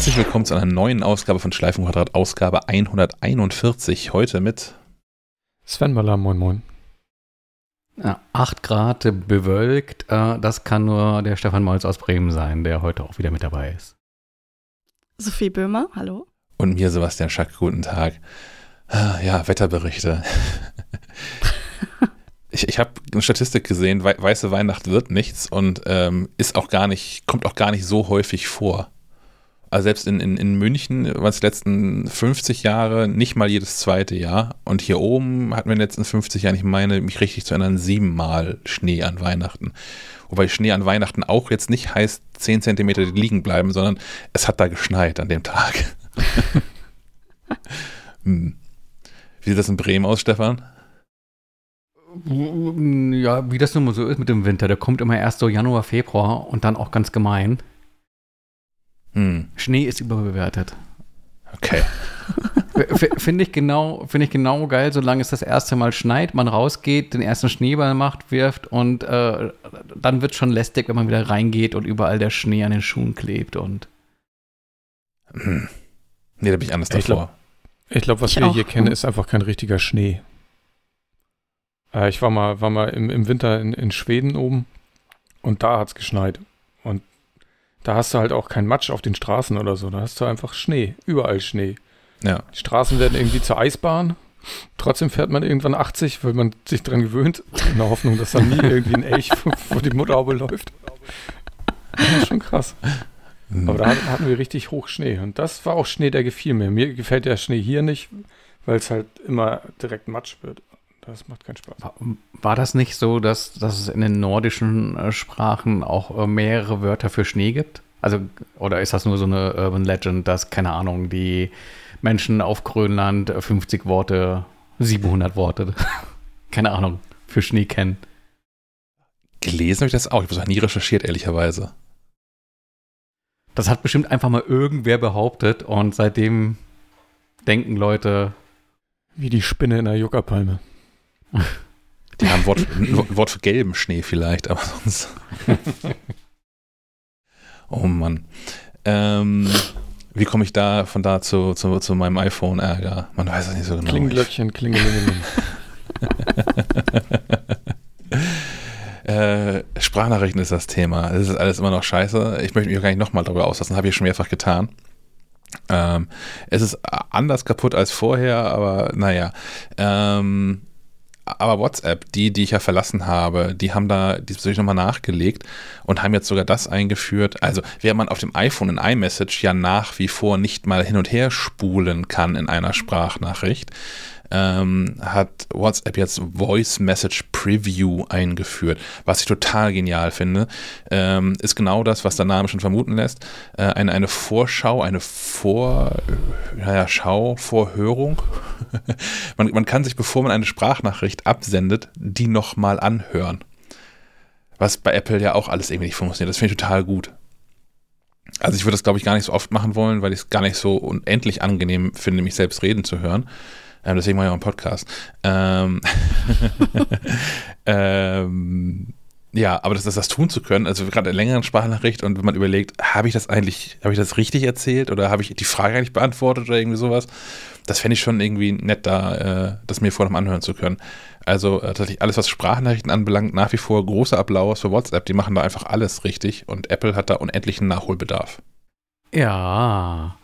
Herzlich willkommen zu einer neuen Ausgabe von Schleifenquadrat, Ausgabe 141. Heute mit Sven Möller, moin moin. Ja, 8 Grad bewölkt, äh, das kann nur der Stefan Molz aus Bremen sein, der heute auch wieder mit dabei ist. Sophie Böhmer, hallo. Und mir Sebastian Schack, guten Tag. Ah, ja, Wetterberichte. ich ich habe eine Statistik gesehen, weiße Weihnacht wird nichts und ähm, ist auch gar nicht, kommt auch gar nicht so häufig vor. Also selbst in, in, in München waren es die letzten 50 Jahre nicht mal jedes zweite Jahr. Und hier oben hatten wir in den letzten 50 Jahren, ich meine, mich richtig zu erinnern, siebenmal Schnee an Weihnachten. Wobei Schnee an Weihnachten auch jetzt nicht heißt 10 Zentimeter liegen bleiben, sondern es hat da geschneit an dem Tag. hm. Wie sieht das in Bremen aus, Stefan? Ja, wie das nun mal so ist mit dem Winter. Der kommt immer erst so Januar, Februar und dann auch ganz gemein. Hm. Schnee ist überbewertet. Okay. Finde ich, genau, find ich genau geil, solange es das erste Mal schneit, man rausgeht, den ersten Schneeball macht, wirft und äh, dann wird es schon lästig, wenn man wieder reingeht und überall der Schnee an den Schuhen klebt und. Hm. Nee, da bin ich anders ich davor. ich glaube, was ich wir auch. hier kennen, ist einfach kein richtiger Schnee. Äh, ich war mal, war mal im, im Winter in, in Schweden oben und da hat es geschneit. Da hast du halt auch keinen Matsch auf den Straßen oder so. Da hast du einfach Schnee, überall Schnee. Ja. Die Straßen werden irgendwie zur Eisbahn. Trotzdem fährt man irgendwann 80, weil man sich dran gewöhnt, in der Hoffnung, dass da nie irgendwie ein Elch vor die Mutterhaube läuft. Das ist schon krass. Aber da hatten wir richtig hoch Schnee. Und das war auch Schnee, der gefiel mir. Mir gefällt der Schnee hier nicht, weil es halt immer direkt Matsch wird. Das macht keinen Spaß. War, war das nicht so, dass, dass es in den nordischen äh, Sprachen auch äh, mehrere Wörter für Schnee gibt? Also, oder ist das nur so eine Urban Legend, dass, keine Ahnung, die Menschen auf Grönland 50 Worte, 700 Worte, keine Ahnung, für Schnee kennen? Gelesen habe ich das auch. Ich habe es auch nie recherchiert, ehrlicherweise. Das hat bestimmt einfach mal irgendwer behauptet und seitdem denken Leute. Wie die Spinne in der Juckerpalme. Die haben Wort, ein Wort für gelben Schnee vielleicht, aber sonst. oh Mann. Ähm, wie komme ich da von da zu, zu, zu meinem iPhone-Ärger? Man weiß es nicht so genau. Klinglöckchen, Klingelingeling. äh, Sprachnachrichten ist das Thema. Das ist alles immer noch scheiße. Ich möchte mich auch gar nicht nochmal darüber auslassen. Habe ich schon mehrfach getan. Ähm, es ist anders kaputt als vorher, aber naja. Ähm, aber WhatsApp, die, die ich ja verlassen habe, die haben da diesbezüglich nochmal nachgelegt und haben jetzt sogar das eingeführt. Also, während man auf dem iPhone in iMessage ja nach wie vor nicht mal hin und her spulen kann in einer Sprachnachricht, ähm, hat WhatsApp jetzt Voice Message Preview eingeführt, was ich total genial finde. Ähm, ist genau das, was der Name schon vermuten lässt. Äh, eine, eine Vorschau, eine Vor, naja, Schau, Vorhörung. man, man kann sich, bevor man eine Sprachnachricht absendet, die nochmal anhören. Was bei Apple ja auch alles irgendwie nicht funktioniert. Das finde ich total gut. Also ich würde das, glaube ich, gar nicht so oft machen wollen, weil ich es gar nicht so unendlich angenehm finde, mich selbst reden zu hören. Ähm, deswegen mache ich auch einen Podcast. Ähm, ähm, ja, aber das, das, das tun zu können, also gerade in längeren Sprachnachricht und wenn man überlegt, habe ich das eigentlich, habe ich das richtig erzählt oder habe ich die Frage eigentlich beantwortet oder irgendwie sowas, das fände ich schon irgendwie nett, da äh, das mir vor dem anhören zu können. Also äh, tatsächlich alles, was Sprachnachrichten anbelangt, nach wie vor großer Applaus für WhatsApp, die machen da einfach alles richtig und Apple hat da unendlichen Nachholbedarf. Ja,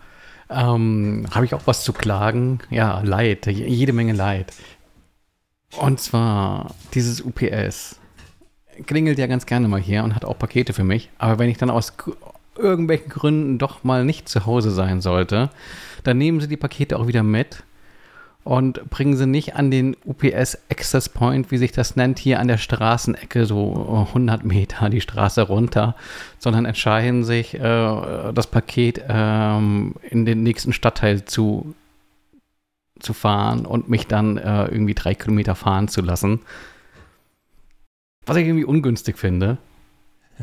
ähm, Habe ich auch was zu klagen? Ja, Leid, jede Menge Leid. Und zwar dieses UPS klingelt ja ganz gerne mal hier und hat auch Pakete für mich. Aber wenn ich dann aus irgendwelchen Gründen doch mal nicht zu Hause sein sollte, dann nehmen sie die Pakete auch wieder mit und bringen sie nicht an den UPS Access Point, wie sich das nennt, hier an der Straßenecke, so 100 Meter die Straße runter, sondern entscheiden sich, äh, das Paket ähm, in den nächsten Stadtteil zu, zu fahren und mich dann äh, irgendwie drei Kilometer fahren zu lassen. Was ich irgendwie ungünstig finde.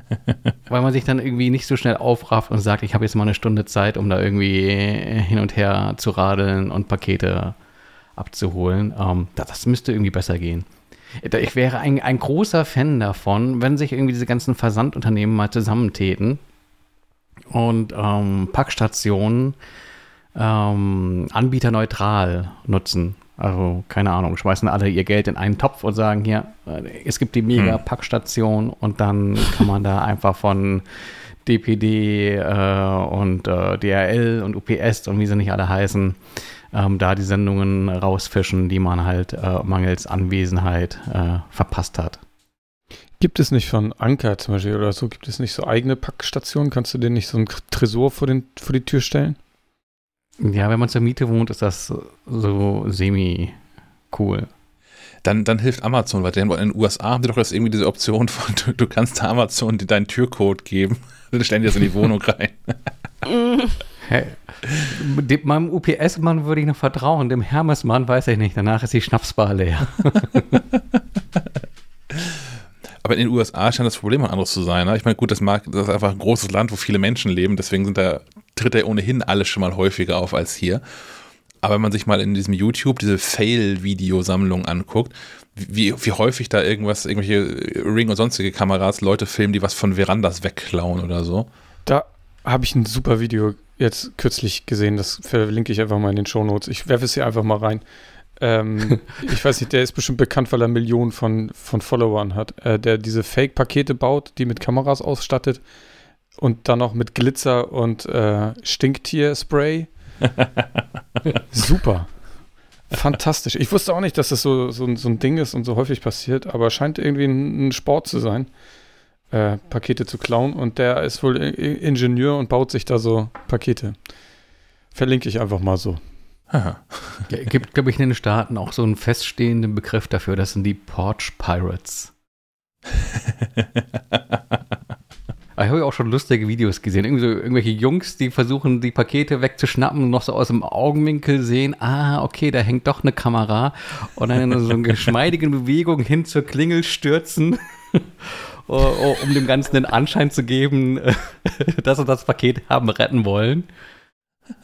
weil man sich dann irgendwie nicht so schnell aufrafft und sagt, ich habe jetzt mal eine Stunde Zeit, um da irgendwie hin und her zu radeln und Pakete abzuholen. Ähm, das müsste irgendwie besser gehen. Ich wäre ein, ein großer Fan davon, wenn sich irgendwie diese ganzen Versandunternehmen mal zusammentäten und ähm, Packstationen ähm, anbieterneutral nutzen. Also, keine Ahnung, schmeißen alle ihr Geld in einen Topf und sagen, hier, äh, es gibt die Mega-Packstation und dann kann man da einfach von DPD äh, und äh, DRL und UPS und wie sie nicht alle heißen, ähm, da die Sendungen rausfischen, die man halt äh, mangels Anwesenheit äh, verpasst hat. Gibt es nicht von Anker zum Beispiel oder so, gibt es nicht so eigene Packstationen? Kannst du dir nicht so ein Tresor vor, den, vor die Tür stellen? Ja, wenn man zur Miete wohnt, ist das so semi cool. Dann, dann hilft Amazon, weil in den USA haben die doch jetzt irgendwie diese Option von, du, du kannst da Amazon deinen Türcode geben. Dann stellen die das in die Wohnung rein. Hey, dem, meinem UPS-Mann würde ich noch vertrauen, dem Hermes-Mann weiß ich nicht. Danach ist die Schnapsbar leer. Aber in den USA scheint das Problem ein anderes zu sein. Ne? Ich meine, gut, das, mag, das ist einfach ein großes Land, wo viele Menschen leben, deswegen sind da, tritt er ohnehin alles schon mal häufiger auf als hier. Aber wenn man sich mal in diesem YouTube diese Fail-Videosammlung anguckt, wie, wie häufig da irgendwas, irgendwelche Ring und sonstige Kameras Leute filmen, die was von Verandas wegklauen oder so. Da habe ich ein super Video jetzt kürzlich gesehen, das verlinke ich einfach mal in den Shownotes. Ich werfe es hier einfach mal rein. Ähm, ich weiß nicht, der ist bestimmt bekannt, weil er Millionen von, von Followern hat, äh, der diese Fake-Pakete baut, die mit Kameras ausstattet und dann noch mit Glitzer und äh, Stinktier-Spray. Super. Fantastisch. Ich wusste auch nicht, dass das so, so, so ein Ding ist und so häufig passiert, aber scheint irgendwie ein, ein Sport zu sein, äh, Pakete zu klauen. Und der ist wohl Ingenieur und baut sich da so Pakete. Verlinke ich einfach mal so. Aha. Ja, gibt, glaube ich, in den Staaten auch so einen feststehenden Begriff dafür. Das sind die Porch Pirates. Ich habe ja auch schon lustige Videos gesehen. Irgendwie so irgendwelche Jungs, die versuchen, die Pakete wegzuschnappen und noch so aus dem Augenwinkel sehen, ah, okay, da hängt doch eine Kamera. Und dann in so einer geschmeidigen Bewegung hin zur Klingel stürzen, um dem Ganzen den Anschein zu geben, dass sie das Paket haben retten wollen.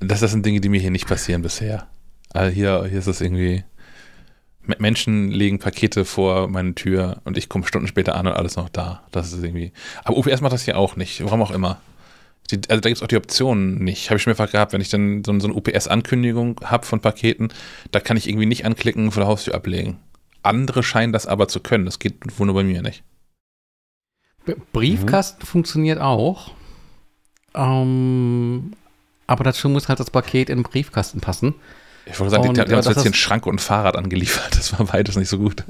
das sind Dinge, die mir hier nicht passieren bisher. Also hier, hier ist es irgendwie Menschen legen Pakete vor meine Tür und ich komme Stunden später an und alles noch da. Das ist irgendwie. Aber UPS macht das hier auch nicht, warum auch immer. Die, also da gibt es auch die Optionen nicht. Habe ich schon mehrfach gehabt, wenn ich dann so, so eine UPS-Ankündigung habe von Paketen, da kann ich irgendwie nicht anklicken, vor der Haustür ablegen. Andere scheinen das aber zu können. Das geht wohl nur bei mir nicht. Briefkasten mhm. funktioniert auch. Ähm, aber dazu muss halt das Paket in den Briefkasten passen. Ich wollte sagen, und, die, die haben uns jetzt hier einen Schrank und ein Fahrrad angeliefert. Das war beides nicht so gut.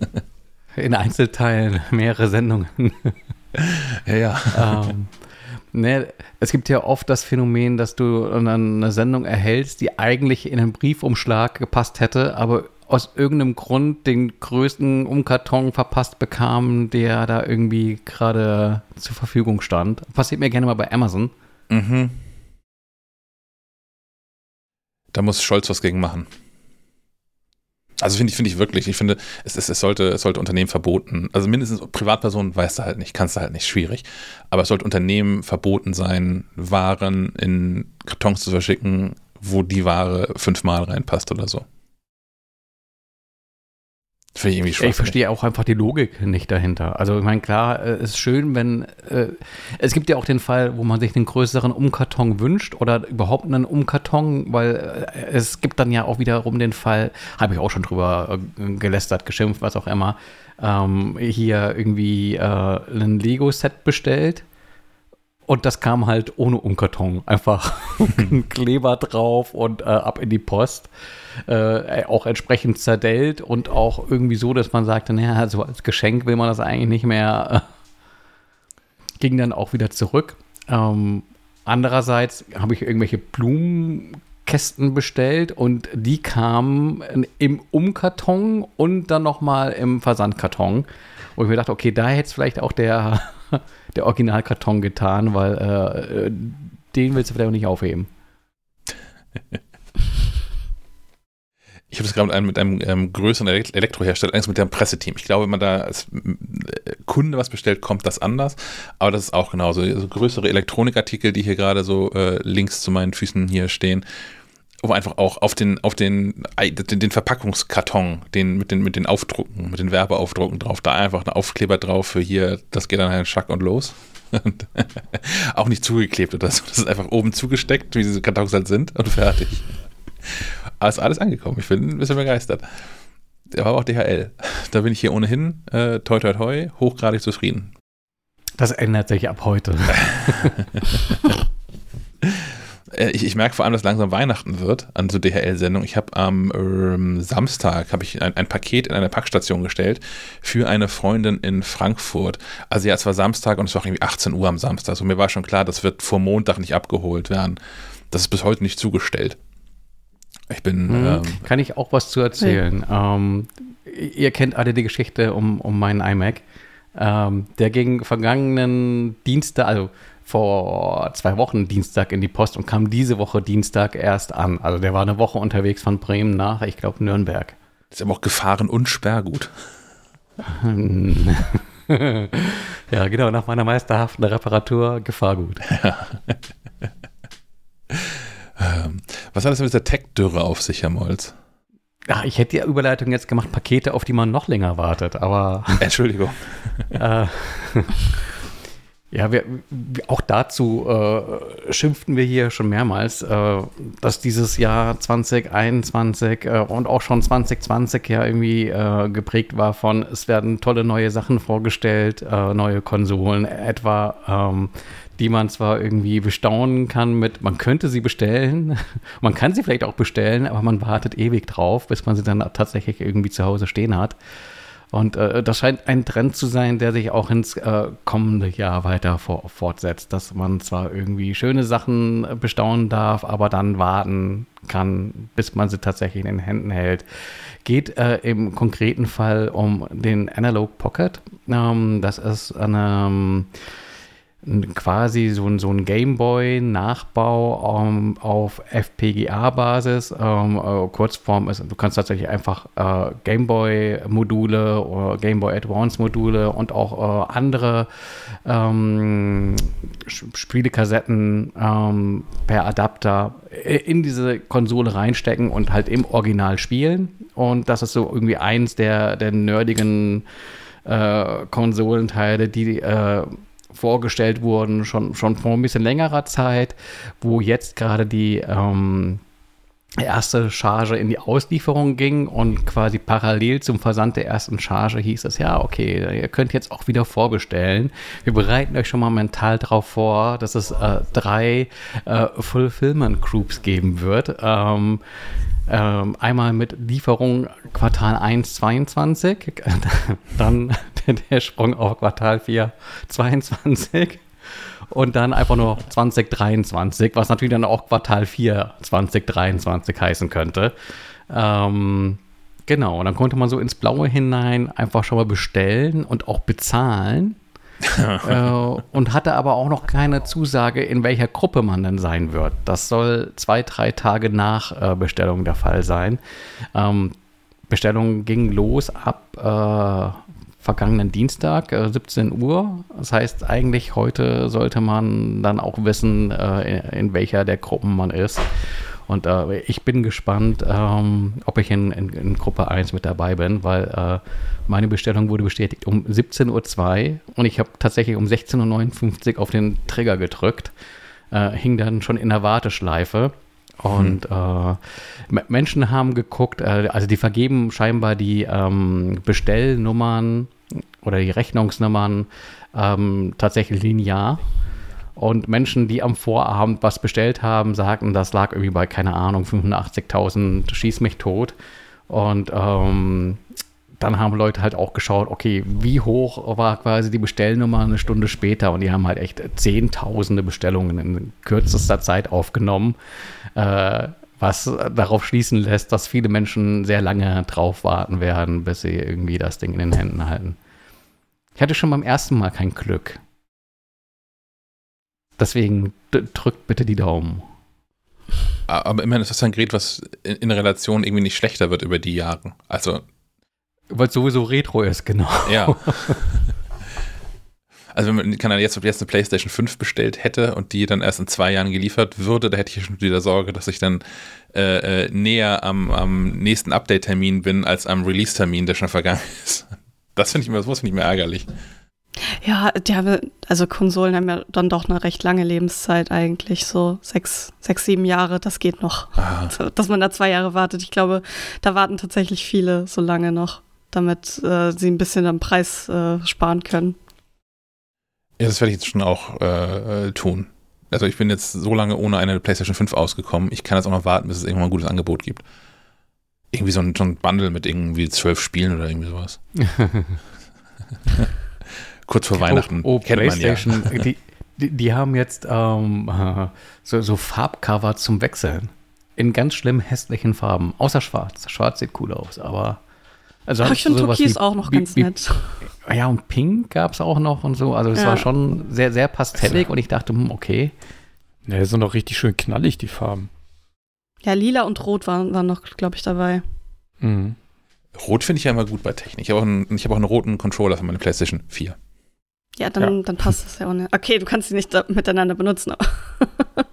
In Einzelteilen mehrere Sendungen. ja, ja. Ähm, ne, es gibt ja oft das Phänomen, dass du eine Sendung erhältst, die eigentlich in einen Briefumschlag gepasst hätte, aber aus irgendeinem Grund den größten Umkarton verpasst bekam, der da irgendwie gerade zur Verfügung stand. Passiert mir gerne mal bei Amazon. Mhm. Da muss Scholz was gegen machen. Also finde ich, finde ich wirklich, ich finde, es, es, es, sollte, es sollte Unternehmen verboten, also mindestens Privatpersonen weißt du halt nicht, kannst du halt nicht, schwierig. Aber es sollte Unternehmen verboten sein, Waren in Kartons zu verschicken, wo die Ware fünfmal reinpasst oder so. Finde ich irgendwie schwach. Ich verstehe auch einfach die Logik nicht dahinter. Also ich meine, klar, es äh, ist schön, wenn äh, es gibt ja auch den Fall, wo man sich einen größeren Umkarton wünscht oder überhaupt einen Umkarton, weil äh, es gibt dann ja auch wiederum den Fall, habe ich auch schon drüber äh, gelästert, geschimpft, was auch immer, ähm, hier irgendwie äh, ein Lego-Set bestellt und das kam halt ohne Umkarton. Einfach ein Kleber drauf und äh, ab in die Post. Äh, auch entsprechend zerdellt und auch irgendwie so, dass man sagte, naja, so als Geschenk will man das eigentlich nicht mehr. Ging dann auch wieder zurück. Ähm, andererseits habe ich irgendwelche Blumenkästen bestellt und die kamen im Umkarton und dann nochmal im Versandkarton. Wo ich mir dachte, okay, da hätte es vielleicht auch der der Originalkarton getan, weil äh, den willst du vielleicht auch nicht aufheben. Ich habe das gerade mit einem, mit einem ähm, größeren Elektrohersteller, allerdings mit dem Presseteam. Ich glaube, wenn man da als äh, Kunde was bestellt, kommt das anders. Aber das ist auch genauso. Also größere Elektronikartikel, die hier gerade so äh, links zu meinen Füßen hier stehen, wo einfach auch auf den, auf den, den, Verpackungskarton, den mit den, mit den Aufdrucken, mit den Werbeaufdrucken drauf, da einfach ein Aufkleber drauf für hier, das geht dann halt Schack und los. auch nicht zugeklebt oder so. Das ist einfach oben zugesteckt, wie diese Kartons halt sind und fertig. Aber ist alles angekommen. Ich bin ein bisschen begeistert. Der war auch DHL. Da bin ich hier ohnehin, äh, toi toi toi, hochgradig zufrieden. Das ändert sich ab heute. Äh, ich, ich merke vor allem, dass langsam Weihnachten wird an so DHL-Sendung. Ich habe am ähm, Samstag habe ich ein, ein, Paket in eine Packstation gestellt für eine Freundin in Frankfurt. Also ja, es war Samstag und es war irgendwie 18 Uhr am Samstag. Also mir war schon klar, das wird vor Montag nicht abgeholt werden. Das ist bis heute nicht zugestellt. Ich bin. Hm, ähm, kann ich auch was zu erzählen? Ja. Ähm, ihr kennt alle die Geschichte um, um meinen iMac. Ähm, der ging vergangenen Dienstag, also vor zwei Wochen Dienstag in die Post und kam diese Woche Dienstag erst an. Also der war eine Woche unterwegs von Bremen nach, ich glaube, Nürnberg. Das ist aber auch Gefahren- und Sperrgut. ja, genau, nach meiner meisterhaften Reparatur Gefahrgut. Ja. ähm, was hat das mit dieser Tech-Dürre auf sich, Herr Molz? Ach, ich hätte die Überleitung jetzt gemacht, Pakete, auf die man noch länger wartet, aber. Entschuldigung. äh, ja, wir, auch dazu äh, schimpften wir hier schon mehrmals, äh, dass dieses Jahr 2021 äh, und auch schon 2020 ja irgendwie äh, geprägt war von, es werden tolle neue Sachen vorgestellt, äh, neue Konsolen, etwa, ähm, die man zwar irgendwie bestaunen kann mit, man könnte sie bestellen, man kann sie vielleicht auch bestellen, aber man wartet ewig drauf, bis man sie dann tatsächlich irgendwie zu Hause stehen hat. Und äh, das scheint ein Trend zu sein, der sich auch ins äh, kommende Jahr weiter for fortsetzt, dass man zwar irgendwie schöne Sachen bestaunen darf, aber dann warten kann, bis man sie tatsächlich in den Händen hält. Geht äh, im konkreten Fall um den Analog Pocket. Ähm, das ist eine ähm, quasi so ein, so ein Gameboy-Nachbau ähm, auf FPGA-Basis. Ähm, uh, Kurzform ist, du kannst tatsächlich einfach uh, Gameboy-Module oder Gameboy Advance-Module und auch uh, andere um, Spielekassetten per Adapter in diese Konsole reinstecken und halt im Original spielen. Und das ist so irgendwie eins der, der nerdigen Konsolenteile, die vorgestellt wurden, schon, schon vor ein bisschen längerer Zeit, wo jetzt gerade die ähm, erste Charge in die Auslieferung ging und quasi parallel zum Versand der ersten Charge hieß es, ja, okay, ihr könnt jetzt auch wieder vorbestellen. Wir bereiten euch schon mal mental darauf vor, dass es äh, drei äh, Fulfillment Groups geben wird. Ähm, ähm, einmal mit Lieferung Quartal 1 22, dann der Sprung auf Quartal 4 22 und dann einfach nur 2023, was natürlich dann auch Quartal 4 2023 heißen könnte. Ähm, genau, und dann konnte man so ins Blaue hinein einfach schon mal bestellen und auch bezahlen. äh, und hatte aber auch noch keine Zusage, in welcher Gruppe man denn sein wird. Das soll zwei, drei Tage nach äh, Bestellung der Fall sein. Ähm, Bestellung ging los ab äh, vergangenen Dienstag, äh, 17 Uhr. Das heißt, eigentlich heute sollte man dann auch wissen, äh, in, welcher der Gruppen man ist. Und äh, ich bin gespannt, ähm, ob ich in, in, in, Gruppe 1 mit dabei bin, weil äh, meine Bestellung wurde bestätigt um 17.02 Uhr und ich habe tatsächlich um 16.59 Uhr auf den Trigger gedrückt, äh, hing dann schon in der Warteschleife. Und mhm. äh, Menschen haben geguckt, äh, also die vergeben scheinbar die ähm, Bestellnummern oder die Rechnungsnummern ähm, tatsächlich linear. Und Menschen, die am Vorabend was bestellt haben, sagten, das lag irgendwie bei, keine Ahnung, 85.000, schieß mich tot. Und ähm, dann haben Leute halt auch geschaut, okay, wie hoch war quasi die Bestellnummer eine Stunde später und die haben halt echt zehntausende Bestellungen in kürzester Zeit aufgenommen, äh, was darauf schließen lässt, dass viele Menschen sehr lange drauf warten werden, bis sie irgendwie das Ding in den Händen halten. Ich hatte schon beim ersten Mal kein Glück. Deswegen drückt bitte die Daumen. Aber immerhin ist das ein Gerät, was in, in Relation irgendwie nicht schlechter wird über die Jahre. Also. Weil es sowieso Retro ist, genau. Ja. Also wenn man jetzt, jetzt eine PlayStation 5 bestellt hätte und die dann erst in zwei Jahren geliefert würde, da hätte ich schon wieder Sorge, dass ich dann äh, äh, näher am, am nächsten Update-Termin bin als am Release-Termin, der schon vergangen ist. Das finde ich mir, sowas finde ich mir ärgerlich. Ja, die haben, also Konsolen haben ja dann doch eine recht lange Lebenszeit eigentlich, so sechs, sechs, sieben Jahre, das geht noch. Ah. Dass man da zwei Jahre wartet. Ich glaube, da warten tatsächlich viele so lange noch, damit äh, sie ein bisschen am Preis äh, sparen können. Ja, das werde ich jetzt schon auch äh, äh, tun. Also ich bin jetzt so lange ohne eine PlayStation 5 ausgekommen. Ich kann jetzt auch noch warten, bis es irgendwann ein gutes Angebot gibt. Irgendwie so ein, so ein Bundle mit irgendwie zwölf Spielen oder irgendwie sowas. Kurz vor Weihnachten. Oh, oh kennt man ja. PlayStation, die, die, die haben jetzt ähm, äh, so, so Farbcover zum Wechseln. In ganz schlimm hässlichen Farben. Außer schwarz. Schwarz sieht cool aus, aber. Also Aber ich finde Türkis wie- auch noch ganz wie- nett. Ja, und Pink gab es auch noch und so. Also es Ja. war schon sehr, sehr pastellig und ich dachte, hm, okay. Ja, die sind doch richtig schön knallig, die Farben. Ja, lila und rot waren, waren noch, glaube ich, dabei. Mhm. Rot finde ich ja immer gut bei Technik. Ich habe auch, einen- ich habe auch einen roten Controller für meine PlayStation 4. Ja, dann, dann passt es ja auch nicht. Okay, du kannst sie nicht da miteinander benutzen, aber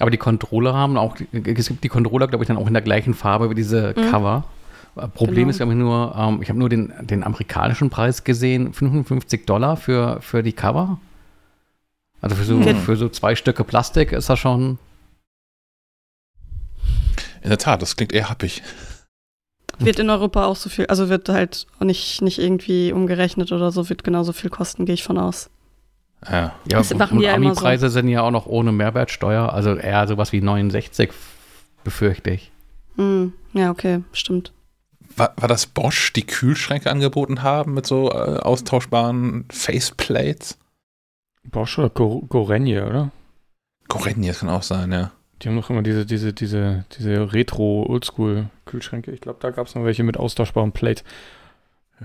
Aber die Controller haben auch, es gibt die Controller, glaube ich, dann auch in der gleichen Farbe wie diese Mhm. Cover. Äh, Problem Genau. ist, glaube ich, nur, ähm, ich habe nur den, den amerikanischen Preis gesehen, 55 Dollar für, für die Cover. Also für so, Mhm. für so zwei Stücke Plastik ist das schon. In der Tat, das klingt eher happig. wird in Europa auch so viel, also wird halt auch nicht, nicht irgendwie umgerechnet oder so, wird genauso viel kosten, gehe ich von aus. Ja. Ja, Das machen und die ja immer so. Ami-Preise sind ja auch noch ohne Mehrwertsteuer, also eher sowas wie 69, befürchte ich. Hm, ja, okay, stimmt. War, war das Bosch, die Kühlschränke angeboten haben mit so äh, austauschbaren Faceplates? Bosch oder Go- Gorenje, oder? Gorenje, das kann auch sein, ja. Die haben doch immer diese, diese, diese, diese Retro-Oldschool-Kühlschränke. Ich glaube, da gab es noch welche mit austauschbarem Plate.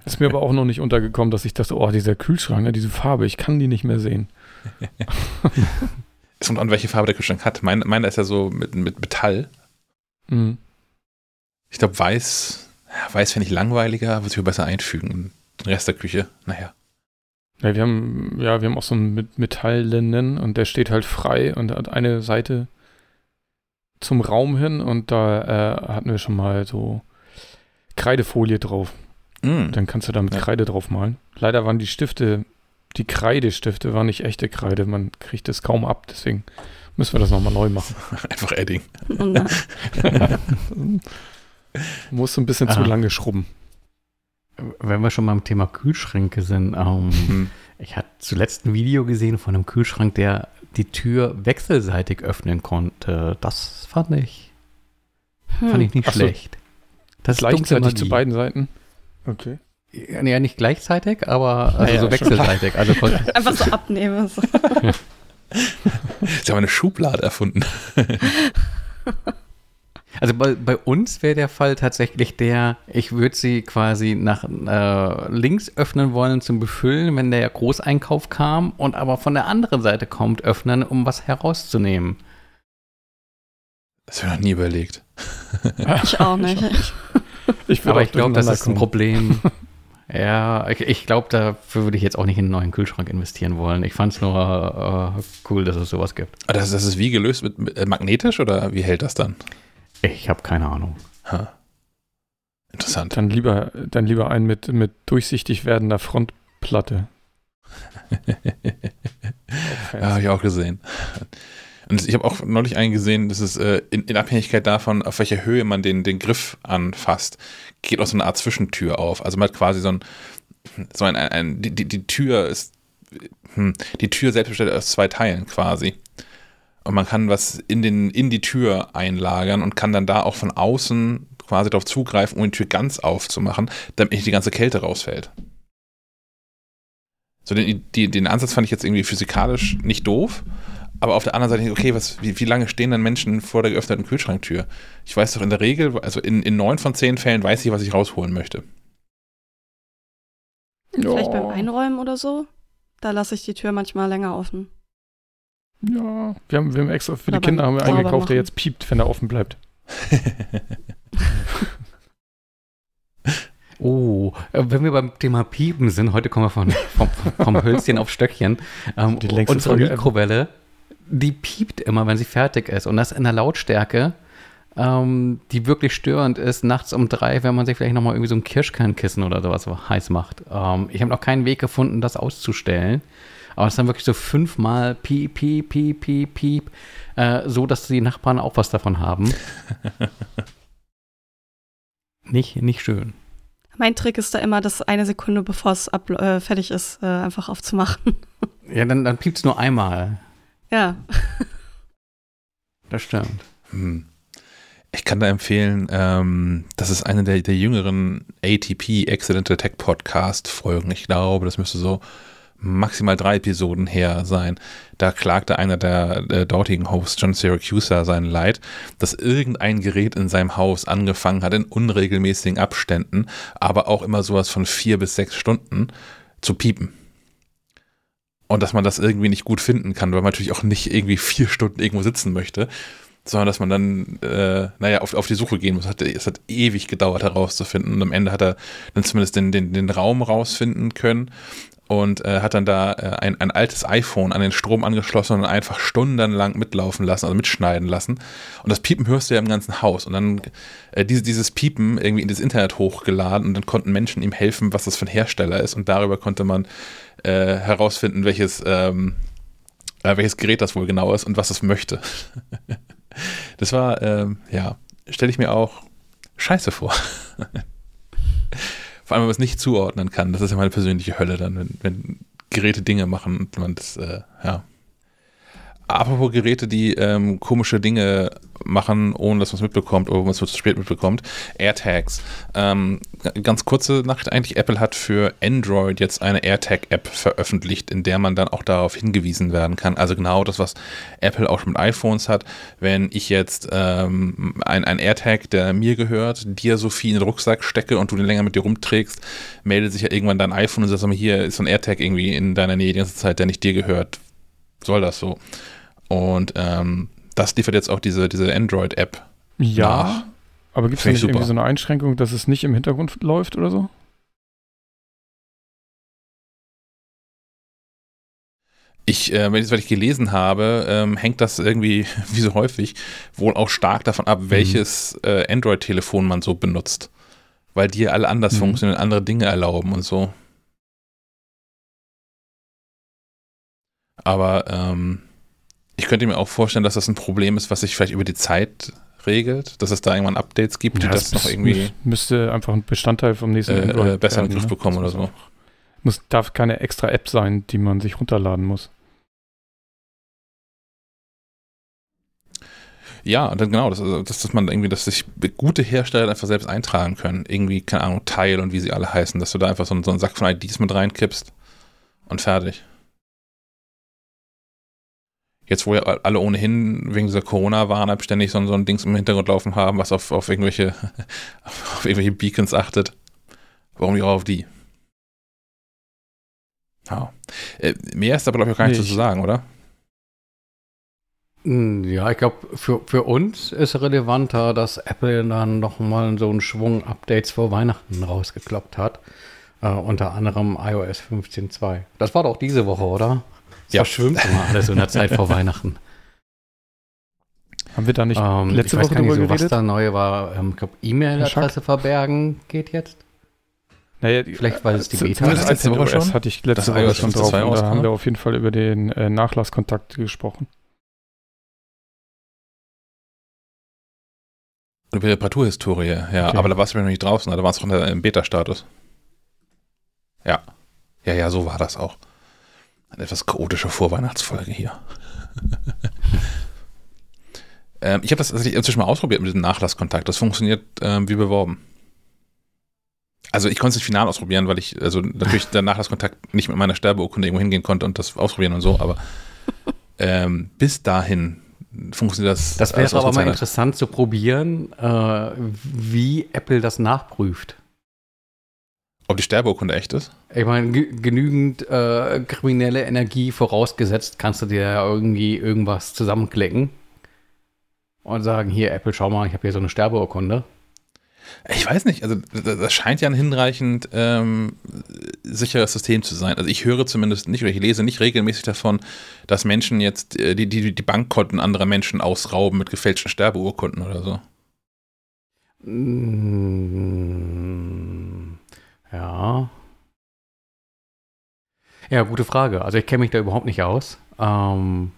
Ist mir aber auch noch nicht untergekommen, dass ich dachte, oh, dieser Kühlschrank, ne, diese Farbe, ich kann die nicht mehr sehen. Es kommt an, welche Farbe der Kühlschrank hat. Mein, meiner ist ja so mit, mit Metall. Mhm. Ich glaube, weiß, weiß finde ich langweiliger, würde sich aber besser einfügen in den Rest der Küche. Naja. Ja, wir haben, ja, wir haben auch so einen mit Metalllinnen und der steht halt frei und hat eine Seite zum Raum hin und da äh, hatten wir schon mal so Kreidefolie drauf. Mm. Dann kannst du da mit Ja. Kreide drauf malen. Leider waren die Stifte, die Kreidestifte waren nicht echte Kreide, man kriegt das kaum ab, deswegen müssen wir das nochmal neu machen. Einfach Edding. Muss so ein bisschen zu Aha. lange schrubben. Wenn wir schon beim Thema Kühlschränke sind, ähm, Hm. ich hatte zuletzt ein Video gesehen von einem Kühlschrank, der die Tür wechselseitig öffnen konnte. Das fand ich, fand hm. ich nicht Ach so. schlecht. Das ist dunkle Gleichzeitig zu beiden Seiten. Okay. Ja, nicht gleichzeitig, aber also ja, so wechselseitig. Also Einfach so abnehmen. So. Sie haben eine Schublade erfunden. Also bei, bei uns wäre der Fall tatsächlich der, ich würde sie quasi nach äh, links öffnen wollen zum Befüllen, wenn der Großeinkauf kam und aber von der anderen Seite kommt, öffnen, um was herauszunehmen. Das habe ich noch nie überlegt. Ich auch nicht. Ich aber ich glaube, das ist ein Problem. ja, ich, ich glaube, dafür würde ich jetzt auch nicht in einen neuen Kühlschrank investieren wollen. Ich fand es nur äh, cool, dass es sowas gibt. Ah, Das, das ist wie gelöst mit, mit äh, magnetisch oder wie hält das dann? Ich habe keine Ahnung. Ha. Interessant. Dann lieber, dann lieber einen mit, mit durchsichtig werdender Frontplatte. Ja, habe ich auch gesehen. Und ich habe auch neulich einen gesehen, dass es äh, in, in Abhängigkeit davon, auf welcher Höhe man den, den Griff anfasst, geht auch so eine Art Zwischentür auf. Also man hat quasi so ein, so ein, ein, ein die, die, die Tür ist, hm, die Tür selbst besteht aus zwei Teilen quasi. Und man kann was in, den, in die Tür einlagern und kann dann da auch von außen quasi darauf zugreifen, um die Tür ganz aufzumachen, damit nicht die ganze Kälte rausfällt. So den, die, den Ansatz fand ich jetzt irgendwie physikalisch nicht doof, aber auf der anderen Seite, okay, was, wie, wie lange stehen dann Menschen vor der geöffneten Kühlschranktür? Ich weiß doch in der Regel, also in, in neun von zehn Fällen weiß ich, was ich rausholen möchte. Vielleicht beim Einräumen oder so. Da lasse ich die Tür manchmal länger offen. Ja, wir haben, wir haben extra für die Oder beim Kinder haben wir einen Saubermachen. gekauft, der jetzt piept, wenn er offen bleibt. Oh, äh, wenn wir beim Thema Piepen sind, heute kommen wir von, vom, vom Hölzchen auf Stöckchen. Ähm, Die längste unsere Folge. Mikrowelle, die piept immer, wenn sie fertig ist. Und das in einer Lautstärke, ähm, die wirklich störend ist, nachts um drei, wenn man sich vielleicht nochmal irgendwie so ein Kirschkernkissen oder sowas heiß macht. Ähm, ich habe noch keinen Weg gefunden, das auszustellen. Aber es ist dann wirklich so fünfmal piep, piep, piep, piep, piep, äh, so dass die Nachbarn auch was davon haben. nicht, nicht schön. Mein Trick ist da immer, das eine Sekunde bevor es äh, fertig ist, äh, einfach aufzumachen. Ja, dann, dann piept es nur einmal. ja. Das stimmt. Hm. Ich kann da empfehlen, ähm, das ist eine der, der jüngeren ATP Accidental Tech Podcast Folgen. Ich glaube, das müsste so maximal drei Episoden her sein. Da klagte einer der, der dortigen Hosts, John Syracuse, sein Leid, dass irgendein Gerät in seinem Haus angefangen hat, in unregelmäßigen Abständen, aber auch immer sowas von vier bis sechs Stunden zu piepen. Und dass man das irgendwie nicht gut finden kann, weil man natürlich auch nicht irgendwie vier Stunden irgendwo sitzen möchte, sondern dass man dann, äh, naja, auf, auf die Suche gehen muss. Es hat ewig gedauert herauszufinden und am Ende hat er dann zumindest den, den, den Raum rausfinden können und äh, hat dann da äh, ein, ein altes iPhone an den Strom angeschlossen und einfach stundenlang mitlaufen lassen, also mitschneiden lassen. Und das Piepen hörst du ja im ganzen Haus. Und dann äh, diese, dieses Piepen irgendwie in das Internet hochgeladen und dann konnten Menschen ihm helfen, was das für ein Hersteller ist. Und darüber konnte man äh, herausfinden, welches, ähm, äh, welches Gerät das wohl genau ist und was es möchte. das war, ähm, ja, stelle ich mir auch scheiße vor. Vor allem, wenn man es nicht zuordnen kann. Das ist ja meine persönliche Hölle dann, wenn, wenn Geräte Dinge machen und man das, äh, ja. Apropos Geräte, die ähm, komische Dinge machen, ohne dass man es mitbekommt oder man es zu spät mitbekommt. AirTags. Ähm, ganz kurze Nachricht eigentlich. Apple hat für Android jetzt eine AirTag-App veröffentlicht, in der man dann auch darauf hingewiesen werden kann. Also genau das, was Apple auch schon mit iPhones hat. Wenn ich jetzt ähm, ein, ein AirTag, der mir gehört, dir Sophie in den Rucksack stecke und du den länger mit dir rumträgst, meldet sich ja irgendwann dein iPhone und sagt, hier ist so ein AirTag irgendwie in deiner Nähe die ganze Zeit, der nicht dir gehört. Soll das so? Und ähm, das liefert jetzt auch diese, diese Android-App. Ja, nach. aber gibt es nicht ich irgendwie super. so eine Einschränkung, dass es nicht im Hintergrund läuft oder so? Ich, äh, wenn ich, was ich gelesen habe, ähm, hängt das irgendwie, wie so häufig, wohl auch stark davon ab, welches äh, Android-Telefon man so benutzt. Weil die ja alle anders Mhm. funktionieren, andere Dinge erlauben und so. Aber ähm, ich könnte mir auch vorstellen, dass das ein Problem ist, was sich vielleicht über die Zeit regelt, dass es da irgendwann Updates gibt, die Ja, das noch irgendwie mü- müsste einfach ein Bestandteil vom nächsten äh, äh, besser in den Griff ne? bekommen oder so. muss darf keine extra App sein, die man sich runterladen muss. Ja, dann genau, das, also, dass, dass man irgendwie, dass sich gute Hersteller einfach selbst eintragen können. Irgendwie, keine Ahnung, Teil und wie sie alle heißen, dass du da einfach so, so einen Sack von IDs mit reinkippst und fertig. Jetzt, wo ja alle ohnehin wegen dieser Corona-Warn-App ständig so, ein- so ein Dings im Hintergrund laufen haben, was auf, auf irgendwelche auf irgendwelche Beacons achtet. Warum nicht auch auf die? Ja. Äh, mehr ist aber, glaube ich, auch gar nicht zu sagen, oder? Hm, Ja, ich glaube, für, für uns ist relevanter, dass Apple dann noch mal so einen Schwung Updates vor Weihnachten rausgekloppt hat. Äh, unter anderem iOS 15.2. Das war doch diese Woche, oder? Es Ja. verschwimmt immer alles in der Zeit vor Weihnachten. Haben wir da nicht Ähm, letzte Woche drüber so, was geredet? da neu war. Ähm, ich glaube, E-Mail-Adresse verbergen geht jetzt. Naja, die- Vielleicht, weil es die Beta ist. Letzte Woche schon? hatte ich letzte Das Woche schon 15.2 drauf. Und da haben wir auf jeden Fall über den äh, Nachlasskontakt gesprochen. Über die Reparaturhistorie, ja. Okay. Aber da warst du ja noch nicht draußen, da warst du noch im Beta-Status. Ja. Ja, ja, so war das auch. Eine etwas chaotische Vorweihnachtsfolge hier. ähm, ich habe das tatsächlich inzwischen mal ausprobiert mit diesem Nachlasskontakt. Das funktioniert ähm, wie beworben. Also ich konnte es nicht final ausprobieren, weil ich, also natürlich der Nachlasskontakt nicht mit meiner Sterbeurkunde irgendwo hingehen konnte und das ausprobieren und so, aber ähm, bis dahin funktioniert das. Das wäre aber mal interessant zu probieren, äh, wie Apple das nachprüft. Ob die Sterbeurkunde echt ist? Ich meine, ge- genügend äh, kriminelle Energie vorausgesetzt, kannst du dir ja irgendwie irgendwas zusammenklicken und sagen, hier Apple, schau mal, ich habe hier so eine Sterbeurkunde. Ich weiß nicht, also das, scheint ja ein hinreichend ähm, sicheres System zu sein. Also ich höre zumindest nicht oder ich lese nicht regelmäßig davon, dass Menschen jetzt äh, die, die, die Bankkonten anderer Menschen ausrauben mit gefälschten Sterbeurkunden oder so. Mm, Ja. Ja, gute Frage. Also ich kenne mich da überhaupt nicht aus. Ähm,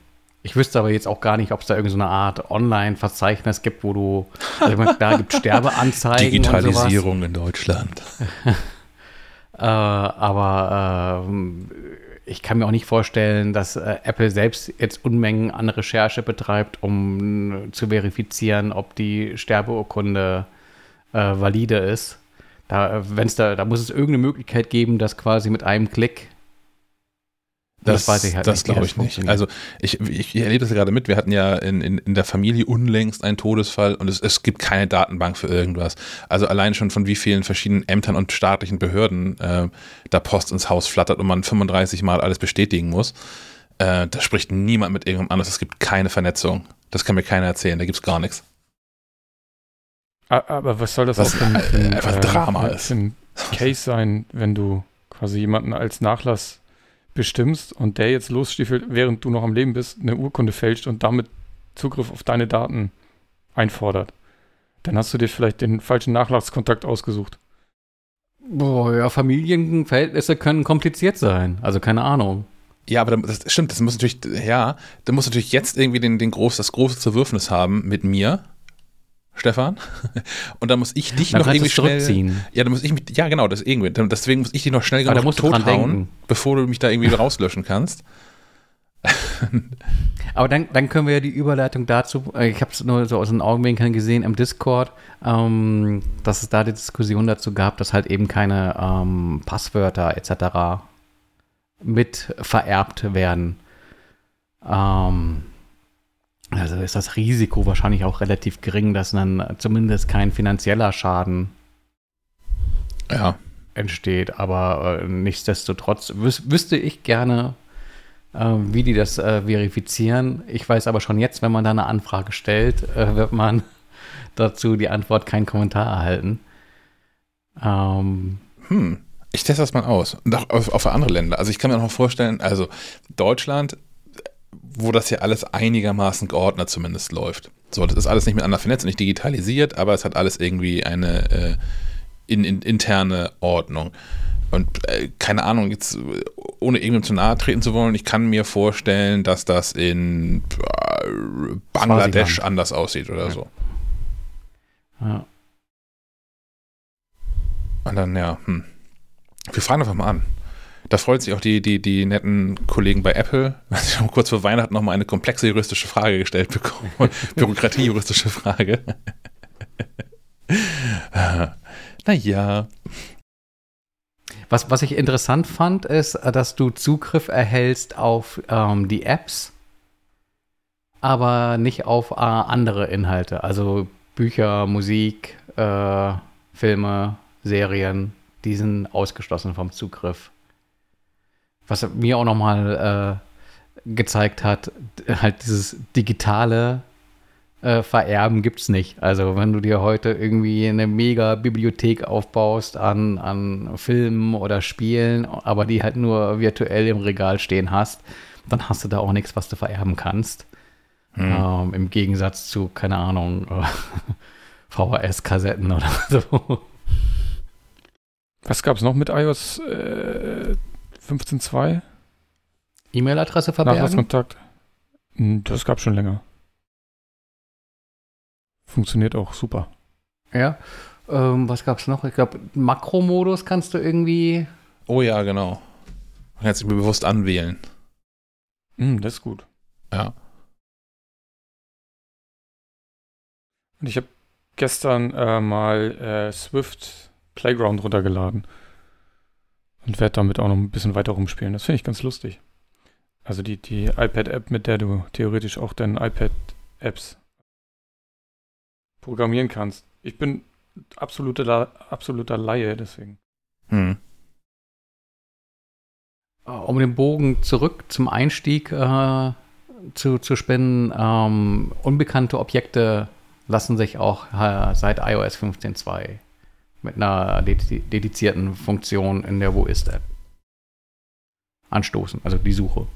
ich wüsste aber jetzt auch gar nicht, ob es da irgendeine so Art Online-Verzeichnis gibt, wo du, also meine, da gibt Sterbeanzeigen Digitalisierung in Deutschland. Äh, aber ähm, ich kann mir auch nicht vorstellen, dass äh, Apple selbst jetzt Unmengen an Recherche betreibt, um äh, zu verifizieren, ob die Sterbeurkunde äh, valide ist. Da, wenn's da, da muss es irgendeine Möglichkeit geben, dass quasi mit einem Klick Das, weiß ich halt das glaube das ich nicht. Also ich, ich, ich erlebe das gerade mit. Wir hatten ja in, in, in der Familie unlängst einen Todesfall und es, es gibt keine Datenbank für irgendwas. Also allein schon von wie vielen verschiedenen Ämtern und staatlichen Behörden äh, da Post ins Haus flattert und man 35 Mal alles bestätigen muss. Äh, da spricht niemand mit irgendjemandem anders. Es gibt keine Vernetzung. Das kann mir keiner erzählen. Da gibt es gar nichts. Aber was soll das Was auch für ein, für ein, einfach Drama für- ist. ein Case sein, wenn du quasi jemanden als Nachlass bestimmst und der jetzt losstiefelt, während du noch am Leben bist, eine Urkunde fälscht und damit Zugriff auf deine Daten einfordert? Dann hast du dir vielleicht den falschen Nachlasskontakt ausgesucht. Boah, ja, Familienverhältnisse können kompliziert sein. Also keine Ahnung. Ja, aber das stimmt, das muss natürlich, ja, da muss natürlich jetzt irgendwie den, den groß, das große Zerwürfnis haben mit mir, Stefan. Und dann muss ich dich Dann noch irgendwie schnell. zurückziehen. Ja, dann muss ich mich, ja genau, das irgendwie. Deswegen muss ich dich noch schnell genug musst tothauen, denken. bevor du mich da irgendwie rauslöschen kannst. Aber dann, dann können wir ja die Überleitung dazu, äh, ich habe es nur so aus den Augenwinkeln gesehen im Discord, ähm, dass es da die Diskussion dazu gab, dass halt eben keine ähm, Passwörter etc. mit vererbt werden. Ähm, also ist das Risiko wahrscheinlich auch relativ gering, dass dann zumindest kein finanzieller Schaden Ja. entsteht. Aber äh, nichtsdestotrotz wüs wüsste ich gerne, äh, wie die das äh, verifizieren. Ich weiß aber schon jetzt, wenn man da eine Anfrage stellt, äh, wird man dazu die Antwort keinen Kommentar erhalten. Ähm, Hm. Ich teste das mal aus. Und auch auf, auf andere Länder. Also ich kann mir noch mal vorstellen, also Deutschland, wo das ja alles einigermaßen geordnet zumindest läuft. So, das ist alles nicht miteinander vernetzt und nicht digitalisiert, aber es hat alles irgendwie eine äh, in, in, interne Ordnung. Und äh, keine Ahnung, jetzt äh, ohne irgendwem zu nahe treten zu wollen, ich kann mir vorstellen, dass das in äh, Bangladesch anders aussieht oder Ja. so. ja. Und dann, ja, hm. Wir fragen einfach mal an. Da freut sich auch die, die, die netten Kollegen bei Apple, sie schon kurz vor Weihnachten nochmal eine komplexe juristische Frage gestellt bekommen. Bürokratie-juristische Frage. naja. Was, was ich interessant fand, ist, äh, dass du Zugriff erhältst auf ähm, die Apps, aber nicht auf äh, andere Inhalte. Also Bücher, Musik, äh, Filme, Serien, die sind ausgeschlossen vom Zugriff. Was mir auch nochmal äh, gezeigt hat, halt dieses digitale äh, Vererben gibt es nicht. Also wenn du dir heute irgendwie eine mega Bibliothek aufbaust an, an Filmen oder Spielen, aber die halt nur virtuell im Regal stehen hast, dann hast du da auch nichts, was du vererben kannst. Hm. Ähm, Im Gegensatz zu, keine Ahnung, äh, VHS-Kassetten oder so. Was gab es noch mit iOS äh, 15.2? E-Mail-Adresse verbergen? Nachlasskontakt? Hm, Das gab schon länger. Funktioniert auch super. Ja. Ähm, was gab's noch? Ich glaube, Makromodus kannst du irgendwie. Oh ja, genau. Man kann sich bewusst anwählen. Hm, das ist gut. Ja. Und ich habe gestern äh, mal äh, Swift Playground runtergeladen. Und werde damit auch noch ein bisschen weiter rumspielen. Das finde ich ganz lustig. Also die, die iPad-App, mit der du theoretisch auch deine iPad-Apps programmieren kannst. Ich bin absoluter, La- absoluter Laie, deswegen. Hm. um den Bogen zurück zum Einstieg äh, zu, zu spinnen, ähm, unbekannte Objekte lassen sich auch äh, seit iOS 15.2 mit einer dedizierten Funktion in der Wo ist App anstoßen, also die Suche.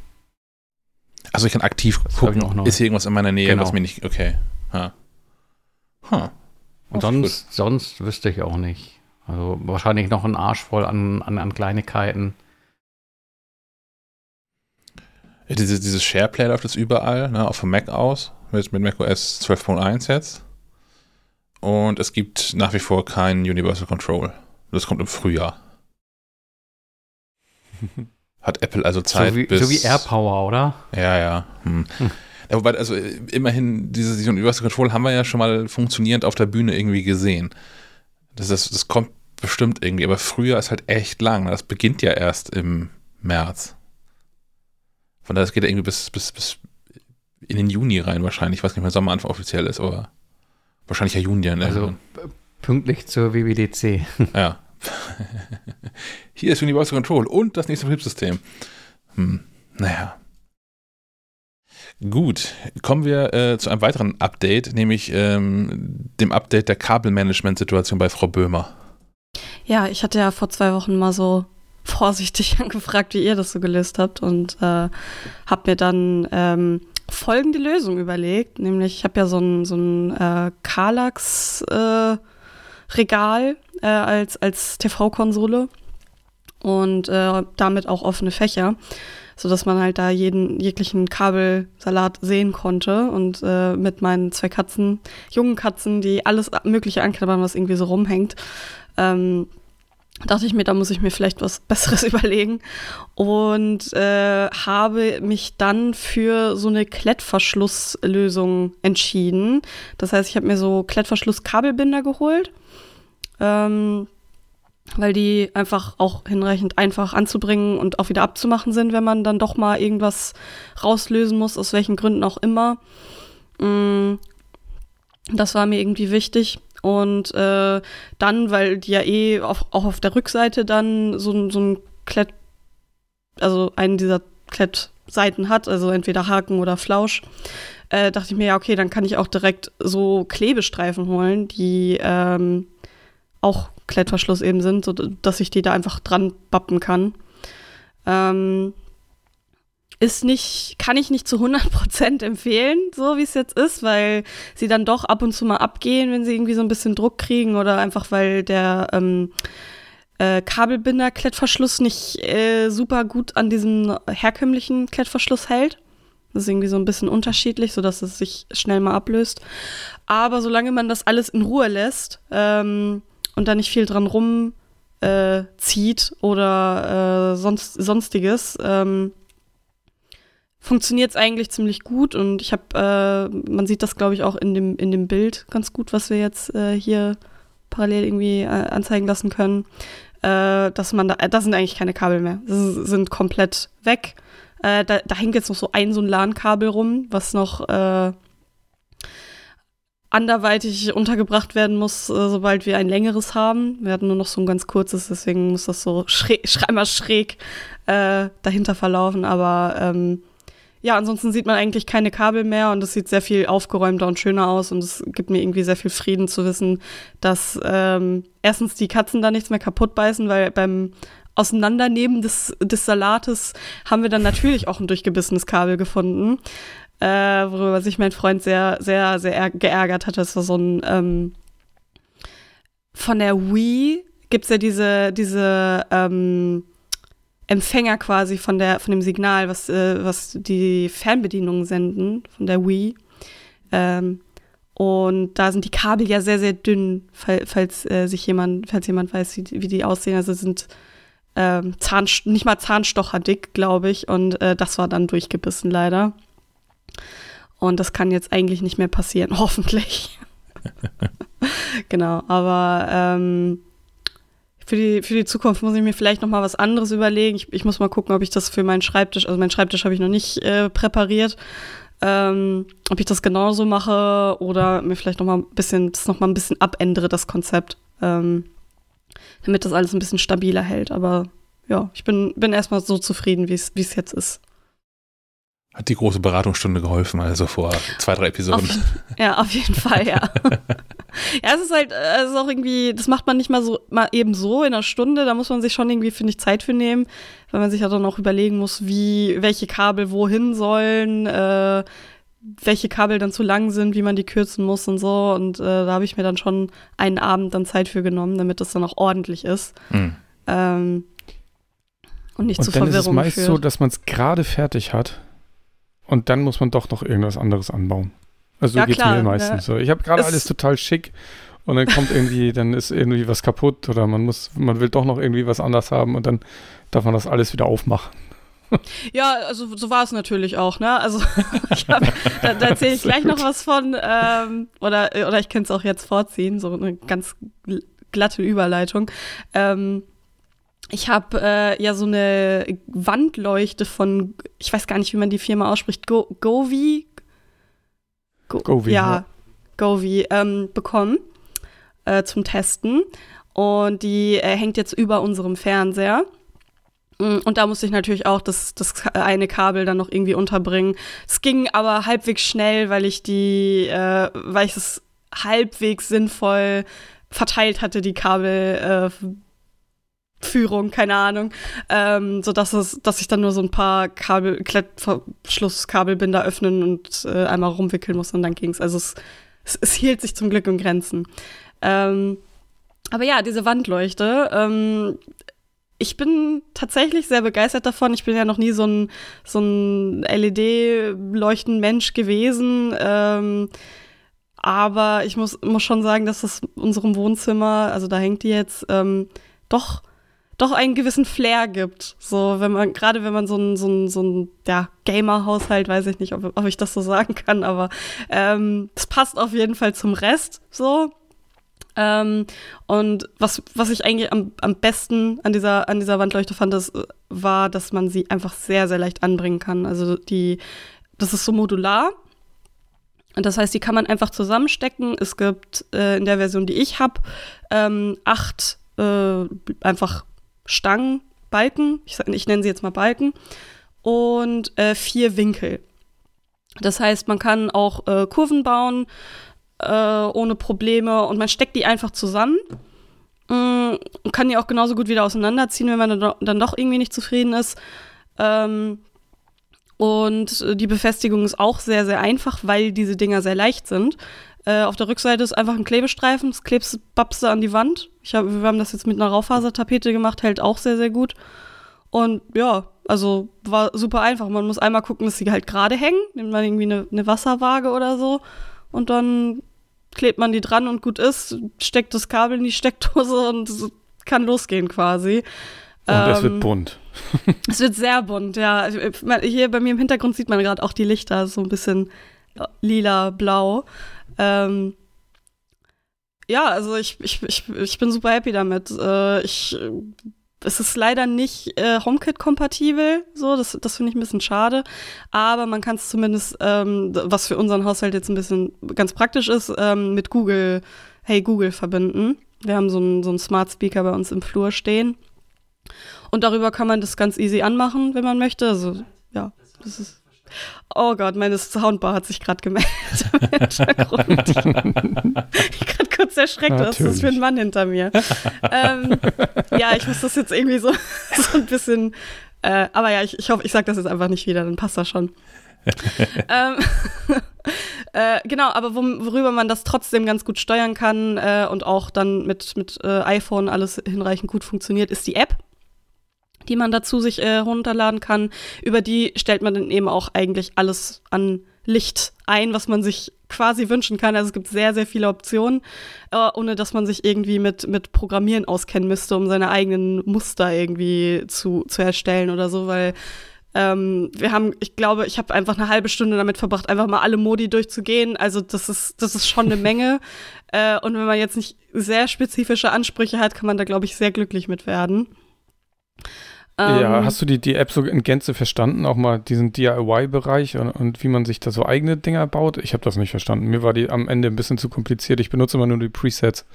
Also ich kann aktiv das gucken, ist hier irgendwas in meiner Nähe, genau. was mir nicht, okay. Ha. Huh. Und sonst, sonst wüsste ich auch nicht. Also wahrscheinlich noch ein Arsch voll an, an, an Kleinigkeiten. Ja, diese, dieses SharePlay läuft jetzt überall, ne, auf dem Mac aus, mit, mit macOS 12.1 jetzt. Und es gibt nach wie vor kein Universal Control. Das kommt im Frühjahr. Hat Apple also Zeit so wie, bis... So wie AirPower, oder? Ja, ja. Hm. Hm. ja. Wobei, also immerhin, dieses, dieses Universal Control haben wir ja schon mal funktionierend auf der Bühne irgendwie gesehen. Das, das, das kommt bestimmt irgendwie, aber früher ist halt echt lang. Das beginnt ja erst im März. Von daher, es geht ja irgendwie bis, bis, bis in den Juni rein wahrscheinlich. Ich weiß nicht, wann Sommeranfang offiziell ist, aber wahrscheinlich ja Juni. Ne? Also pünktlich zur WWDC. Ja, Hier ist Universal Control und das nächste Betriebssystem. Hm, naja. Gut, kommen wir äh, zu einem weiteren Update, nämlich ähm, dem Update der Kabelmanagement-Situation bei Frau Böhmer. Ja, ich hatte ja vor zwei Wochen mal so vorsichtig angefragt, wie ihr das so gelöst habt und äh, habe mir dann ähm, folgende Lösung überlegt, nämlich ich habe ja so ein, so ein äh, Kallax äh, Regal äh, als, als TV-Konsole und äh, damit auch offene Fächer, sodass man halt da jeden jeglichen Kabelsalat sehen konnte und äh, mit meinen zwei Katzen, jungen Katzen, die alles Mögliche anknabbern, was irgendwie so rumhängt, ähm, dachte ich mir, da muss ich mir vielleicht was Besseres überlegen und äh, habe mich dann für so eine Klettverschlusslösung entschieden. Das heißt, ich habe mir so Klettverschlusskabelbinder geholt ähm, weil die einfach auch hinreichend einfach anzubringen und auch wieder abzumachen sind, wenn man dann doch mal irgendwas rauslösen muss, aus welchen Gründen auch immer. Mm, das war mir irgendwie wichtig. Und äh, dann, weil die ja eh auf, auch auf der Rückseite dann so, so ein Klett, also einen dieser Klettseiten hat, also entweder Haken oder Flausch, äh, dachte ich mir, ja, okay, dann kann ich auch direkt so Klebestreifen holen, die ähm, auch Klettverschluss eben sind, so dass ich die da einfach dran bappen kann. Ähm, ist nicht, kann ich nicht zu 100% empfehlen, so wie es jetzt ist, weil sie dann doch ab und zu mal abgehen, wenn sie irgendwie so ein bisschen Druck kriegen oder einfach weil der ähm, äh, Kabelbinder-Klettverschluss nicht äh, super gut an diesem herkömmlichen Klettverschluss hält. Das ist irgendwie so ein bisschen unterschiedlich, sodass es sich schnell mal ablöst. Aber solange man das alles in Ruhe lässt, ähm, und da nicht viel dran rumzieht äh, oder äh, sonst, sonstiges, ähm, funktioniert es eigentlich ziemlich gut und ich habe, äh, man sieht das glaube ich auch in dem, in dem Bild ganz gut, was wir jetzt äh, hier parallel irgendwie äh, anzeigen lassen können, äh, dass man da, da sind eigentlich keine Kabel mehr, das sind komplett weg. da, da hängt jetzt noch so ein so ein LAN-Kabel rum, was noch anderweitig untergebracht werden muss, äh, sobald wir ein längeres haben. Wir hatten nur noch so ein ganz kurzes, deswegen muss das so schräg, schräg äh, dahinter verlaufen. Aber ähm, ja, ansonsten sieht man eigentlich keine Kabel mehr und es sieht sehr viel aufgeräumter und schöner aus und es gibt mir irgendwie sehr viel Frieden zu wissen, dass ähm, erstens die Katzen da nichts mehr kaputt beißen, weil beim Auseinandernehmen des, des Salates haben wir dann natürlich auch ein durchgebissenes Kabel gefunden äh, worüber sich mein Freund sehr, sehr, sehr geärgert hat. Das war so ein ähm, von der Wii gibt es ja diese, diese ähm, Empfänger quasi von der, von dem Signal, was, äh, was die Fernbedienungen senden, von der Wii. Ähm, und da sind die Kabel ja sehr, sehr dünn, falls, äh, sich jemand, falls jemand weiß, wie, wie die aussehen. Also sind ähm, Zahn, nicht mal Zahnstocher-dick, glaube ich. Und äh, das war dann durchgebissen leider. Und das kann jetzt eigentlich nicht mehr passieren, hoffentlich. genau, aber ähm, für, die, für die Zukunft muss ich mir vielleicht noch mal was anderes überlegen. Ich, ich muss mal gucken, ob ich das für meinen Schreibtisch, also meinen Schreibtisch habe ich noch nicht äh, präpariert, ähm, ob ich das genauso mache oder mir vielleicht noch mal ein bisschen, das noch mal ein bisschen abändere, das Konzept, ähm, damit das alles ein bisschen stabiler hält. Aber ja, ich bin, bin erstmal so zufrieden, wie es jetzt ist. Hat die große Beratungsstunde geholfen, also vor zwei, drei Episoden. Auf, ja, auf jeden Fall, ja. ja, es ist halt, es ist auch irgendwie, das macht man nicht mal so, mal eben so in einer Stunde, da muss man sich schon irgendwie, finde ich, Zeit für nehmen, weil man sich ja dann auch überlegen muss, wie, welche Kabel wohin sollen, äh, welche Kabel dann zu lang sind, wie man die kürzen muss und so. Und äh, da habe ich mir dann schon einen Abend dann Zeit für genommen, damit das dann auch ordentlich ist. Hm. Ähm, und nicht Und zu dann ist es Verwirrung meist führt. so, dass man es gerade fertig hat und dann muss man doch noch irgendwas anderes anbauen. Also so Ja, geht's klar, mir meistens ne? so. Ich habe gerade Es- alles total schick und dann kommt irgendwie, dann ist irgendwie was kaputt oder man muss, man will doch noch irgendwie was anders haben und dann darf man das alles wieder aufmachen. Ja, also so war es natürlich auch, ne? Also ich hab, da, da erzähle ich gleich noch gut. was von, ähm, oder, oder ich könnte es auch jetzt vorziehen, so eine ganz gl- glatte Überleitung. Ähm, ich habe äh, ja so eine Wandleuchte von, ich weiß gar nicht, wie man die Firma ausspricht, Go, Govi? Go, Govi, ja, ja. Govi, ähm, bekommen äh, zum Testen. Und die äh, hängt jetzt über unserem Fernseher. Mm, Und da musste ich natürlich auch das, das eine Kabel dann noch irgendwie unterbringen. Es ging aber halbwegs schnell, weil ich die, äh, weil ich es halbwegs sinnvoll verteilt hatte, die Kabelführung, äh, Führung, keine Ahnung, ähm, so dass es, dass ich dann nur so ein paar Kabel, Klettverschlusskabelbinder öffnen und äh, einmal rumwickeln muss und dann ging's. Also es, es, es hielt sich zum Glück in Grenzen. Ähm, aber ja, diese Wandleuchte, ähm, ich bin tatsächlich sehr begeistert davon. Ich bin ja noch nie so ein, so ein LED-Leuchten-Mensch gewesen. Ähm, aber ich muss, muss schon sagen, dass es unserem Wohnzimmer, also da hängt die jetzt, ähm, doch, doch einen gewissen Flair gibt. So, wenn man, gerade wenn man so ein, so ein, so ein ja, Gamer-Haushalt, weiß ich nicht, ob, ob ich das so sagen kann, aber ähm, es passt auf jeden Fall zum Rest so. Ähm, und was, was ich eigentlich am, am besten an dieser, an dieser Wandleuchte fand, das, äh, war, dass man sie einfach sehr, sehr leicht anbringen kann. Also die, das ist so modular. Und das heißt, die kann man einfach zusammenstecken. Es gibt äh, in der Version, die ich habe, ähm, acht äh, einfach Stangen, Balken. Ich, ich nenne sie jetzt mal Balken. Und äh, vier Winkel. Das heißt, man kann auch äh, Kurven bauen äh, ohne Probleme und man steckt die einfach zusammen. Mm, und kann die auch genauso gut wieder auseinanderziehen, wenn man dann doch, dann doch irgendwie nicht zufrieden ist. Ähm, und äh, die Befestigung ist auch sehr, sehr einfach, weil diese Dinger sehr leicht sind. Äh, auf der Rückseite ist einfach ein Klebestreifen, das klebst, babst du an die Wand. Ich hab, wir haben das jetzt mit einer Raufasertapete gemacht, hält auch sehr, sehr gut. Und ja, also war super einfach. Man muss einmal gucken, dass sie halt gerade hängen. Nimmt man irgendwie eine, eine Wasserwaage oder so. Und dann klebt man die dran und gut ist, steckt das Kabel in die Steckdose und kann losgehen quasi. Und es Ähm, wird bunt. es wird sehr bunt, ja. Hier bei mir im Hintergrund sieht man gerade auch die Lichter, so ein bisschen lila, blau. Ähm, ja, also ich, ich, ich, ich bin super happy damit. Äh, ich, es ist leider nicht äh, HomeKit-kompatibel, so, das, das finde ich ein bisschen schade. Aber man kann es zumindest, ähm, was für unseren Haushalt jetzt ein bisschen ganz praktisch ist, ähm, mit Google, Hey Google verbinden. Wir haben so einen so Smart Speaker bei uns im Flur stehen. Und darüber kann man das ganz easy anmachen, wenn man möchte. Also, ja, das ist. Oh Gott, meine Soundbar hat sich gerade gemeldet im Hintergrund. ich gerade kurz erschreckt, was ist das für ein. Mann hinter mir? ähm, ja, ich muss das jetzt irgendwie so, so ein bisschen. Äh, aber ja, ich, ich hoffe, ich sage das jetzt einfach nicht wieder, dann passt das schon. ähm, äh, genau, aber worüber man das trotzdem ganz gut steuern kann äh, und auch dann mit, mit äh, iPhone alles hinreichend gut funktioniert, ist die App, die man dazu sich äh, runterladen kann. Über die stellt man dann eben auch eigentlich alles an Licht ein, was man sich quasi wünschen kann. Also es gibt sehr, sehr viele Optionen, äh, ohne dass man sich irgendwie mit, mit Programmieren auskennen müsste, um seine eigenen Muster irgendwie zu, zu erstellen oder so, weil ähm, wir haben, ich glaube, ich habe einfach eine halbe Stunde damit verbracht, einfach mal alle Modi durchzugehen. Also das ist, das ist schon eine Menge. Äh, und wenn man jetzt nicht sehr spezifische Ansprüche hat, kann man da, glaube ich, sehr glücklich mit werden. Ja, Ähm, hast du die, die App so in Gänze verstanden? Auch mal diesen DIY-Bereich und, und wie man sich da so eigene Dinger baut? Ich habe das nicht verstanden. Mir war die am Ende ein bisschen zu kompliziert. Ich benutze immer nur die Presets.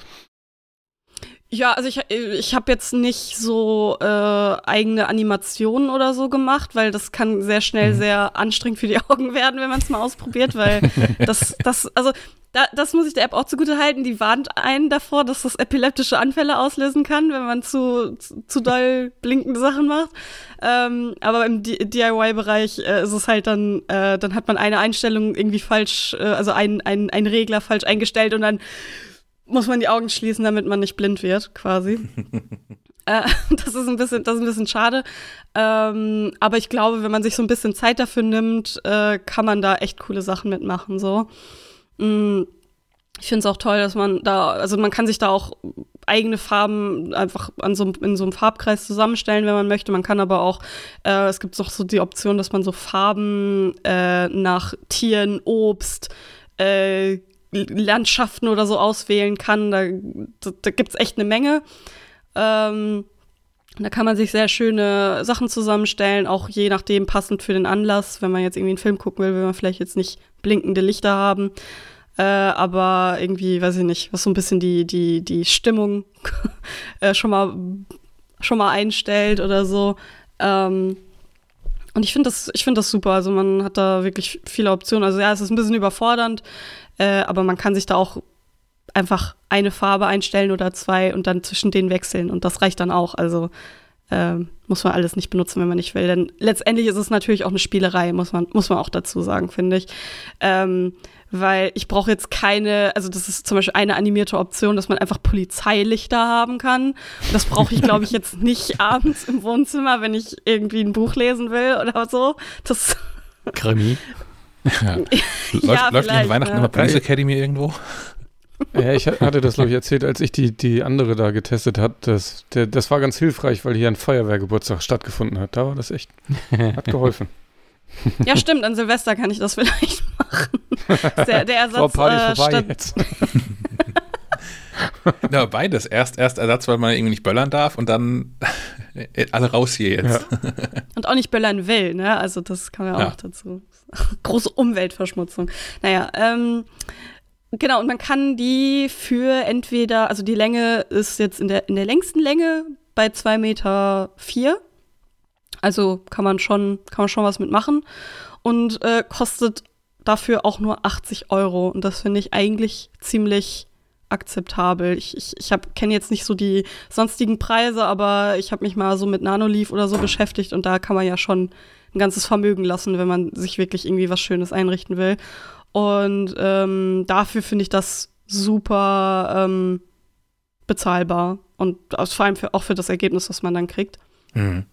Ja, also ich, ich habe jetzt nicht so äh, eigene Animationen oder so gemacht, weil das kann sehr schnell Mhm. sehr anstrengend für die Augen werden, wenn man es mal ausprobiert, weil das, das, also da, das muss ich der App auch zugute halten, die warnt einen davor, dass das epileptische Anfälle auslösen kann, wenn man zu, zu, zu doll blinkende Sachen macht. Ähm, aber im DIY-Bereich äh, ist es halt dann, äh, dann hat man eine Einstellung irgendwie falsch, äh, also ein, ein, ein Regler falsch eingestellt und dann muss man die Augen schließen, damit man nicht blind wird, quasi. äh, das ist ein bisschen, das ist ein bisschen schade. Ähm, aber ich glaube, wenn man sich so ein bisschen Zeit dafür nimmt, äh, kann man da echt coole Sachen mitmachen. So. Mm, ich finde es auch toll, dass man da, also man kann sich da auch eigene Farben einfach an so, in so einem Farbkreis zusammenstellen, wenn man möchte. Man kann aber auch, äh, es gibt noch so die Option, dass man so Farben äh, nach Tieren, Obst, äh, Landschaften oder so auswählen kann. Da, da, da gibt es echt eine Menge. Ähm, da kann man sich sehr schöne Sachen zusammenstellen, auch je nachdem passend für den Anlass. Wenn man jetzt irgendwie einen Film gucken will, will man vielleicht jetzt nicht blinkende Lichter haben. Äh, aber irgendwie, weiß ich nicht, was so ein bisschen die, die, die Stimmung äh, schon, mal, schon mal einstellt oder so. Ähm, und ich finde das, ich finde das super. Also man hat da wirklich viele Optionen. Also ja, es ist ein bisschen überfordernd, äh, aber man kann sich da auch einfach eine Farbe einstellen oder zwei und dann zwischen denen wechseln und das reicht dann auch. Also ähm, muss man alles nicht benutzen, wenn man nicht will. Denn letztendlich ist es natürlich auch eine Spielerei, muss man, muss man auch dazu sagen, finde ich. Ähm, weil ich brauche jetzt keine, also das ist zum Beispiel eine animierte Option, dass man einfach Polizeilichter haben kann. Und das brauche ich, glaube ich, jetzt nicht abends im Wohnzimmer, wenn ich irgendwie ein Buch lesen will oder so. Das Krimi. Ja. Läuft, Ja, läuft in Weihnachten ja. immer Police Academy irgendwo? Ja, ich hatte das, glaube ich, erzählt, als ich die, die andere da getestet hat. Das, der, das war ganz hilfreich, weil hier ein Feuerwehrgeburtstag stattgefunden hat. Da war das echt, hat geholfen. ja, stimmt, an Silvester kann ich das vielleicht machen. Der, der Ersatz War Party äh, vorbei statt, jetzt. Ja, beides. Erst, erst Ersatz, weil man irgendwie nicht böllern darf und dann alle raus hier jetzt. Und auch nicht böllern will, ne? Also das kann ja Ja. auch dazu. Große Umweltverschmutzung. Naja, ähm, genau, und man kann die für entweder, also die Länge ist jetzt in der, in der längsten Länge bei 2 Meter vier. Also kann man schon, kann man schon was mitmachen. Und äh, kostet dafür auch nur 80 Euro. Und das finde ich eigentlich ziemlich akzeptabel. Ich, ich, ich kenne jetzt nicht so die sonstigen Preise, aber ich habe mich mal so mit Nanoleaf oder so beschäftigt und da kann man ja schon ein ganzes Vermögen lassen, wenn man sich wirklich irgendwie was Schönes einrichten will. Und ähm, dafür finde ich das super ähm, bezahlbar und vor allem für, auch für das Ergebnis, was man dann kriegt. Mhm.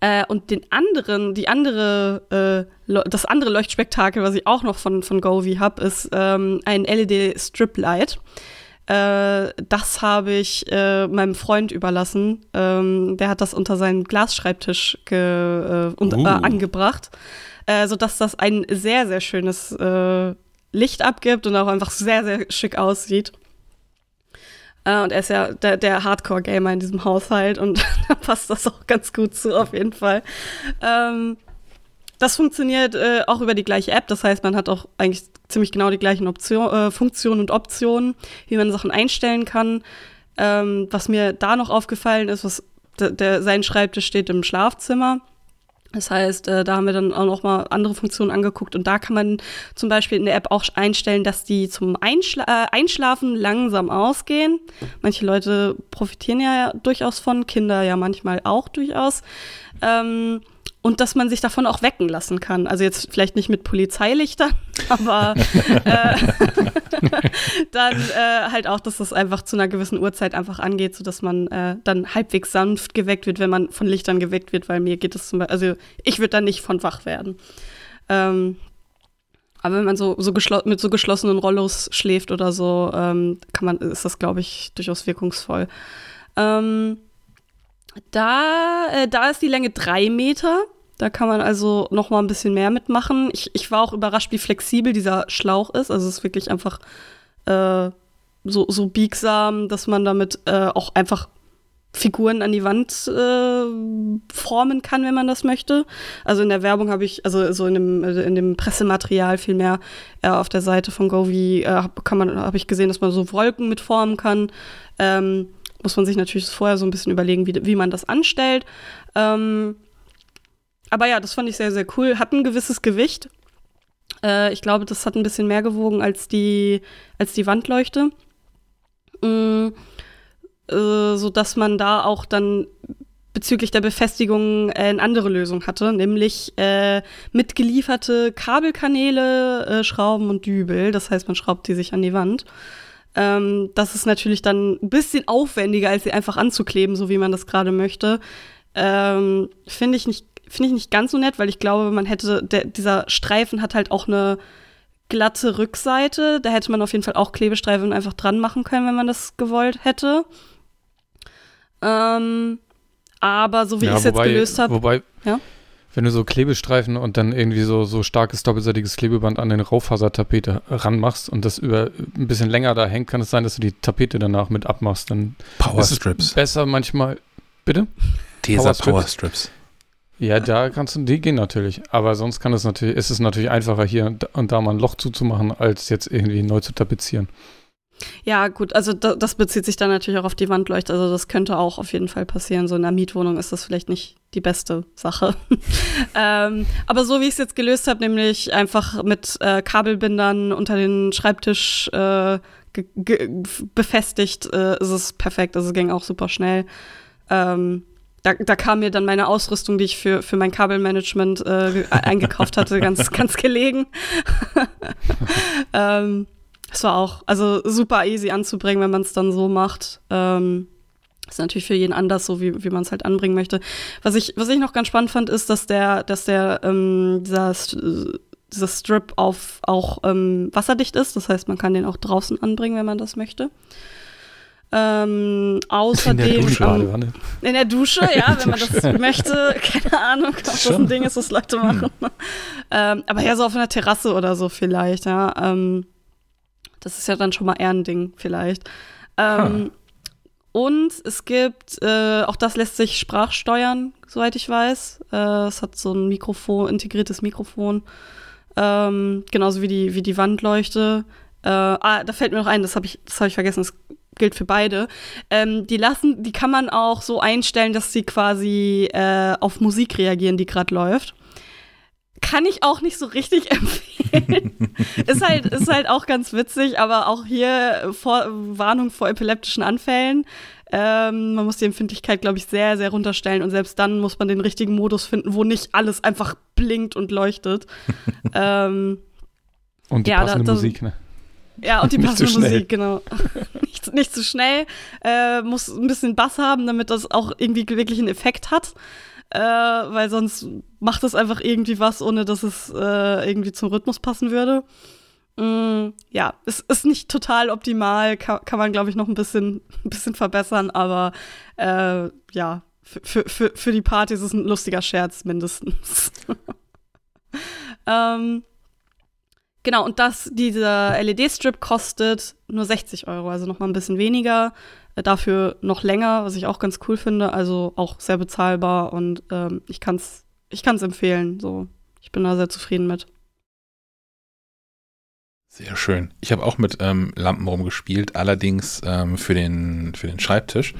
Äh, und den anderen, die andere, äh, das andere Leuchtspektakel, was ich auch noch von, von Govee habe, ist ähm, ein LED-Strip-Light. Äh, das habe ich äh, meinem Freund überlassen. Ähm, der hat das unter seinen Glasschreibtisch ge, äh, und, Uh. angebracht, äh, sodass das ein sehr, sehr schönes äh, Licht abgibt und auch einfach sehr, sehr schick aussieht. Und er ist ja der, der Hardcore-Gamer in diesem Haushalt und da passt das auch ganz gut zu, auf jeden Fall. Ähm, das funktioniert äh, auch über die gleiche App, das heißt, man hat auch eigentlich ziemlich genau die gleichen Option, äh, Funktionen und Optionen, wie man Sachen einstellen kann. Ähm, was mir da noch aufgefallen ist, was der, sein Schreibtisch steht im Schlafzimmer. Das heißt, äh, da haben wir dann auch noch mal andere Funktionen angeguckt und da kann man zum Beispiel in der App auch einstellen, dass die zum Einschla äh, Einschlafen langsam ausgehen. Manche Leute profitieren ja durchaus von, Kinder ja manchmal auch durchaus. Ähm, und dass man sich davon auch wecken lassen kann. Also jetzt vielleicht nicht mit Polizeilichtern, aber äh, dann äh, halt auch, dass das einfach zu einer gewissen Uhrzeit einfach angeht, sodass man äh, dann halbwegs sanft geweckt wird, wenn man von Lichtern geweckt wird, weil mir geht es zum Beispiel, also ich würde dann nicht von wach werden. Ähm, aber wenn man so, so mit so geschlossenen Rollos schläft oder so, ähm, kann man, ist das, glaube ich, durchaus wirkungsvoll. Ähm, da, äh, da ist die Länge drei Meter. Da kann man also noch mal ein bisschen mehr mitmachen. Ich, ich war auch überrascht, wie flexibel dieser Schlauch ist. Also es ist wirklich einfach äh, so, so biegsam, dass man damit äh, auch einfach Figuren an die Wand äh, formen kann, wenn man das möchte. Also in der Werbung habe ich, also so in dem, äh, in dem Pressematerial vielmehr äh, auf der Seite von Govi äh, kann man, habe ich gesehen, dass man so Wolken mitformen kann. Ähm, muss man sich natürlich vorher so ein bisschen überlegen, wie, wie man das anstellt. Ähm, aber ja, das fand ich sehr, sehr cool. Hat ein gewisses Gewicht. Äh, ich glaube, das hat ein bisschen mehr gewogen als die, als die Wandleuchte. Mm, äh, so dass man da auch dann bezüglich der Befestigung äh, eine andere Lösung hatte, nämlich äh, mitgelieferte Kabelkanäle, äh, Schrauben und Dübel. Das heißt, man schraubt die sich an die Wand. Ähm, das ist natürlich dann ein bisschen aufwendiger, als sie einfach anzukleben, so wie man das gerade möchte. Ähm, Finde ich nicht finde ich nicht ganz so nett, weil ich glaube, man hätte, der, dieser Streifen hat halt auch eine glatte Rückseite. Da hätte man auf jeden Fall auch Klebestreifen einfach dran machen können, wenn man das gewollt hätte. Ähm, aber so wie ja, ich es jetzt gelöst habe. Wobei, ja? Wenn du so Klebestreifen und dann irgendwie so, so starkes doppelseitiges Klebeband an den Raufasertapete ranmachst und das über ein bisschen länger da hängt, kann es sein, dass du die Tapete danach mit abmachst. Dann Powerstrips. Ist besser manchmal. Bitte? Tesa Powerstrips. Ja, da kannst du, die gehen natürlich. Aber sonst kann es natürlich, ist es natürlich einfacher hier und da mal ein Loch zuzumachen, als jetzt irgendwie neu zu tapezieren. Ja, gut, also da, das bezieht sich dann natürlich auch auf die Wandleuchte. Also das könnte auch auf jeden Fall passieren. So in einer Mietwohnung ist das vielleicht nicht die beste Sache. ähm, aber so wie ich es jetzt gelöst habe, nämlich einfach mit äh, Kabelbindern unter den Schreibtisch äh, befestigt, äh, ist es perfekt. Also es ging auch super schnell. Ähm, da, da kam mir dann meine Ausrüstung, die ich für, für mein Kabelmanagement äh, eingekauft hatte, ganz, ganz gelegen. ähm, es war auch also super easy anzubringen, wenn man es dann so macht. Ähm, ist natürlich für jeden anders, so wie, wie man es halt anbringen möchte. Was ich, was ich noch ganz spannend fand, ist, dass der, dass der, ähm, dieser, dieser Strip auf auch ähm, wasserdicht ist. Das heißt, man kann den auch draußen anbringen, wenn man das möchte. Ähm, außerdem. In der Dusche, ähm, in der Dusche, ja, wenn man das möchte. Keine Ahnung, ob das ein Ding ist, was Leute machen. Hm. ähm, aber ja, so auf einer Terrasse oder so vielleicht, ja. Ähm, das ist ja dann schon mal eher ein Ding, vielleicht. Ähm, und es gibt, äh, auch das lässt sich sprachsteuern, soweit ich weiß. Äh, es hat so ein Mikrofon, integriertes Mikrofon. Ähm, genauso wie die, wie die Wandleuchte. Äh, ah, da fällt mir noch ein, das habe ich, hab ich vergessen. Es gilt für beide. Ähm, die lassen, die kann man auch so einstellen, dass sie quasi äh, auf Musik reagieren, die gerade läuft. Kann ich auch nicht so richtig empfehlen. ist, halt, ist halt auch ganz witzig, aber auch hier vor, Warnung vor epileptischen Anfällen. Ähm, man muss die Empfindlichkeit, glaube ich, sehr, sehr runterstellen und selbst dann muss man den richtigen Modus finden, wo nicht alles einfach blinkt und leuchtet. ähm, und die ja, passende da, da, Musik, ne? Ja, und die passende Musik, genau. nicht, nicht zu schnell, äh, muss ein bisschen Bass haben, damit das auch irgendwie wirklich einen Effekt hat. Äh, weil sonst macht es einfach irgendwie was, ohne dass es äh, irgendwie zum Rhythmus passen würde. Mm, ja, es ist nicht total optimal, kann, kann man, glaube ich, noch ein bisschen, ein bisschen verbessern, aber äh, ja, für, für, für die Party ist es ein lustiger Scherz mindestens. ähm, Genau, und das, dieser LED-Strip kostet nur 60 Euro, also noch mal ein bisschen weniger. Äh, dafür noch länger, was ich auch ganz cool finde. Also auch sehr bezahlbar und ähm, ich kann es ich kann's empfehlen. So, ich bin da sehr zufrieden mit. Sehr schön. Ich habe auch mit ähm, Lampen rumgespielt, allerdings ähm, für, den, für den Schreibtisch.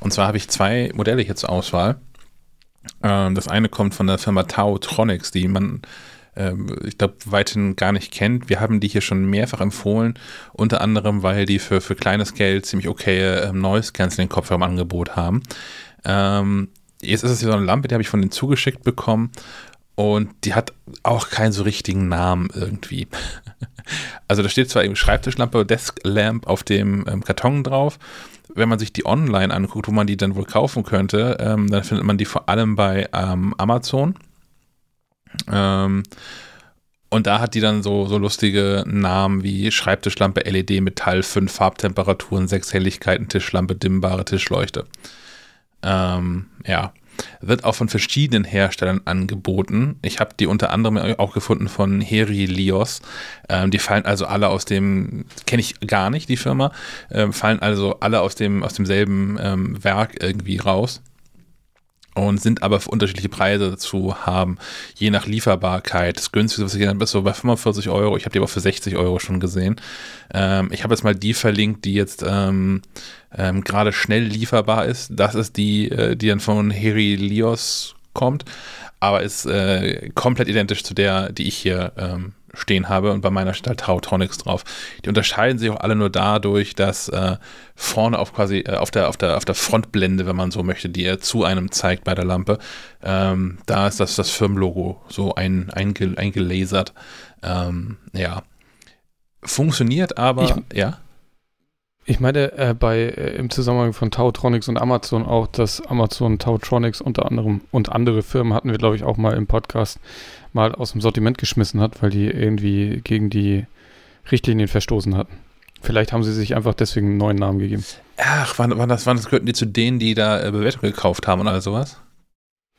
Und zwar habe ich zwei Modelle hier zur Auswahl. Ähm, das eine kommt von der Firma Tau Tronics, die man ähm, ich glaube, weithin gar nicht kennt. Wir haben die hier schon mehrfach empfohlen, unter anderem, weil die für, für kleines Geld ziemlich okay ähm, Noise Canceling Kopfhörer im Angebot haben. Ähm, jetzt ist es hier so eine Lampe, die habe ich von denen zugeschickt bekommen und die hat auch keinen so richtigen Namen irgendwie. also da steht zwar eben Schreibtischlampe, Desk Lamp auf dem ähm, Karton drauf. Wenn man sich die online anguckt, wo man die dann wohl kaufen könnte, ähm, dann findet man die vor allem bei ähm, Amazon. Ähm, und da hat die dann so, so lustige Namen wie Schreibtischlampe LED Metall, 5 Farbtemperaturen, 6 Helligkeiten, Tischlampe, dimmbare Tischleuchte. Ähm, ja. Wird auch von verschiedenen Herstellern angeboten. Ich habe die unter anderem auch gefunden von Heri Lios. Ähm, die fallen also alle aus dem, kenne ich gar nicht, die Firma, ähm, fallen also alle aus, dem, aus demselben ähm, Werk irgendwie raus. Und sind aber für unterschiedliche Preise zu haben, je nach Lieferbarkeit. Das günstigste, was ich genannt ist so bei 45 Euro. Ich habe die aber für 60 Euro schon gesehen. Ähm, ich habe jetzt mal die verlinkt, die jetzt ähm, ähm, gerade schnell lieferbar ist. Das ist die, äh, die dann von Herilios kommt, aber ist äh, komplett identisch zu der, die ich hier ähm, stehen habe und bei meiner steht halt Tautronics drauf. Die unterscheiden sich auch alle nur dadurch, dass äh, vorne auf quasi äh, auf der auf der auf der Frontblende, wenn man so möchte, die er zu einem zeigt bei der Lampe, ähm, da ist das das Firmenlogo so ein, einge, eingelasert. Ähm, ja, funktioniert, aber ich, ja. Ich meine, äh, bei äh, im Zusammenhang von Tautronics und Amazon auch, dass Amazon Tautronics unter anderem und andere Firmen hatten wir, glaube ich, auch mal im Podcast mal aus dem Sortiment geschmissen hat, weil die irgendwie gegen die Richtlinien verstoßen hatten. Vielleicht haben sie sich einfach deswegen einen neuen Namen gegeben. Ach, wann, wann das, wann das gehörten die zu denen, die da äh, Bewertungen gekauft haben und all sowas?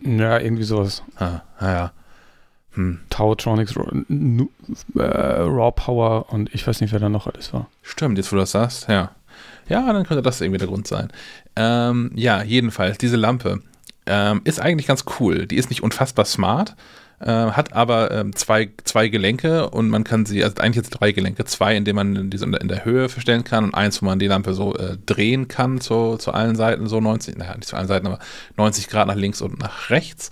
Ja, irgendwie sowas. Ah, ja. Hm. Tautronics, äh, Raw Power und ich weiß nicht, wer da noch alles war. Stimmt, jetzt wo du das sagst, ja. Ja, dann könnte das irgendwie der Grund sein. Ähm, ja, jedenfalls, diese Lampe ähm, ist eigentlich ganz cool. Die ist nicht unfassbar smart, äh, hat aber ähm, zwei, zwei Gelenke und man kann sie, also eigentlich jetzt drei Gelenke, zwei, indem man diese in der Höhe verstellen kann und eins, wo man die Lampe so äh, drehen kann zu, zu allen Seiten, so 90, naja, nicht zu allen Seiten, aber 90 Grad nach links und nach rechts.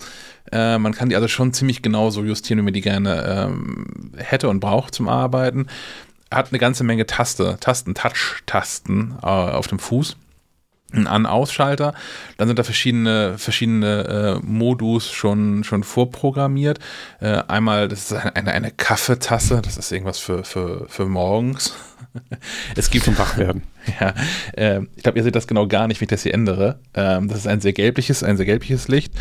Äh, man kann die also schon ziemlich genau so justieren, wie man die gerne ähm, hätte und braucht zum Arbeiten hat eine ganze Menge Taste, Tasten, Touch-Tasten äh, auf dem Fuß. Ein An-Ausschalter. Dann sind da verschiedene, verschiedene äh, Modus schon, schon vorprogrammiert. Äh, einmal, das ist eine, eine Kaffeetasse, das ist irgendwas für, für, für morgens. es gibt zum Wachwerden. Ja, äh, ich glaube, ihr seht das genau gar nicht, wenn ich das hier ändere. Ähm, das ist ein sehr gelbliches, ein sehr gelbliches Licht.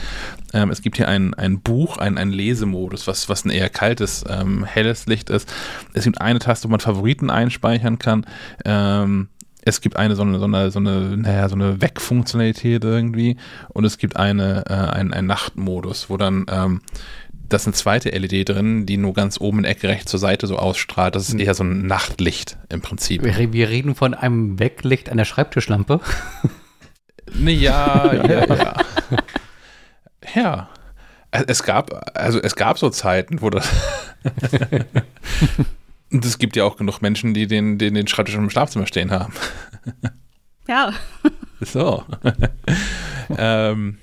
Ähm, es gibt hier ein, ein Buch, ein, ein Lesemodus, was, was ein eher kaltes, ähm, helles Licht ist. Es gibt eine Taste, wo man Favoriten einspeichern kann. Ähm, es gibt eine so eine, so eine, so eine, naja, so eine Wegfunktionalität irgendwie und es gibt eine, äh, einen, einen Nachtmodus, wo dann ähm, das ist eine zweite LED drin, die nur ganz oben in der Ecke rechts zur Seite so ausstrahlt. Das ist hm. eher so ein Nachtlicht im Prinzip. Wir, wir reden von einem Weglicht an der Schreibtischlampe. Ja, ja, ja. Ja. Es gab, also es gab so Zeiten, wo das. Und es gibt ja auch genug Menschen, die den, den, den Schreibtisch im Schlafzimmer stehen haben. Ja. So. ähm,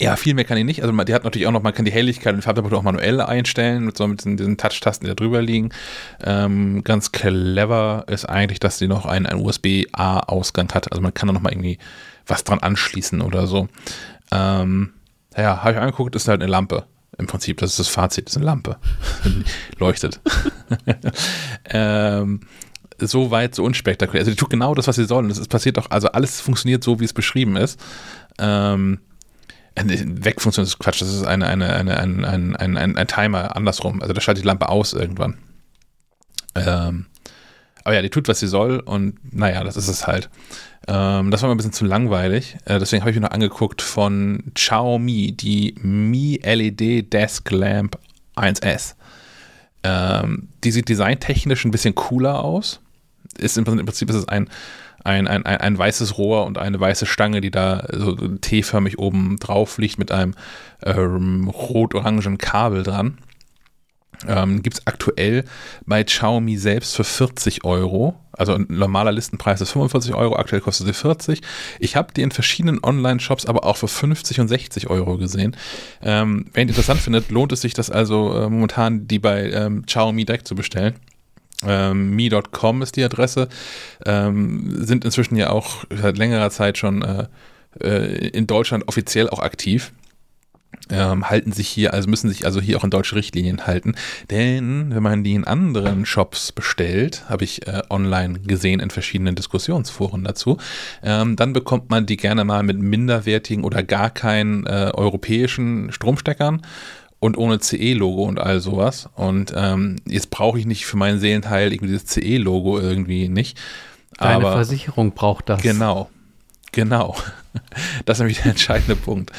ja, viel mehr kann ich nicht. Also die hat natürlich auch noch, man kann die Helligkeit und Farbtemperatur auch manuell einstellen, mit so mit diesen, diesen Touch-Tasten, die da drüber liegen. Ähm, ganz clever ist eigentlich, dass sie noch einen, einen USB-A-Ausgang hat. Also man kann da noch mal irgendwie was dran anschließen oder so. Ähm, ja, habe ich angeguckt, ist halt eine Lampe. Im Prinzip, das ist das Fazit, das ist eine Lampe. Leuchtet. ähm, so weit, so unspektakulär. Also die tut genau das, was sie soll. Und es passiert doch, also alles funktioniert so, wie es beschrieben ist. Ähm, Wegfunktion ist Quatsch, das ist eine, eine, eine, ein, ein, ein, ein, ein Timer andersrum. Also da schaltet die Lampe aus irgendwann. Ähm, aber ja, die tut, was sie soll und naja, das ist es halt. Ähm, das war mir ein bisschen zu langweilig. Äh, deswegen habe ich mir noch angeguckt von Xiaomi, die Mi LED Desk Lamp 1S. Ähm, die sieht designtechnisch ein bisschen cooler aus. Ist im, Prinzip ist es ein ein, ein, ein, ein weißes Rohr und eine weiße Stange, die da so T-förmig oben drauf liegt mit einem ähm, rot-orangen Kabel dran. Ähm, Gibt es aktuell bei Xiaomi selbst für 40 Euro. Also ein normaler Listenpreis ist 45 Euro, aktuell kostet sie 40. Ich habe die in verschiedenen Online-Shops aber auch für 50 und 60 Euro gesehen. Ähm, wer ihn interessant findet, lohnt es sich das also äh, momentan, die bei ähm, Xiaomi direkt zu bestellen. Ähm, Me.com ist die Adresse. Ähm, sind inzwischen ja auch seit längerer Zeit schon äh, äh, in Deutschland offiziell auch aktiv. Ähm, halten sich hier, also müssen sich also hier auch an deutsche Richtlinien halten. Denn wenn man die in anderen Shops bestellt, habe ich äh, online gesehen in verschiedenen Diskussionsforen dazu, ähm, dann bekommt man die gerne mal mit minderwertigen oder gar keinen äh, europäischen Stromsteckern und ohne CE-Logo und all sowas. Und ähm, jetzt brauche ich nicht für meinen Seelenteil irgendwie dieses CE-Logo irgendwie nicht. Deine aber, Versicherung braucht das. Genau. Genau. Das ist nämlich der entscheidende Punkt.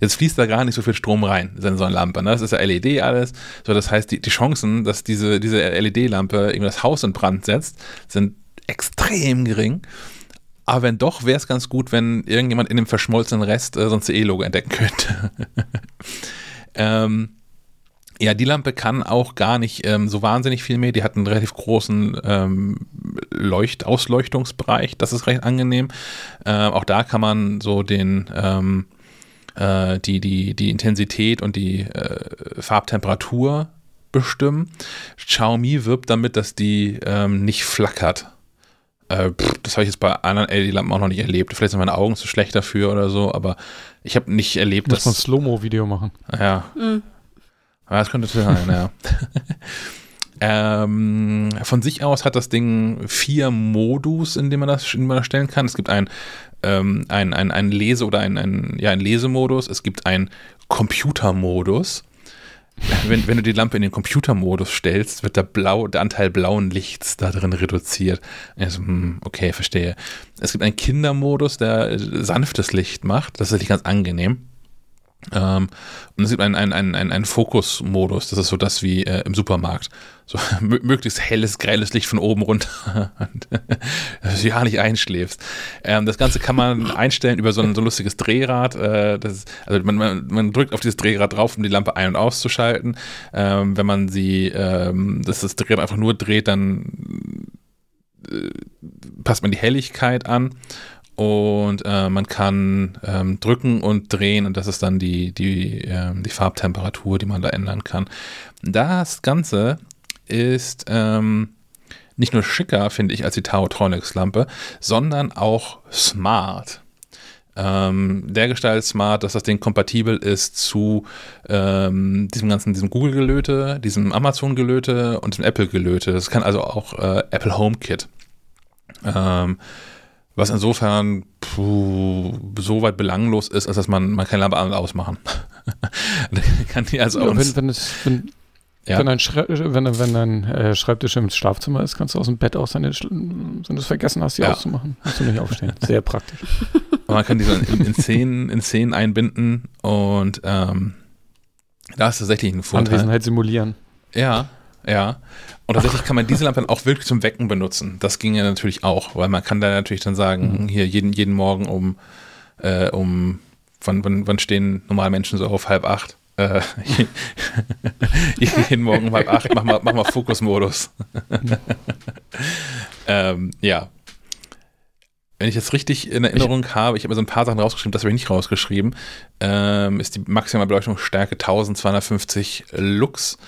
Jetzt fließt da gar nicht so viel Strom rein, Sensorlampe. Ne? Das ist ja LED alles. So, das heißt, die, die Chancen, dass diese, diese LED-Lampe das Haus in Brand setzt, sind extrem gering. Aber wenn doch, wäre es ganz gut, wenn irgendjemand in dem verschmolzenen Rest äh, so ein CE-Logo entdecken könnte. ähm, ja, die Lampe kann auch gar nicht ähm, so wahnsinnig viel mehr. Die hat einen relativ großen ähm, Leucht Ausleuchtungsbereich. Das ist recht angenehm. Ähm, auch da kann man so den ähm, äh, die, die, die Intensität und die äh, Farbtemperatur bestimmen. Xiaomi wirbt damit, dass die ähm, nicht flackert. Äh, pff, das habe ich jetzt bei anderen LED-Lampen auch noch nicht erlebt. Vielleicht sind meine Augen zu schlecht dafür oder so, aber ich habe nicht erlebt, Muss man dass. Slow-Mo-Video machen. Ja, Mhm. Ja, das könnte sein, ja. ähm, von sich aus hat das Ding vier Modus, in denen man das, in denen man das stellen kann. Es gibt ein, ähm, ein, ein, ein Lese- oder ein, ein, ja, ein Lesemodus. Es gibt einen Computermodus. Wenn, wenn du die Lampe in den Computermodus stellst, wird der, blau, der Anteil blauen Lichts da drin reduziert. Also, okay, verstehe. Es gibt einen Kindermodus, der sanftes Licht macht. Das ist wirklich ganz angenehm. Ähm, und es gibt einen, einen, einen, einen, einen Fokusmodus, das ist so das wie äh, im Supermarkt. So mö- möglichst helles, grelles Licht von oben runter, dass du ja nicht einschläfst. Ähm, das Ganze kann man einstellen über so ein, so lustiges Drehrad. Äh, ist, also man, man, man drückt auf dieses Drehrad drauf, um die Lampe ein- und auszuschalten. Ähm, wenn man sie, ähm, dass das Drehrad einfach nur dreht, dann äh, passt man die Helligkeit an und äh, man kann ähm, drücken und drehen und das ist dann die, die, ähm, die Farbtemperatur, die man da ändern kann. Das Ganze ist ähm, nicht nur schicker, finde ich, als die Taotronics-Lampe, sondern auch smart. Ähm, der Gestalt smart, dass das Ding kompatibel ist zu ähm, diesem ganzen, diesem Google-Gelöte, diesem Amazon-Gelöte und dem Apple-Gelöte. Das kann also auch äh, Apple HomeKit. Ähm, was insofern puh, so weit belanglos ist, als dass man, man keine Lampe ausmachen. kann die also Ja, wenn, wenn, es, wenn, Ja. wenn ein, Schrei wenn, wenn ein äh, Schreibtisch im Schlafzimmer ist, kannst du aus dem Bett aus deine, wenn du es vergessen hast, die Ja. auszumachen. Musst du nicht aufstehen. Sehr praktisch. Aber man kann die so in, in, Szenen, in Szenen einbinden und ähm, da ist tatsächlich ein Vorteil. Anwesenheit simulieren. Ja, ja. Und tatsächlich kann man diese Lampe dann auch wirklich zum Wecken benutzen. Das ging ja natürlich auch, weil man kann da natürlich dann sagen, hier jeden, jeden Morgen um, äh, um wann, wann, wann stehen normale Menschen so auf halb acht? Äh, jeden Morgen um halb acht, mach mal, mach mal Fokusmodus. ähm, ja. Wenn ich jetzt richtig in Erinnerung habe, ich habe mir so ein paar Sachen rausgeschrieben, das habe ich nicht rausgeschrieben, ähm, ist die maximale Beleuchtungsstärke 1250 Lux.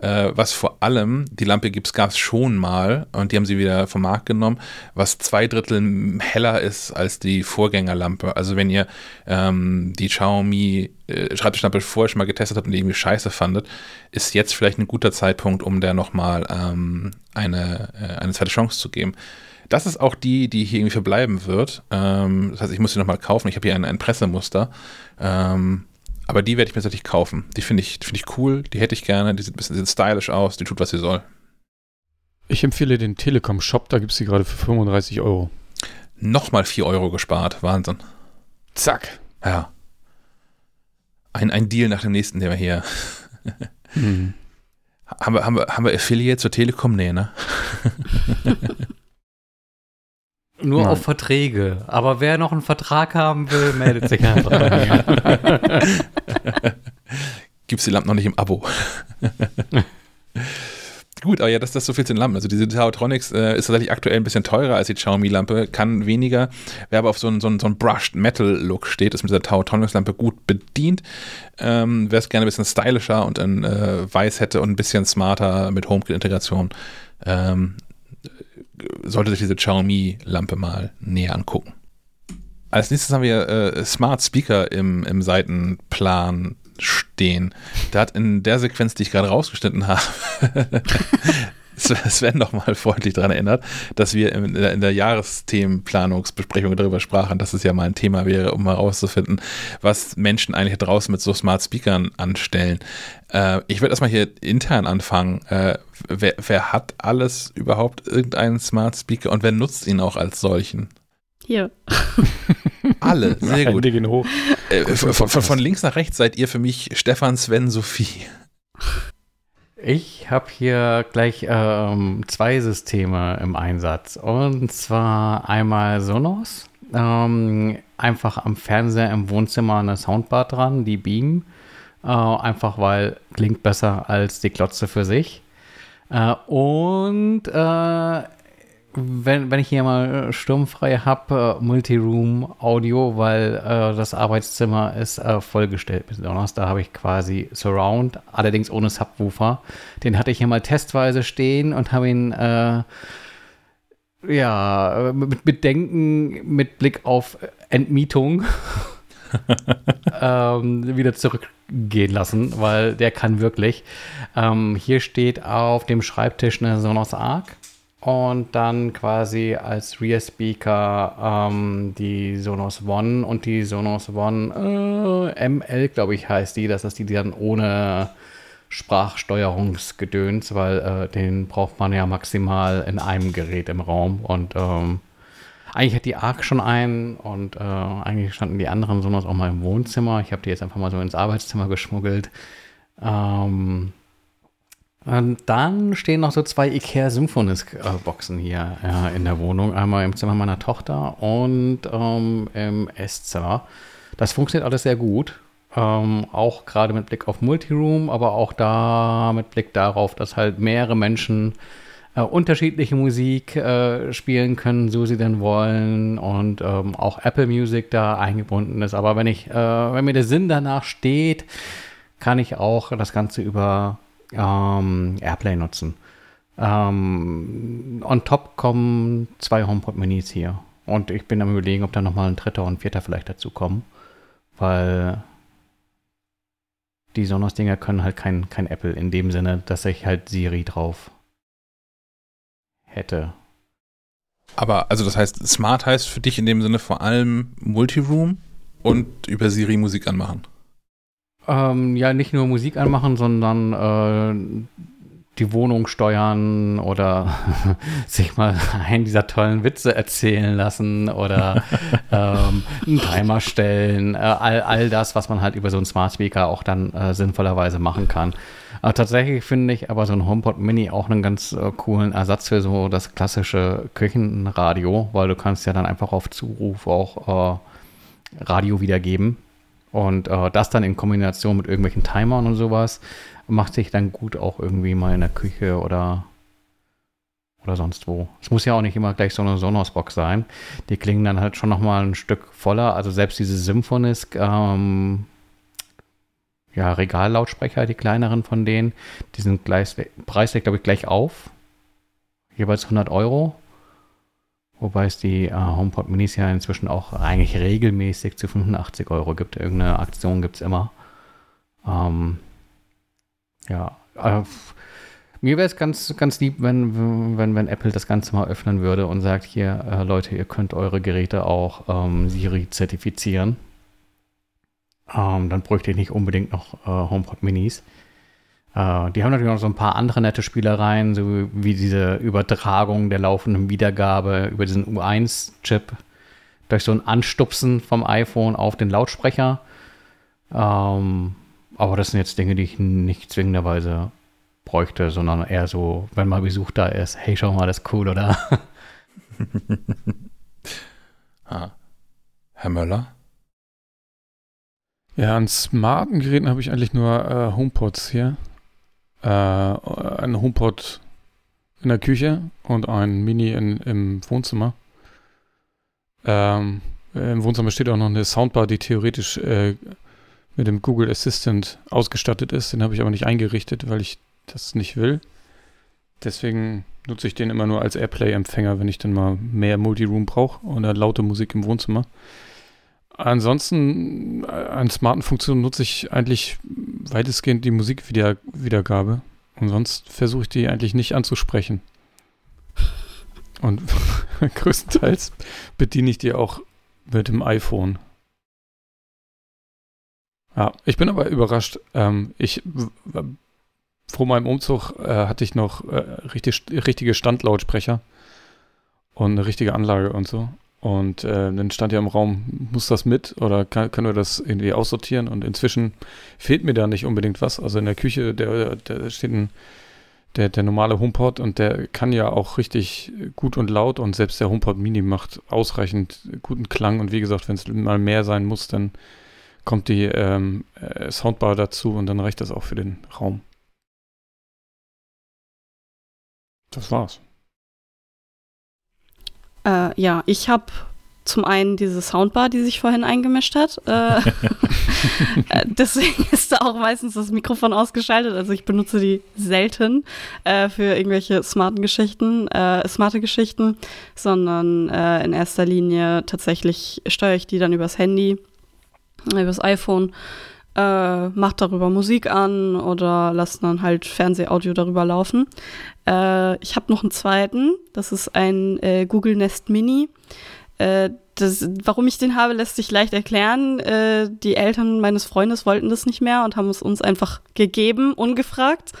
Äh, was vor allem, die Lampe gibt's, gab es schon mal und die haben sie wieder vom Markt genommen, was zwei Drittel heller ist als die Vorgängerlampe. Also wenn ihr ähm, die Xiaomi äh, Schreibtischlampe vorher schon mal getestet habt und die irgendwie scheiße fandet, ist jetzt vielleicht ein guter Zeitpunkt, um der nochmal ähm, eine, äh, eine zweite Chance zu geben. Das ist auch die, die hier irgendwie verbleiben wird. Ähm, das heißt, ich muss sie nochmal kaufen. Ich habe hier ein, ein Pressemuster. Ähm, aber die werde ich mir tatsächlich kaufen. Die finde ich, finde ich cool, die hätte ich gerne, die sieht ein bisschen stylisch aus, die tut, was sie soll. Ich empfehle den Telekom Shop, da gibt es die gerade für 35 Euro. Nochmal 4 Euro gespart, Wahnsinn. Zack. Ja. Ein, ein Deal nach dem nächsten, den wir hier. Hm. Haben wir, haben wir, haben wir Affiliate zur Telekom? Nee, ne? Nur Nein. auf Verträge. Aber wer noch einen Vertrag haben will, meldet sich einfach. Gibt es die Lampen noch nicht im Abo. Gut, aber ja, das, das ist so viel zu den Lampen. Also diese Taotronics äh, ist tatsächlich aktuell ein bisschen teurer als die Xiaomi-Lampe, kann weniger. Wer aber auf so einen, so einen, so einen Brushed Metal-Look steht, ist mit dieser Taotronics-Lampe gut bedient. Ähm, Wer es gerne ein bisschen stylischer und in äh, weiß hätte und ein bisschen smarter mit HomeKit-Integration, ähm, sollte sich diese Xiaomi-Lampe mal näher angucken. Als nächstes haben wir äh, Smart Speaker im, im Seitenplan stehen. Da hat in der Sequenz, die ich gerade rausgeschnitten habe, Sven noch mal freundlich daran erinnert, dass wir in der, in der Jahresthemenplanungsbesprechung darüber sprachen, dass es ja mal ein Thema wäre, um herauszufinden, was Menschen eigentlich draußen mit so Smart Speakern anstellen. Äh, ich würde erstmal hier intern anfangen. Äh, wer, wer hat alles überhaupt irgendeinen Smart Speaker und wer nutzt ihn auch als solchen? Hier. Alle, sehr gut. Hände gehen hoch. Äh, von, von, von links nach rechts seid ihr für mich Stefan, Sven, Sophie. Ich habe hier gleich ähm, zwei Systeme im Einsatz. Und zwar einmal Sonos. Ähm, einfach am Fernseher im Wohnzimmer eine Soundbar dran, die Beam. Äh, einfach weil klingt besser als die Glotze für sich. Äh, und äh, wenn, wenn ich hier mal sturmfrei habe, äh, Multiroom Audio, weil äh, das Arbeitszimmer ist äh, vollgestellt mit Sonos. Da habe ich quasi Surround, allerdings ohne Subwoofer. Den hatte ich hier mal testweise stehen und habe ihn äh, ja mit Bedenken mit Blick auf Entmietung ähm, wieder zurückgehen lassen, weil der kann wirklich. Ähm, hier steht auf dem Schreibtisch eine Sonos Arc und dann quasi als Rear Speaker ähm, die Sonos One und die Sonos One äh, ML, glaube ich, heißt die. Das ist die, die dann ohne Sprachsteuerungsgedöns, weil äh, den braucht man ja maximal in einem Gerät im Raum und ähm, eigentlich hat die Arc schon einen und äh, eigentlich standen die anderen Sonos auch mal im Wohnzimmer. Ich habe die jetzt einfach mal so ins Arbeitszimmer geschmuggelt. Ähm, und dann stehen noch so zwei IKEA Symphonis-Boxen hier äh, in der Wohnung. Einmal im Zimmer meiner Tochter und ähm, im Esszimmer. Das funktioniert alles sehr gut. Ähm, auch gerade mit Blick auf Multiroom, aber auch da mit Blick darauf, dass halt mehrere Menschen äh, unterschiedliche Musik äh, spielen können, so sie denn wollen. Und ähm, auch Apple Music da eingebunden ist. Aber wenn ich, äh, wenn mir der Sinn danach steht, kann ich auch das Ganze über ähm, Airplay nutzen. Ähm, on top kommen zwei HomePod Minis hier. Und ich bin am überlegen, ob da nochmal ein dritter und vierter vielleicht dazu kommen. Weil die Sonos-Dinger können halt kein, kein Apple in dem Sinne, dass ich halt Siri drauf hätte. Aber, also das heißt, Smart heißt für dich in dem Sinne vor allem Multiroom und über Siri Musik anmachen. Ähm, ja, nicht nur Musik anmachen, sondern äh, die Wohnung steuern oder sich mal einen dieser tollen Witze erzählen lassen oder ähm, einen Timer stellen. Äh, all, all das, was man halt über so einen Smart Speaker auch dann äh, sinnvollerweise machen kann. Aber tatsächlich finde ich aber so ein HomePod Mini auch einen ganz äh, coolen Ersatz für so das klassische Küchenradio, weil du kannst ja dann einfach auf Zuruf auch äh, Radio wiedergeben. Und äh, das dann in Kombination mit irgendwelchen Timern und sowas macht sich dann gut auch irgendwie mal in der Küche oder oder sonst wo. Es muss ja auch nicht immer gleich so eine Sonos-Box sein. Die klingen dann halt schon nochmal ein Stück voller. Also selbst diese Symphonisk, ähm, ja, Regallautsprecher, die kleineren von denen, die sind gleich, preislich, glaube ich, gleich auf. Jeweils 100 Euro. Wobei es die äh, HomePod Minis ja inzwischen auch eigentlich regelmäßig zu 85 Euro gibt. Irgendeine Aktion gibt es immer. Ähm, ja, äh, mir wäre es ganz, ganz lieb, wenn, wenn, wenn Apple das Ganze mal öffnen würde und sagt, hier, äh, Leute, ihr könnt eure Geräte auch ähm, Siri zertifizieren. Ähm, dann bräuchte ich nicht unbedingt noch äh, HomePod Minis. Äh, die haben natürlich noch so ein paar andere nette Spielereien, so wie diese Übertragung der laufenden Wiedergabe über diesen U1-Chip durch so ein Anstupsen vom iPhone auf den Lautsprecher. Ähm, aber das sind jetzt Dinge, die ich nicht zwingenderweise bräuchte, sondern eher so, wenn mal Besuch da ist, hey, schau mal, das ist cool, oder? ah. Herr Möller? Ja, an smarten Geräten habe ich eigentlich nur äh, HomePods hier äh, ein HomePod in der Küche und ein Mini in, im Wohnzimmer. Ähm, Im Wohnzimmer steht auch noch eine Soundbar, die theoretisch äh, mit dem Google Assistant ausgestattet ist. Den habe ich aber nicht eingerichtet, weil ich das nicht will. Deswegen nutze ich den immer nur als Airplay-Empfänger, wenn ich dann mal mehr Multiroom brauche oder laute Musik im Wohnzimmer. Ansonsten äh, an smarten Funktionen nutze ich eigentlich weitestgehend die Musikwiedergabe. Und sonst versuche ich die eigentlich nicht anzusprechen. Und größtenteils bediene ich die auch mit dem iPhone. Ja, ich bin aber überrascht. Ähm, ich vor meinem Umzug äh, hatte ich noch äh, richtig, richtige Standlautsprecher und eine richtige Anlage und so. Und äh, dann stand ja im Raum, muss das mit oder kann, können wir das irgendwie aussortieren? Und inzwischen fehlt mir da nicht unbedingt was. Also in der Küche, der, der steht ein, der, der normale HomePod und der kann ja auch richtig gut und laut und selbst der HomePod Mini macht ausreichend guten Klang. Und wie gesagt, wenn es mal mehr sein muss, dann kommt die ähm, äh, Soundbar dazu und dann reicht das auch für den Raum. Das war's. Äh, ja, ich habe zum einen diese Soundbar, die sich vorhin eingemischt hat. Äh, äh, deswegen ist da auch meistens das Mikrofon ausgeschaltet. Also ich benutze die selten äh, für irgendwelche smarten Geschichten, äh, smarte Geschichten, sondern äh, in erster Linie tatsächlich steuere ich die dann übers Handy, übers iPhone. Äh, macht darüber Musik an oder lasse dann halt Fernsehaudio darüber laufen. Äh, ich habe noch einen zweiten, das ist ein äh, Google Nest Mini. Äh, das, warum ich den habe, lässt sich leicht erklären. Äh, die Eltern meines Freundes wollten das nicht mehr und haben es uns einfach gegeben, ungefragt.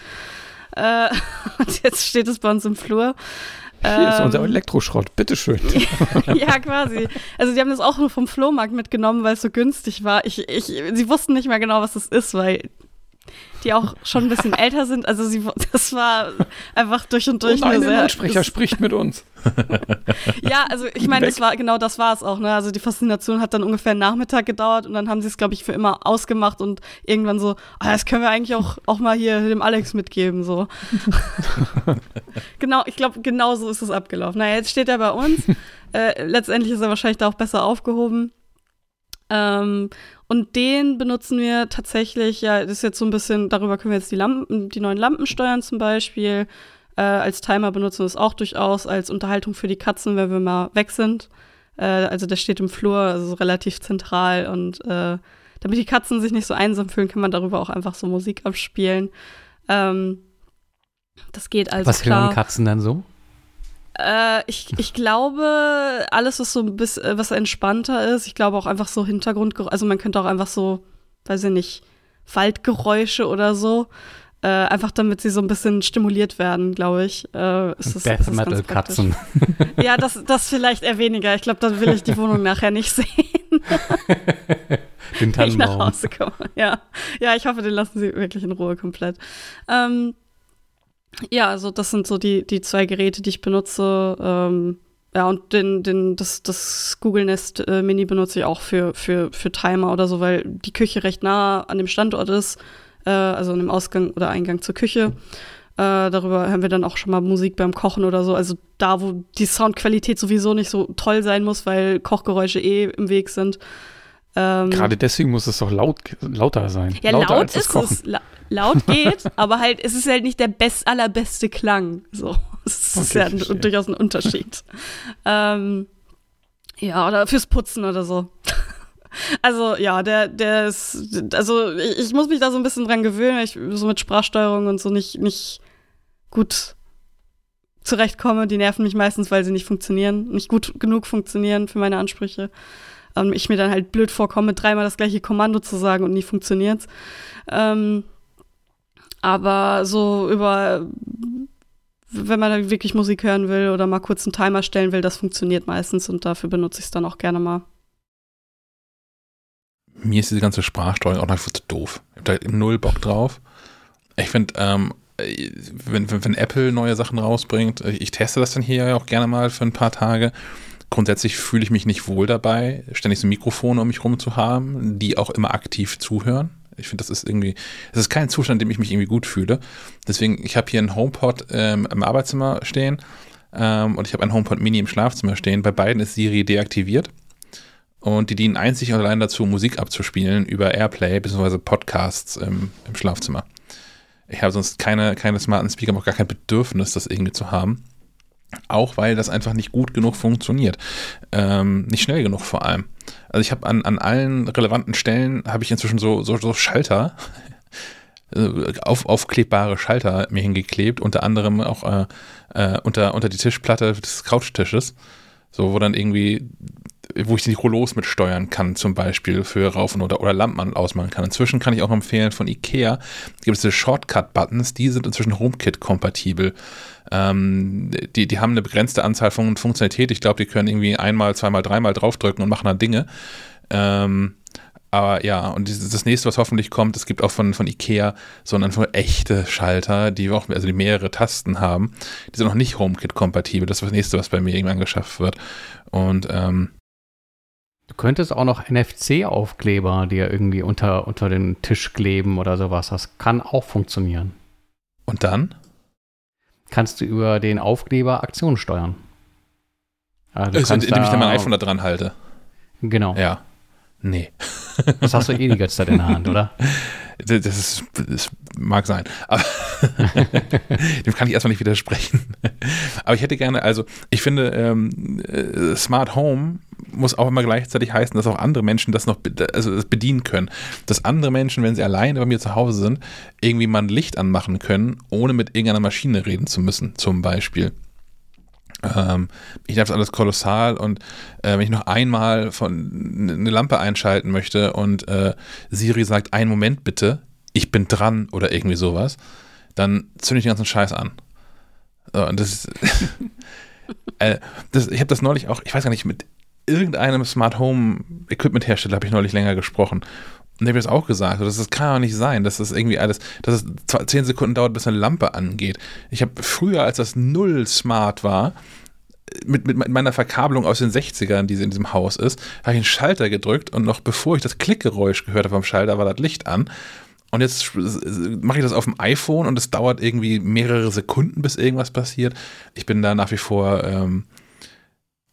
Äh, und jetzt steht es bei uns im Flur. Hier ist unser ähm, Elektroschrott, bitteschön. ja, quasi. Also die haben das auch nur vom Flohmarkt mitgenommen, weil es so günstig war. Ich, ich, sie wussten nicht mehr genau, was das ist, weil die auch schon ein bisschen älter sind. Also sie, das war einfach durch und durch oh nein, nur sehr. Ansprecher spricht mit uns. ja, also ich meine, das war genau das war es auch. Ne? Also die Faszination hat dann ungefähr einen Nachmittag gedauert und dann haben sie es, glaube ich, für immer ausgemacht und irgendwann so, ah, das können wir eigentlich auch, auch mal hier dem Alex mitgeben. So. genau, ich glaube, genau so ist es abgelaufen. Naja, jetzt steht er bei uns. Äh, letztendlich ist er wahrscheinlich da auch besser aufgehoben. Ähm, und den benutzen wir tatsächlich, ja, das ist jetzt so ein bisschen, darüber können wir jetzt die Lampen, die neuen Lampen steuern zum Beispiel. Äh, als Timer benutzen wir es auch durchaus als Unterhaltung für die Katzen, wenn wir mal weg sind. Äh, also der steht im Flur, also relativ zentral und äh, damit die Katzen sich nicht so einsam fühlen, kann man darüber auch einfach so Musik abspielen. Ähm, das geht also Was klar. hören Katzen dann so? Äh, ich, ich glaube, alles, was so ein bisschen, äh, was entspannter ist, ich glaube auch einfach so Hintergrundgeräusche, also man könnte auch einfach so, weiß ich nicht, Waldgeräusche oder so, äh, einfach damit sie so ein bisschen stimuliert werden, glaube ich. Äh, ist das, Death ist das Metal Katzen. ja, das, das vielleicht eher weniger. Ich glaube, dann will ich die Wohnung nachher nicht sehen. Den wenn ich nach Tannenbaum. Hause komme. Ja. ja, ich hoffe, den lassen sie wirklich in Ruhe komplett. Ähm, ja, also das sind so die, die zwei Geräte, die ich benutze. Ähm, ja, und den, den, das, das Google Nest äh, Mini benutze ich auch für, für, für Timer oder so, weil die Küche recht nah an dem Standort ist, äh, also an dem Ausgang oder Eingang zur Küche. Äh, darüber hören wir dann auch schon mal Musik beim Kochen oder so. Also da, wo die Soundqualität sowieso nicht so toll sein muss, weil Kochgeräusche eh im Weg sind. Ähm, Gerade deswegen muss es doch laut, lauter sein. ja, lauter laut als das ist Kochen. es. La laut geht, aber halt, es ist halt nicht der best, allerbeste Klang. So. Es ist Okay, ja ein, durchaus ein Unterschied. ähm, ja, oder fürs Putzen oder so. Also ja, der, der ist, also ich, ich muss mich da so ein bisschen dran gewöhnen, weil ich so mit Sprachsteuerung und so nicht, nicht gut zurechtkomme. Die nerven mich meistens, weil sie nicht funktionieren, nicht gut genug funktionieren für meine Ansprüche. Und ich mir dann halt blöd vorkomme, dreimal das gleiche Kommando zu sagen und nie funktioniert's. Ähm, aber so über, wenn man wirklich Musik hören will oder mal kurz einen Timer stellen will, das funktioniert meistens und dafür benutze ich es dann auch gerne mal. Mir ist diese ganze Sprachsteuerung auch einfach zu doof. Ich habe da null Bock drauf. Ich finde, ähm, wenn, wenn, wenn Apple neue Sachen rausbringt, ich teste das dann hier auch gerne mal für ein paar Tage. Grundsätzlich fühle ich mich nicht wohl dabei, ständig so Mikrofone um mich rum zu haben, die auch immer aktiv zuhören. Ich finde, das ist irgendwie, das ist kein Zustand, in dem ich mich irgendwie gut fühle. Deswegen, ich habe hier einen HomePod ähm, im Arbeitszimmer stehen ähm, und ich habe einen HomePod Mini im Schlafzimmer stehen. Bei beiden ist Siri deaktiviert. Und die dienen einzig und allein dazu, Musik abzuspielen über Airplay bzw. Podcasts im, im Schlafzimmer. Ich habe sonst keine, keine smarten Speaker, aber auch gar kein Bedürfnis, das irgendwie zu haben. Auch weil das einfach nicht gut genug funktioniert. Ähm, nicht schnell genug vor allem. Also ich habe an, an allen relevanten Stellen habe ich inzwischen so, so, so Schalter, äh, auf, aufklebbare Schalter mir hingeklebt, unter anderem auch äh, äh, unter, unter die Tischplatte des Couchtisches. So, wo dann irgendwie wo ich die Rollos mitsteuern kann, zum Beispiel für rauf und oder, oder Lampen ausmachen kann. Inzwischen kann ich auch empfehlen, von Ikea gibt es diese Shortcut-Buttons, die sind inzwischen HomeKit-kompatibel. Ähm, die, die haben eine begrenzte Anzahl von Funktionalität. Ich glaube, die können irgendwie einmal, zweimal, dreimal draufdrücken und machen dann Dinge. Ähm, aber ja, und das nächste, was hoffentlich kommt, es gibt auch von, von Ikea so einfach echte Schalter, die auch, also die mehrere Tasten haben. Die sind noch nicht HomeKit-kompatibel. Das ist das nächste, was bei mir irgendwann geschafft wird. Und ähm, Du könntest auch noch NFC-Aufkleber dir irgendwie unter, unter den Tisch kleben oder sowas. Das kann auch funktionieren. Und dann? Kannst du über den Aufkleber Aktionen steuern. Also also, indem ich dann mein iPhone da dran halte. Genau. Ja. Nee. Das hast du eh die ganze Zeit in der Hand, oder? Das, ist, das mag sein. Aber dem kann ich erstmal nicht widersprechen. Aber ich hätte gerne, also ich finde, ähm, äh, Smart Home muss auch immer gleichzeitig heißen, dass auch andere Menschen das noch also das bedienen können. Dass andere Menschen, wenn sie alleine bei mir zu Hause sind, irgendwie mal ein Licht anmachen können, ohne mit irgendeiner Maschine reden zu müssen, zum Beispiel. Ähm, ich darf das alles kolossal und äh, wenn ich noch einmal von eine Lampe einschalten möchte und äh, Siri sagt, einen Moment bitte, ich bin dran oder irgendwie sowas, dann zünde ich den ganzen Scheiß an. So, und das, äh, das ich habe das neulich auch, ich weiß gar nicht, mit irgendeinem Smart Home Equipment Hersteller habe ich neulich länger gesprochen. Und der habe das auch gesagt. Das, das kann doch nicht sein, dass das irgendwie alles, dass es zehn Sekunden dauert, bis eine Lampe angeht. Ich habe früher, als das null smart war, mit, mit meiner Verkabelung aus den 60ern, die in diesem Haus ist, habe ich einen Schalter gedrückt und noch bevor ich das Klickgeräusch gehört habe vom Schalter, war das Licht an. Und jetzt mache ich das auf dem iPhone und es dauert irgendwie mehrere Sekunden, bis irgendwas passiert. Ich bin da nach wie vor ähm,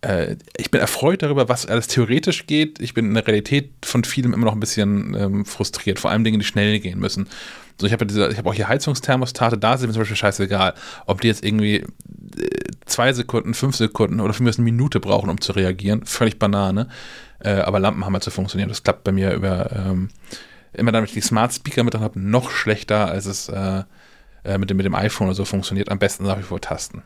äh, ich bin erfreut darüber, was alles theoretisch geht. Ich bin in der Realität von vielem immer noch ein bisschen ähm, frustriert, vor allem Dinge, die schnell gehen müssen. So, ich habe hab auch hier Heizungsthermostate, da sind mir zum Beispiel scheißegal, ob die jetzt irgendwie äh, zwei Sekunden, fünf Sekunden oder für mich eine Minute brauchen, um zu reagieren. Völlig Banane. Äh, aber Lampen haben halt zu funktionieren. Das klappt bei mir über ähm, immer damit ich die Smart Speaker mit drin habe, noch schlechter, als es äh, äh, mit, dem, mit dem iPhone oder so funktioniert. Am besten nach wie vor Tasten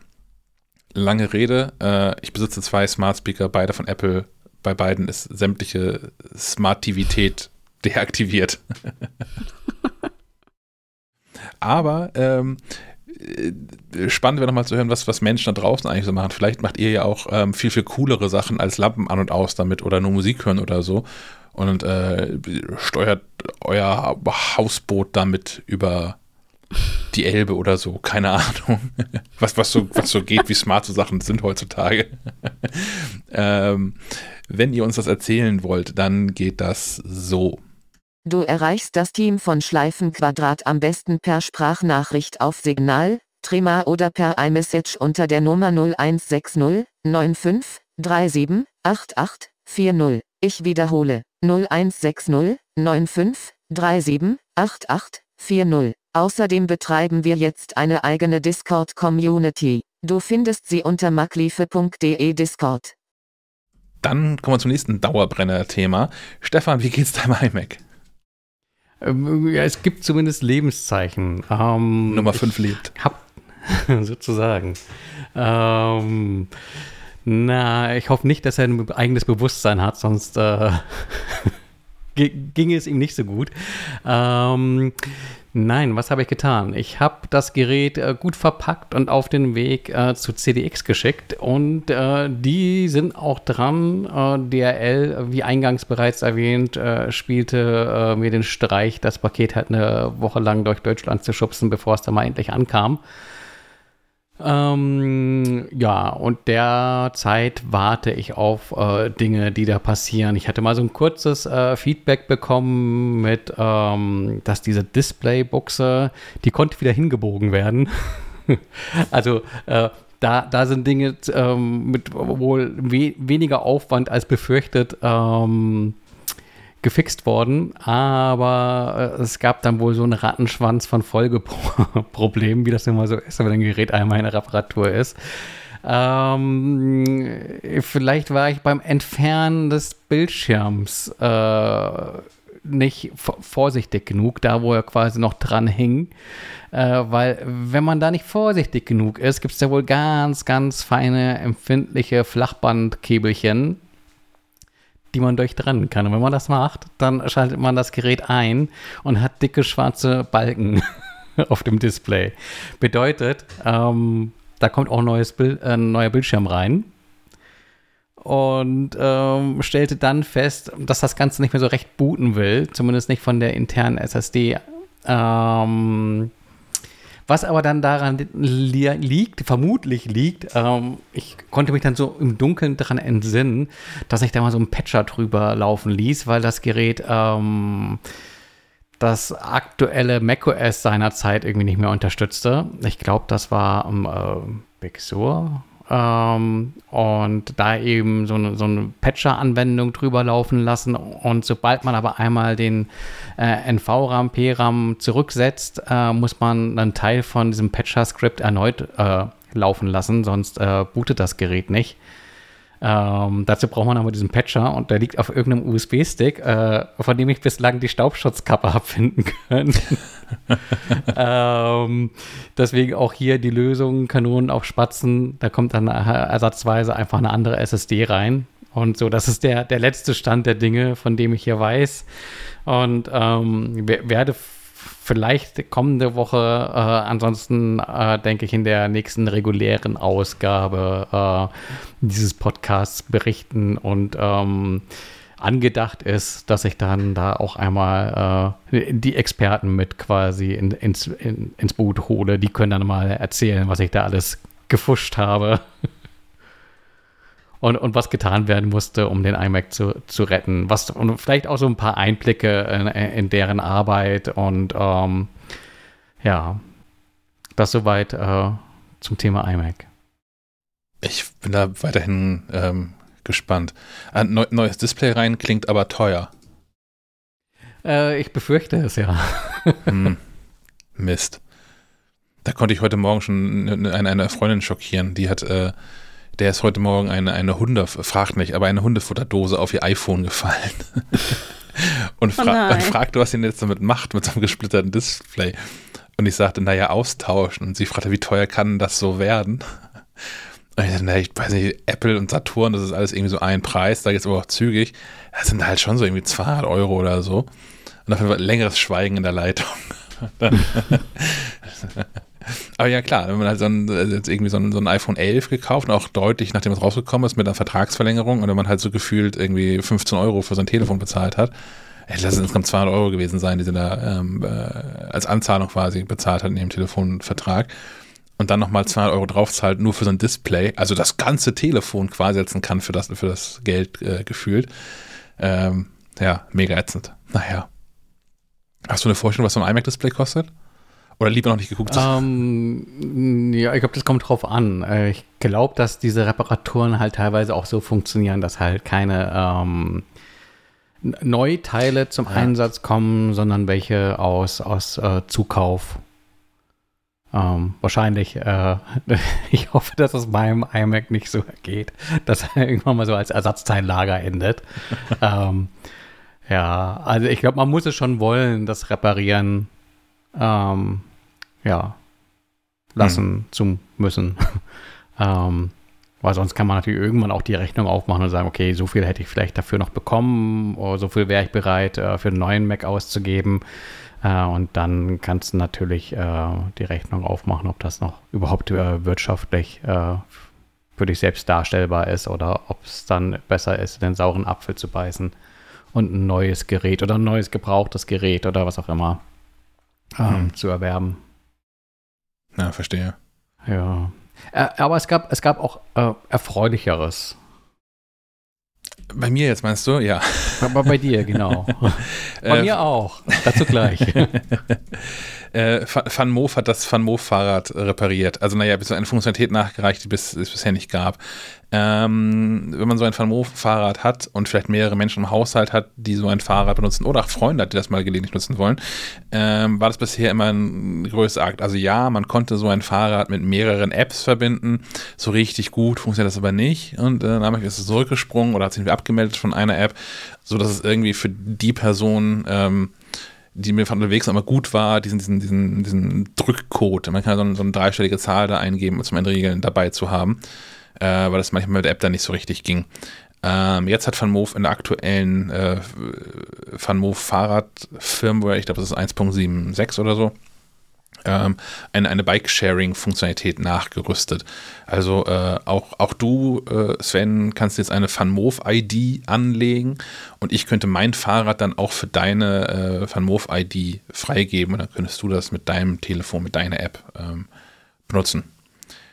lange Rede. Äh, ich besitze zwei Smart Speaker, beide von Apple. Bei beiden ist sämtliche Smartivität deaktiviert. Aber ähm, äh, spannend wäre nochmal zu hören, was, was Menschen da draußen eigentlich so machen. Vielleicht macht ihr ja auch ähm, viel, viel coolere Sachen als Lampen an und aus damit oder nur Musik hören oder so. Und äh, steuert euer Hausboot damit über die Elbe oder so, keine Ahnung. Was, was, so, was so geht, wie smart so Sachen sind heutzutage. ähm, wenn ihr uns das erzählen wollt, dann geht das so. Du erreichst das Team von Schleifenquadrat am besten per Sprachnachricht auf Signal, Trima oder per iMessage unter der Nummer 0160 95 37 88 40. Ich wiederhole 0160 95 37 88 40. Außerdem betreiben wir jetzt eine eigene Discord-Community. Du findest sie unter makliefe.de Discord. Dann kommen wir zum nächsten Dauerbrenner-Thema. Stefan, wie geht's deinem iMac? Ähm, ja, es gibt zumindest Lebenszeichen. Ähm, Nummer 5 lebt. Hab, sozusagen. Ähm, na, ich hoffe nicht, dass er ein eigenes Bewusstsein hat, sonst äh, ginge es ihm nicht so gut. Ähm, Nein, was habe ich getan? Ich habe das Gerät äh, gut verpackt und auf den Weg äh, zu CDX geschickt und äh, die sind auch dran. Äh, DRL, wie eingangs bereits erwähnt, äh, spielte äh, mir den Streich, das Paket halt eine Woche lang durch Deutschland zu schubsen, bevor es dann mal endlich ankam. Ähm, ja, und derzeit warte ich auf äh, Dinge, die da passieren. Ich hatte mal so ein kurzes äh, Feedback bekommen mit, ähm, dass diese Displaybuchse, die konnte wieder hingebogen werden. also äh, da, da sind Dinge ähm, mit wohl we weniger Aufwand als befürchtet ähm, gefixt worden, aber äh, es gab dann wohl so einen Rattenschwanz von Folgeproblemen, wie das immer so ist, wenn ein Gerät einmal in der Reparatur ist. Ähm, vielleicht war ich beim Entfernen des Bildschirms äh, nicht vorsichtig genug, da wo er quasi noch dran hing. Äh, weil wenn man da nicht vorsichtig genug ist, gibt es ja wohl ganz, ganz feine, empfindliche Flachbandkäbelchen, die man durchtrennen kann. Und wenn man das macht, dann schaltet man das Gerät ein und hat dicke schwarze Balken auf dem Display. Bedeutet, ähm, da kommt auch ein neues Bild, äh, neuer Bildschirm rein. Und ähm, stellte dann fest, dass das Ganze nicht mehr so recht booten will, zumindest nicht von der internen SSD. Ähm, was aber dann daran li liegt, vermutlich liegt, ähm, ich konnte mich dann so im Dunkeln daran entsinnen, dass ich da mal so einen Patcher drüber laufen ließ, weil das Gerät ähm, das aktuelle macOS seinerzeit irgendwie nicht mehr unterstützte. Ich glaube, das war ähm, äh, Big Sur ähm, und da eben so eine, so eine Patcher-Anwendung drüber laufen lassen. Und sobald man aber einmal den äh, NV-RAM, P-RAM zurücksetzt, äh, muss man einen Teil von diesem Patcher-Skript erneut äh, laufen lassen, sonst äh, bootet das Gerät nicht. Ähm, dazu braucht man aber diesen Patcher und der liegt auf irgendeinem USB-Stick, äh, von dem ich bislang die Staubschutzkappe habe finden können. ähm, deswegen auch hier die Lösung Kanonen auf Spatzen. Da kommt dann ersatzweise einfach eine andere SSD rein. Und so, das ist der, der letzte Stand der Dinge, von dem ich hier weiß. Und ähm, werde vielleicht kommende Woche, äh, ansonsten äh, denke ich in der nächsten regulären Ausgabe äh, dieses Podcasts berichten und ähm, angedacht ist, dass ich dann da auch einmal äh, die Experten mit quasi in, ins, in, ins Boot hole. Die können dann mal erzählen, was ich da alles gefuscht habe. und, und was getan werden musste, um den iMac zu, zu retten. Was, und vielleicht auch so ein paar Einblicke in, in deren Arbeit und ähm, ja, das soweit äh, zum Thema iMac. Ich bin da weiterhin ähm, gespannt. Ein neu, neues Display rein klingt aber teuer. Äh, ich befürchte es, ja. hm. Mist. Da konnte ich heute Morgen schon eine, eine Freundin schockieren. Die hat äh, der ist heute Morgen eine, eine Hunde, fragt nicht, aber eine Hundefutterdose auf ihr iPhone gefallen. und, fra oh und fragt, was sie jetzt damit macht, mit so einem gesplitterten Display. Und ich sagte, naja, austauschen. Und sie fragte, wie teuer kann das so werden? Und ich dachte, naja, ich weiß nicht, Apple und Saturn, das ist alles irgendwie so ein Preis, da geht es aber auch zügig. Das sind halt schon so irgendwie 200 Euro oder so. Und dafür war längeres Schweigen in der Leitung. Aber ja klar, wenn man halt so ein, äh, jetzt irgendwie so ein, so ein iPhone 11 gekauft, auch deutlich nachdem es rausgekommen ist mit einer Vertragsverlängerung und wenn man halt so gefühlt irgendwie 15 Euro für sein Telefon bezahlt hat, lass es insgesamt 200 Euro gewesen sein, die sie da ähm, äh, als Anzahlung quasi bezahlt hat in ihrem Telefonvertrag und dann nochmal 200 Euro draufzahlt, nur für so ein Display, also das ganze Telefon quasi setzen kann für das, für das Geld äh, gefühlt. Ähm, ja, mega ätzend. Naja. Hast du eine Vorstellung, was so ein iMac-Display kostet? Oder lieber noch nicht geguckt? Ähm, ja, ich glaube, das kommt drauf an. Äh, ich glaube, dass diese Reparaturen halt teilweise auch so funktionieren, dass halt keine ähm, Neuteile zum ja. Einsatz kommen, sondern welche aus, aus äh, Zukauf. Ähm, wahrscheinlich, äh, ich hoffe, dass es beim iMac nicht so geht, dass er irgendwann mal so als Ersatzteillager endet. ähm, ja, also ich glaube, man muss es schon wollen, das Reparieren ähm, ja, lassen mhm. zu müssen. ähm, weil sonst kann man natürlich irgendwann auch die Rechnung aufmachen und sagen, okay, so viel hätte ich vielleicht dafür noch bekommen oder so viel wäre ich bereit äh, für einen neuen Mac auszugeben. Äh, und dann kannst du natürlich äh, die Rechnung aufmachen, ob das noch überhaupt äh, wirtschaftlich äh, für dich selbst darstellbar ist oder ob es dann besser ist, den sauren Apfel zu beißen und ein neues Gerät oder ein neues gebrauchtes Gerät oder was auch immer ähm, mhm. zu erwerben. Ja, verstehe. Ja. Äh, aber es gab, es gab auch äh, Erfreulicheres. Bei mir jetzt meinst du? Ja. Aber bei dir, genau. bei äh, mir auch. Dazu gleich. äh, Van Moof hat das Van Moof Fahrrad repariert. Also naja, bis eine Funktionalität nachgereicht, die bis, es bisher nicht gab. Ähm, wenn man so ein Van Moof Fahrrad hat und vielleicht mehrere Menschen im Haushalt hat, die so ein Fahrrad benutzen oder auch Freunde hat, die das mal gelegentlich nutzen wollen, ähm, war das bisher immer ein größer Akt. Also ja, man konnte so ein Fahrrad mit mehreren Apps verbinden. So richtig gut funktioniert das aber nicht. Und äh, dann habe ich es zurückgesprungen oder hat sich abgemeldet von einer App, sodass es irgendwie für die Person ähm, die mir von unterwegs immer gut war, diesen, diesen, diesen, diesen Drückcode. Man kann so, so eine dreistellige Zahl da eingeben, um zum Entriegeln dabei zu haben, äh, weil das manchmal mit der App dann nicht so richtig ging. Ähm, jetzt hat Van in der aktuellen äh, Van Fahrrad-Firmware, ich glaube, das ist 1.76 oder so, ähm, eine, eine Bike-Sharing-Funktionalität nachgerüstet. Also äh, auch, auch du, äh, Sven, kannst jetzt eine VanMoof-ID anlegen und ich könnte mein Fahrrad dann auch für deine äh, VanMoof-ID freigeben und dann könntest du das mit deinem Telefon, mit deiner App ähm, benutzen.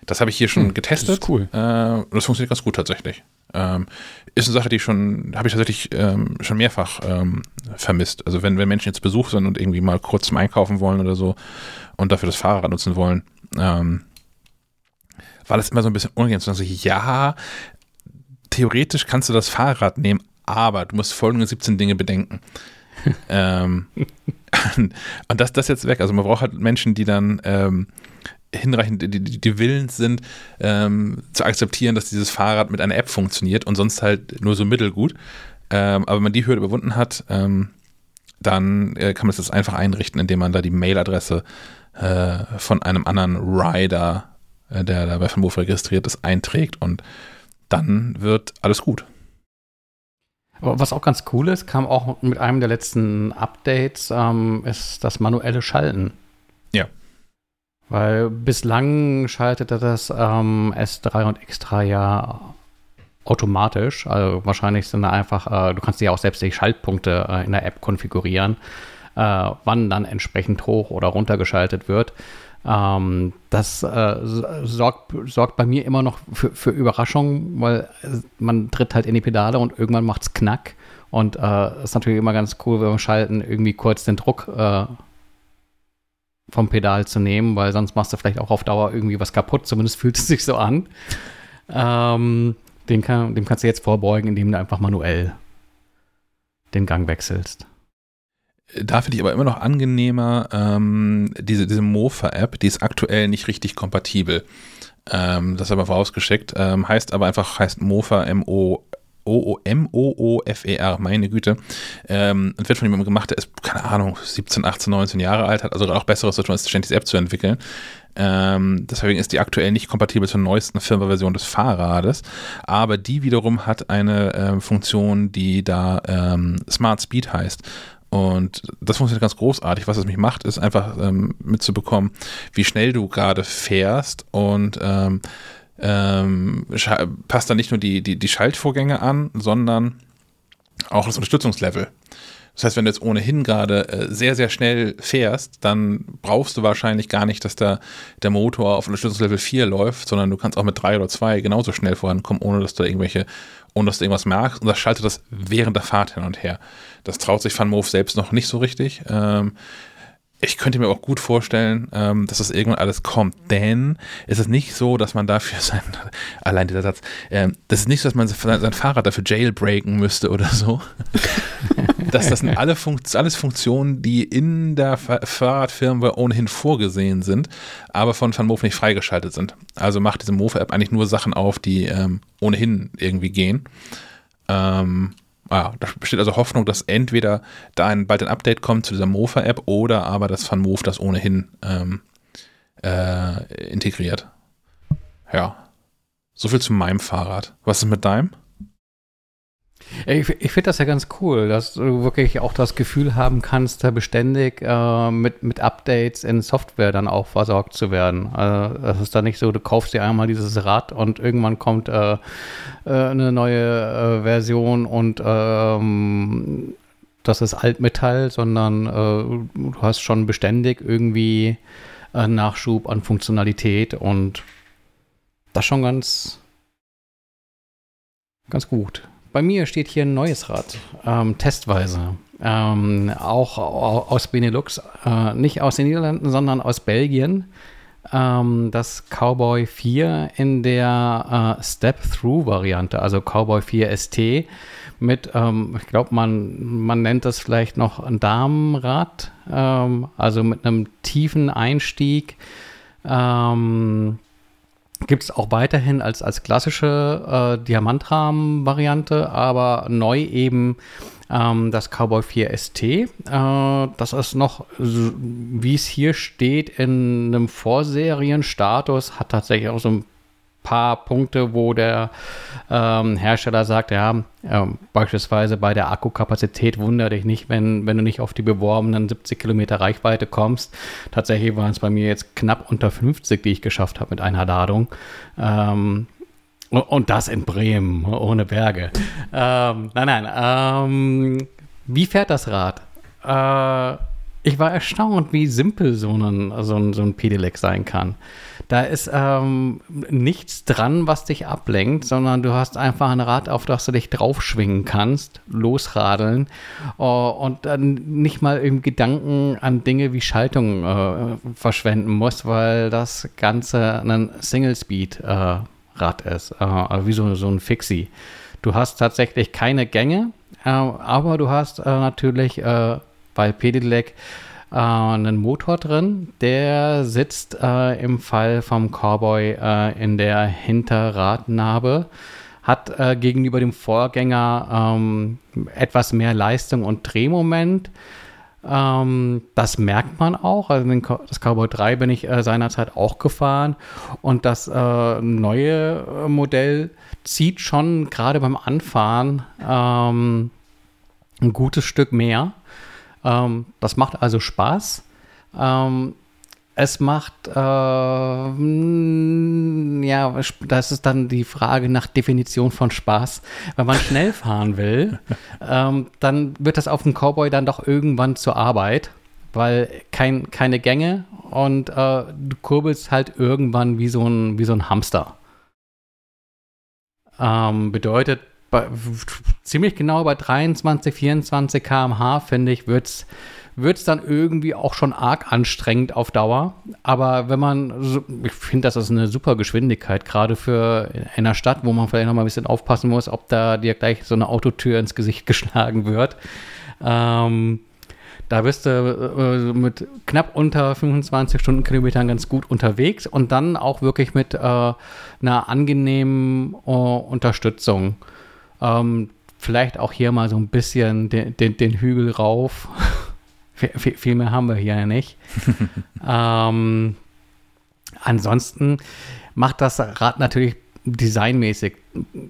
Das habe ich hier schon hm, getestet. Das ist cool. Äh, das funktioniert ganz gut tatsächlich. Ähm, ist eine Sache, die schon, habe ich tatsächlich ähm, schon mehrfach ähm, vermisst. Also wenn, wenn Menschen jetzt Besuch sind und irgendwie mal kurz zum Einkaufen wollen oder so und dafür das Fahrrad nutzen wollen, ähm, war das immer so ein bisschen unangenehm zu sagen, ja, theoretisch kannst du das Fahrrad nehmen, aber du musst folgende 17 Dinge bedenken. ähm, und das, das jetzt weg. Also man braucht halt Menschen, die dann ähm, hinreichend die, die, die willens sind, ähm, zu akzeptieren, dass dieses Fahrrad mit einer App funktioniert und sonst halt nur so mittelgut. Ähm, aber wenn man die Hürde überwunden hat, ähm, dann äh, kann man das einfach einrichten, indem man da die Mailadresse äh, von einem anderen Rider, äh, der da bei Vermove registriert ist, einträgt und dann wird alles gut. Was auch ganz cool ist, kam auch mit einem der letzten Updates, ähm, ist das manuelle Schalten. Ja. Weil bislang schaltete das ähm, S3 und X3 ja automatisch. Also wahrscheinlich sind da einfach, äh, du kannst ja auch selbst die Schaltpunkte äh, in der App konfigurieren, äh, wann dann entsprechend hoch oder runter geschaltet wird. Ähm, das äh, sorgt, sorgt bei mir immer noch für, für Überraschung, weil man tritt halt in die Pedale und irgendwann macht es Knack. Und äh, ist natürlich immer ganz cool, wenn wir schalten, irgendwie kurz den Druck äh, vom Pedal zu nehmen, weil sonst machst du vielleicht auch auf Dauer irgendwie was kaputt. Zumindest fühlt es sich so an. Ähm, dem, kann, dem kannst du jetzt vorbeugen, indem du einfach manuell den Gang wechselst. Da finde ich aber immer noch angenehmer, ähm, diese, diese Mofa-App, die ist aktuell nicht richtig kompatibel. Ähm, das aber vorausgeschickt. Ähm, heißt aber einfach, heißt Mofa, M-O O-M-O-O-F-E-R, meine Güte. Ähm, und wird von jemandem gemacht, der ist, keine Ahnung, 17, 18, 19 Jahre alt, hat also auch besseres zu tun, als ständig die App zu entwickeln. Ähm, deswegen ist die aktuell nicht kompatibel zur neuesten Firmware-Version des Fahrrades. Aber die wiederum hat eine äh, Funktion, die da ähm, Smart Speed heißt. Und das funktioniert ganz großartig. Was es mich macht, ist einfach ähm, mitzubekommen, wie schnell du gerade fährst und ähm, ähm, passt dann nicht nur die, die, die Schaltvorgänge an, sondern auch das Unterstützungslevel. Das heißt, wenn du jetzt ohnehin gerade äh, sehr, sehr schnell fährst, dann brauchst du wahrscheinlich gar nicht, dass der, der Motor auf Unterstützungslevel 4 läuft, sondern du kannst auch mit 3 oder 2 genauso schnell vorankommen, ohne dass du irgendwelche, ohne dass du irgendwas merkst. Und das schaltet das während der Fahrt hin und her. Das traut sich FunMove selbst noch nicht so richtig. Ähm, ich könnte mir auch gut vorstellen, ähm, dass das irgendwann alles kommt. Denn es ist nicht so, dass man dafür sein, allein dieser Satz, ähm, das ist nicht so, dass man sein, Fahrrad dafür jailbreaken müsste oder so. dass das sind alle Funkt alles Funktionen, die in der Fahrradfirma ohnehin vorgesehen sind, aber von Van Moof nicht freigeschaltet sind. Also macht diese Mofa-App eigentlich nur Sachen auf, die ähm, ohnehin irgendwie gehen. Ähm, ah, da besteht also Hoffnung, dass entweder da ein, bald ein Update kommt zu dieser Mofa-App oder aber dass Van Moof das ohnehin ähm, äh, integriert. Ja. So viel zu meinem Fahrrad. Was ist mit deinem? Ich, ich finde das ja ganz cool, dass du wirklich auch das Gefühl haben kannst, da beständig äh, mit, mit Updates in Software dann auch versorgt zu werden. Also das ist dann nicht so, du kaufst dir einmal dieses Rad und irgendwann kommt äh, äh, eine neue äh, Version und ähm, das ist Altmetall, sondern äh, du hast schon beständig irgendwie Nachschub an Funktionalität und das schon ganz, ganz gut. Bei mir steht hier ein neues Rad, ähm, testweise. Ähm, auch aus Benelux, äh, nicht aus den Niederlanden, sondern aus Belgien. Ähm, das Cowboy 4 in der äh, Step-Through-Variante, also Cowboy 4 ST mit, ähm, ich glaube, man, man nennt das vielleicht noch ein Damenrad, ähm, also mit einem tiefen Einstieg. Ähm, Gibt es auch weiterhin als, als klassische äh, Diamantrahmen-Variante, aber neu eben ähm, das Cowboy 4 ST. Äh, das ist noch, wie es hier steht, in einem Vorserienstatus, hat tatsächlich auch so ein paar Punkte, wo der ähm, Hersteller sagt, ja, ähm, beispielsweise bei der Akkukapazität wundere dich nicht, wenn, wenn du nicht auf die beworbenen 70 Kilometer Reichweite kommst. Tatsächlich waren es bei mir jetzt knapp unter 50, die ich geschafft habe mit einer Ladung. Ähm, und das in Bremen, ohne Berge. Ähm, nein, nein. Ähm, wie fährt das Rad? Äh, ich war erstaunt, wie simpel so ein, so ein, so ein Pedelec sein kann. Da ist ähm, nichts dran, was dich ablenkt, sondern du hast einfach ein Rad, auf das du dich draufschwingen kannst, losradeln uh, und dann nicht mal im Gedanken an Dinge wie Schaltung uh, verschwenden musst, weil das Ganze ein Single-Speed-Rad ist, also wie so, so ein Fixie. Du hast tatsächlich keine Gänge, aber du hast natürlich bei Pedelec äh, einen Motor drin. Der sitzt äh, im Fall vom Cowboy äh, in der Hinterradnabe. Hat äh, gegenüber dem Vorgänger ähm, etwas mehr Leistung und Drehmoment. Ähm, das merkt man auch. Also das Cowboy 3 bin ich äh, seinerzeit auch gefahren. Und das äh, neue Modell zieht schon gerade beim Anfahren ähm, ein gutes Stück mehr. Ähm, das macht also Spaß. Ähm, es macht, äh, ja, das ist dann die Frage nach Definition von Spaß. Wenn man schnell fahren will, ähm, dann wird das auf dem Cowboy dann doch irgendwann zur Arbeit, weil kein, keine Gänge und äh, du kurbelst halt irgendwann wie so ein, wie so ein Hamster. Ähm, bedeutet, bei, ziemlich genau bei 23, 24 km/h, finde ich, wird es dann irgendwie auch schon arg anstrengend auf Dauer. Aber wenn man, ich finde, das ist eine super Geschwindigkeit, gerade für in einer Stadt, wo man vielleicht noch mal ein bisschen aufpassen muss, ob da dir gleich so eine Autotür ins Gesicht geschlagen wird. Ähm, da bist du äh, mit knapp unter 25 Stundenkilometern ganz gut unterwegs und dann auch wirklich mit äh, einer angenehmen äh, Unterstützung. Ähm, vielleicht auch hier mal so ein bisschen den, den, den Hügel rauf. viel, mehr haben wir hier ja nicht. ähm, ansonsten macht das Rad natürlich designmäßig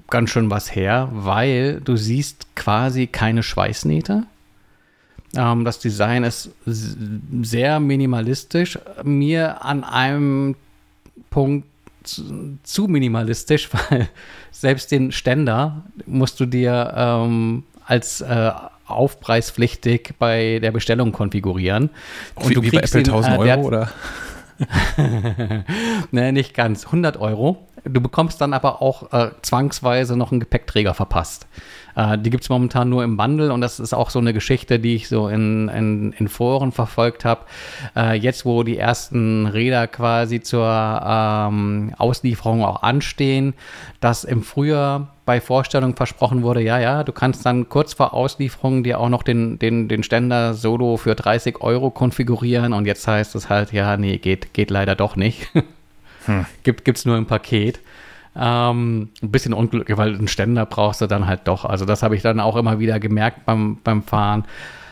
ganz schön was her, weil du siehst quasi keine Schweißnähte. Ähm, das Design ist sehr minimalistisch. Mir an einem Punkt zu, zu minimalistisch, weil selbst den Ständer musst du dir ähm, als äh, aufpreispflichtig bei der Bestellung konfigurieren. Und wie, du kriegst bei Apple 1000 den, äh, Euro oder? ne, nicht ganz. 100 Euro. Du bekommst dann aber auch äh, zwangsweise noch einen Gepäckträger verpasst. Äh, die gibt es momentan nur im Bundle und das ist auch so eine Geschichte, die ich so in, in, in Foren verfolgt habe. Äh, jetzt, wo die ersten Räder quasi zur ähm, Auslieferung auch anstehen, dass im Frühjahr bei Vorstellung versprochen wurde, ja, ja, du kannst dann kurz vor Auslieferung dir auch noch den, den, den Ständer Solo für 30 Euro konfigurieren und jetzt heißt es halt, ja, nee, geht, geht leider doch nicht. hm. Gibt es nur im Paket. Ähm, ein bisschen unglücklich, weil einen Ständer brauchst du dann halt doch. Also das habe ich dann auch immer wieder gemerkt beim, beim Fahren.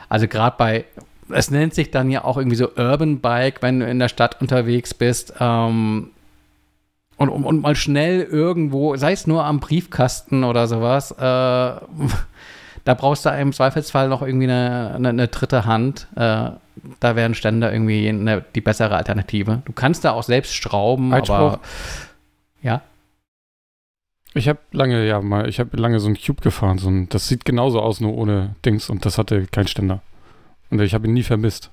Also gerade bei, es nennt sich dann ja auch irgendwie so Urban Bike, wenn du in der Stadt unterwegs bist. Ähm, und, und, und, mal schnell irgendwo, sei es nur am Briefkasten oder sowas, äh, da brauchst du im Zweifelsfall noch irgendwie eine, eine, eine dritte Hand. Äh, da wären Ständer irgendwie eine, die bessere Alternative. Du kannst da auch selbst schrauben, Einspruch. aber ja. Ich habe lange, ja, mal, ich habe lange so ein Cube gefahren. So ein, das sieht genauso aus, nur ohne Dings und das hatte keinen Ständer. Und ich habe ihn nie vermisst.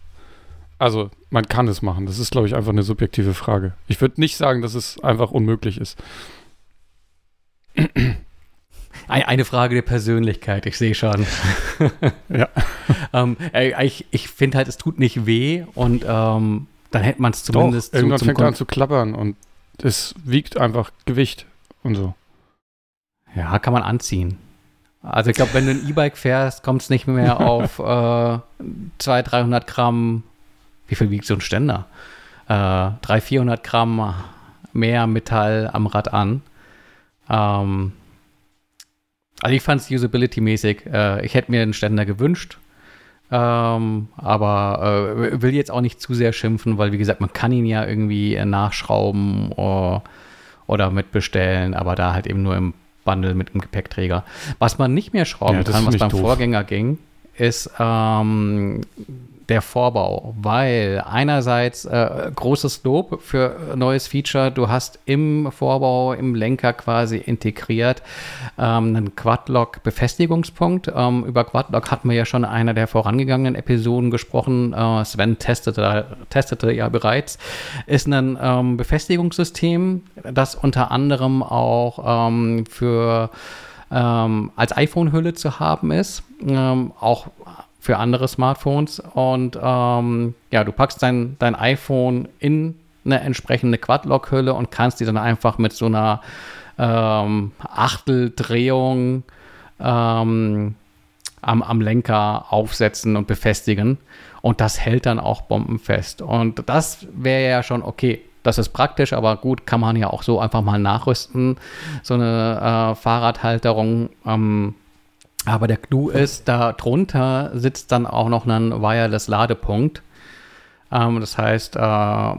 Also, man kann es machen. Das ist, glaube ich, einfach eine subjektive Frage. Ich würde nicht sagen, dass es einfach unmöglich ist. Eine Frage der Persönlichkeit, ich sehe schon. ja. ähm, ich ich finde halt, es tut nicht weh und ähm, dann hätte man es zumindest. Doch, irgendwann fängt er an zu klappern und es wiegt einfach Gewicht und so. Ja, kann man anziehen. Also ich glaube, wenn du ein E-Bike fährst, kommt es nicht mehr auf äh, 200, 300 Gramm. Wie viel wiegt so ein Ständer? Äh, 300, 400 Gramm mehr Metall am Rad an. Ähm, also ich fand es usability-mäßig. Äh, ich hätte mir einen Ständer gewünscht. Ähm, aber äh, will jetzt auch nicht zu sehr schimpfen, weil wie gesagt, man kann ihn ja irgendwie äh, nachschrauben. Oder, oder mitbestellen, aber da halt eben nur im Bundle mit dem Gepäckträger. Was man nicht mehr schrauben Ja, kann, was beim doof. Vorgänger ging, ist ähm, der Vorbau, weil einerseits äh, großes Lob für neues Feature, du hast im Vorbau, im Lenker quasi integriert ähm, einen Quadlock-Befestigungspunkt. Ähm, über Quadlock hatten wir ja schon in einer der vorangegangenen Episoden gesprochen. Äh, Sven testete, testete ja bereits. Ist ein ähm, Befestigungssystem, das unter anderem auch ähm, für ähm, als iPhone-Hülle zu haben ist, ähm, auch für andere Smartphones. Und ähm, ja, du packst dein, dein iPhone in eine entsprechende Quadlock-Hülle und kannst die dann einfach mit so einer ähm, Achteldrehung ähm, am, am Lenker aufsetzen und befestigen. Und das hält dann auch bombenfest. Und das wäre ja schon okay. Das ist praktisch, aber gut, kann man ja auch so einfach mal nachrüsten. So eine äh, Fahrradhalterung. Ähm, aber der Clou ist, da drunter sitzt dann auch noch ein Wireless-Ladepunkt. Ähm, das heißt, äh,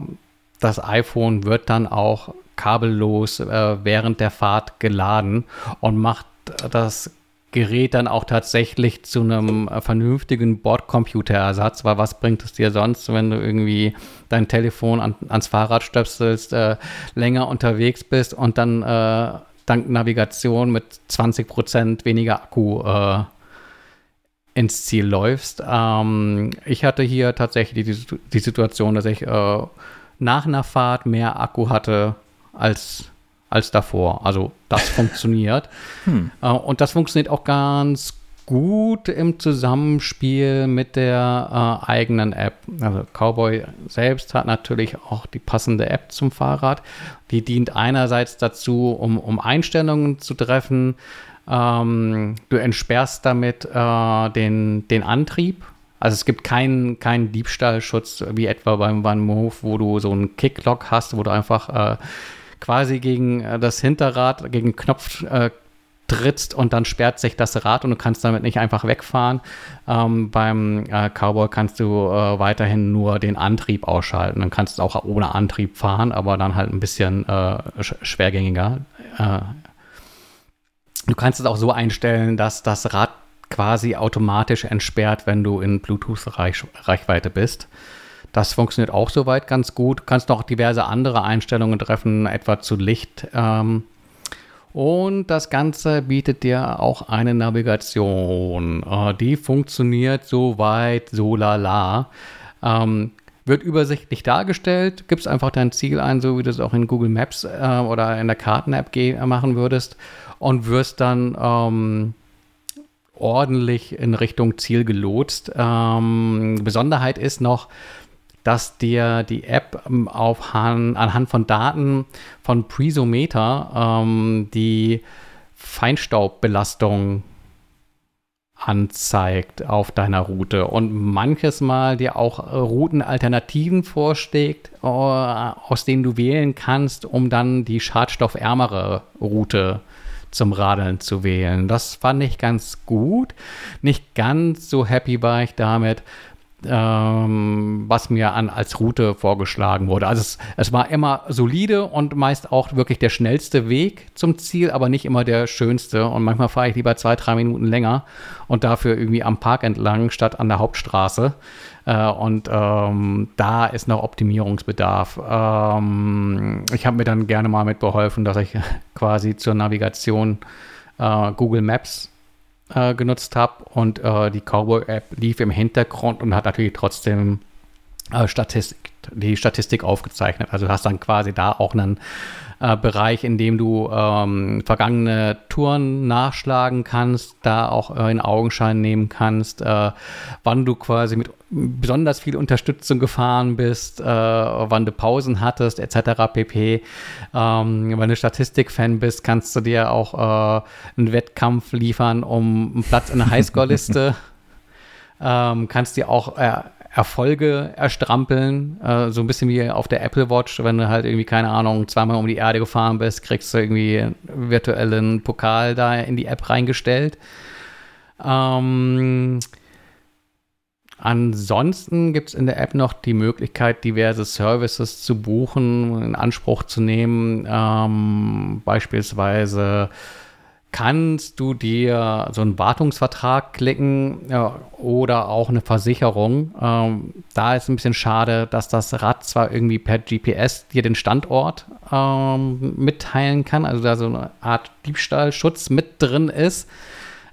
das iPhone wird dann auch kabellos äh, während der Fahrt geladen und macht das Gerät dann auch tatsächlich zu einem vernünftigen Bordcomputerersatz, weil was bringt es dir sonst, wenn du irgendwie dein Telefon an, ans Fahrrad stöpselst, äh, länger unterwegs bist und dann äh, dank Navigation mit 20% weniger Akku äh, ins Ziel läufst. Ähm, ich hatte hier tatsächlich die, die Situation, dass ich äh, nach einer Fahrt mehr Akku hatte als, als davor. Also das funktioniert. Äh, und das funktioniert auch ganz gut im Zusammenspiel mit der äh, eigenen App. Also Cowboy selbst hat natürlich auch die passende App zum Fahrrad. Die dient einerseits dazu, um, um Einstellungen zu treffen. Ähm, du entsperrst damit äh, den, den Antrieb. Also es gibt keinen keinen Diebstahlschutz wie etwa beim One Move, wo du so einen Kicklock hast, wo du einfach äh, quasi gegen äh, das Hinterrad, gegen Knopf äh, trittst und dann sperrt sich das Rad und du kannst damit nicht einfach wegfahren. Ähm, beim äh, Cowboy kannst du äh, weiterhin nur den Antrieb ausschalten. Dann kannst du auch ohne Antrieb fahren, aber dann halt ein bisschen äh, sch schwergängiger. Äh, du kannst es auch so einstellen, dass das Rad quasi automatisch entsperrt, wenn du in Bluetooth-Reichweite bist. Das funktioniert auch soweit ganz gut. Du kannst noch diverse andere Einstellungen treffen, etwa zu Licht. Ähm, und das Ganze bietet dir auch eine Navigation. Äh, die funktioniert soweit so lala. Ähm, wird übersichtlich dargestellt, gibst einfach dein Ziel ein, so wie du es auch in Google Maps äh, oder in der Karten-App machen würdest und wirst dann ähm, ordentlich in Richtung Ziel gelotst. Ähm, Besonderheit ist noch, dass dir die App ähm, auf Han anhand von Daten von Presometer ähm, die Feinstaubbelastung anzeigt auf deiner Route und manches Mal dir auch äh, Routenalternativen vorschlägt, äh, aus denen du wählen kannst, um dann die schadstoffärmere Route zum Radeln zu wählen. Das fand ich ganz gut. Nicht ganz so happy war ich damit, ähm, was mir an, als Route vorgeschlagen wurde. Also es, es war immer solide und meist auch wirklich der schnellste Weg zum Ziel, aber nicht immer der schönste. Und manchmal fahre ich lieber zwei, drei Minuten länger und dafür irgendwie am Park entlang statt an der Hauptstraße. Äh, und ähm, da ist noch Optimierungsbedarf. Ähm, ich habe mir dann gerne mal mitbeholfen, dass ich quasi zur Navigation äh, Google Maps äh, genutzt habe und äh, die Cowboy-App lief im Hintergrund und hat natürlich trotzdem äh, Statistik, die Statistik aufgezeichnet. Also du hast dann quasi da auch einen äh, Bereich, in dem du ähm, vergangene Touren nachschlagen kannst, da auch äh, in Augenschein nehmen kannst, äh, wann du quasi mit besonders viel Unterstützung gefahren bist, äh, wann du Pausen hattest, etc. pp. Ähm, wenn du Statistik-Fan bist, kannst du dir auch äh, einen Wettkampf liefern um einen Platz in der Highscore-Liste. ähm, kannst dir auch äh, Erfolge erstrampeln, äh, so ein bisschen wie auf der Apple Watch, wenn du halt irgendwie, keine Ahnung, zweimal um die Erde gefahren bist, kriegst du irgendwie einen virtuellen Pokal da in die App reingestellt. Ähm, ansonsten gibt es in der App noch die Möglichkeit, diverse Services zu buchen, in Anspruch zu nehmen. Ähm, beispielsweise kannst du dir so einen Wartungsvertrag klicken ja, oder auch eine Versicherung. Ähm, da ist ein bisschen schade, dass das Rad zwar irgendwie per GPS dir den Standort ähm, mitteilen kann, also da so eine Art Diebstahlschutz mit drin ist.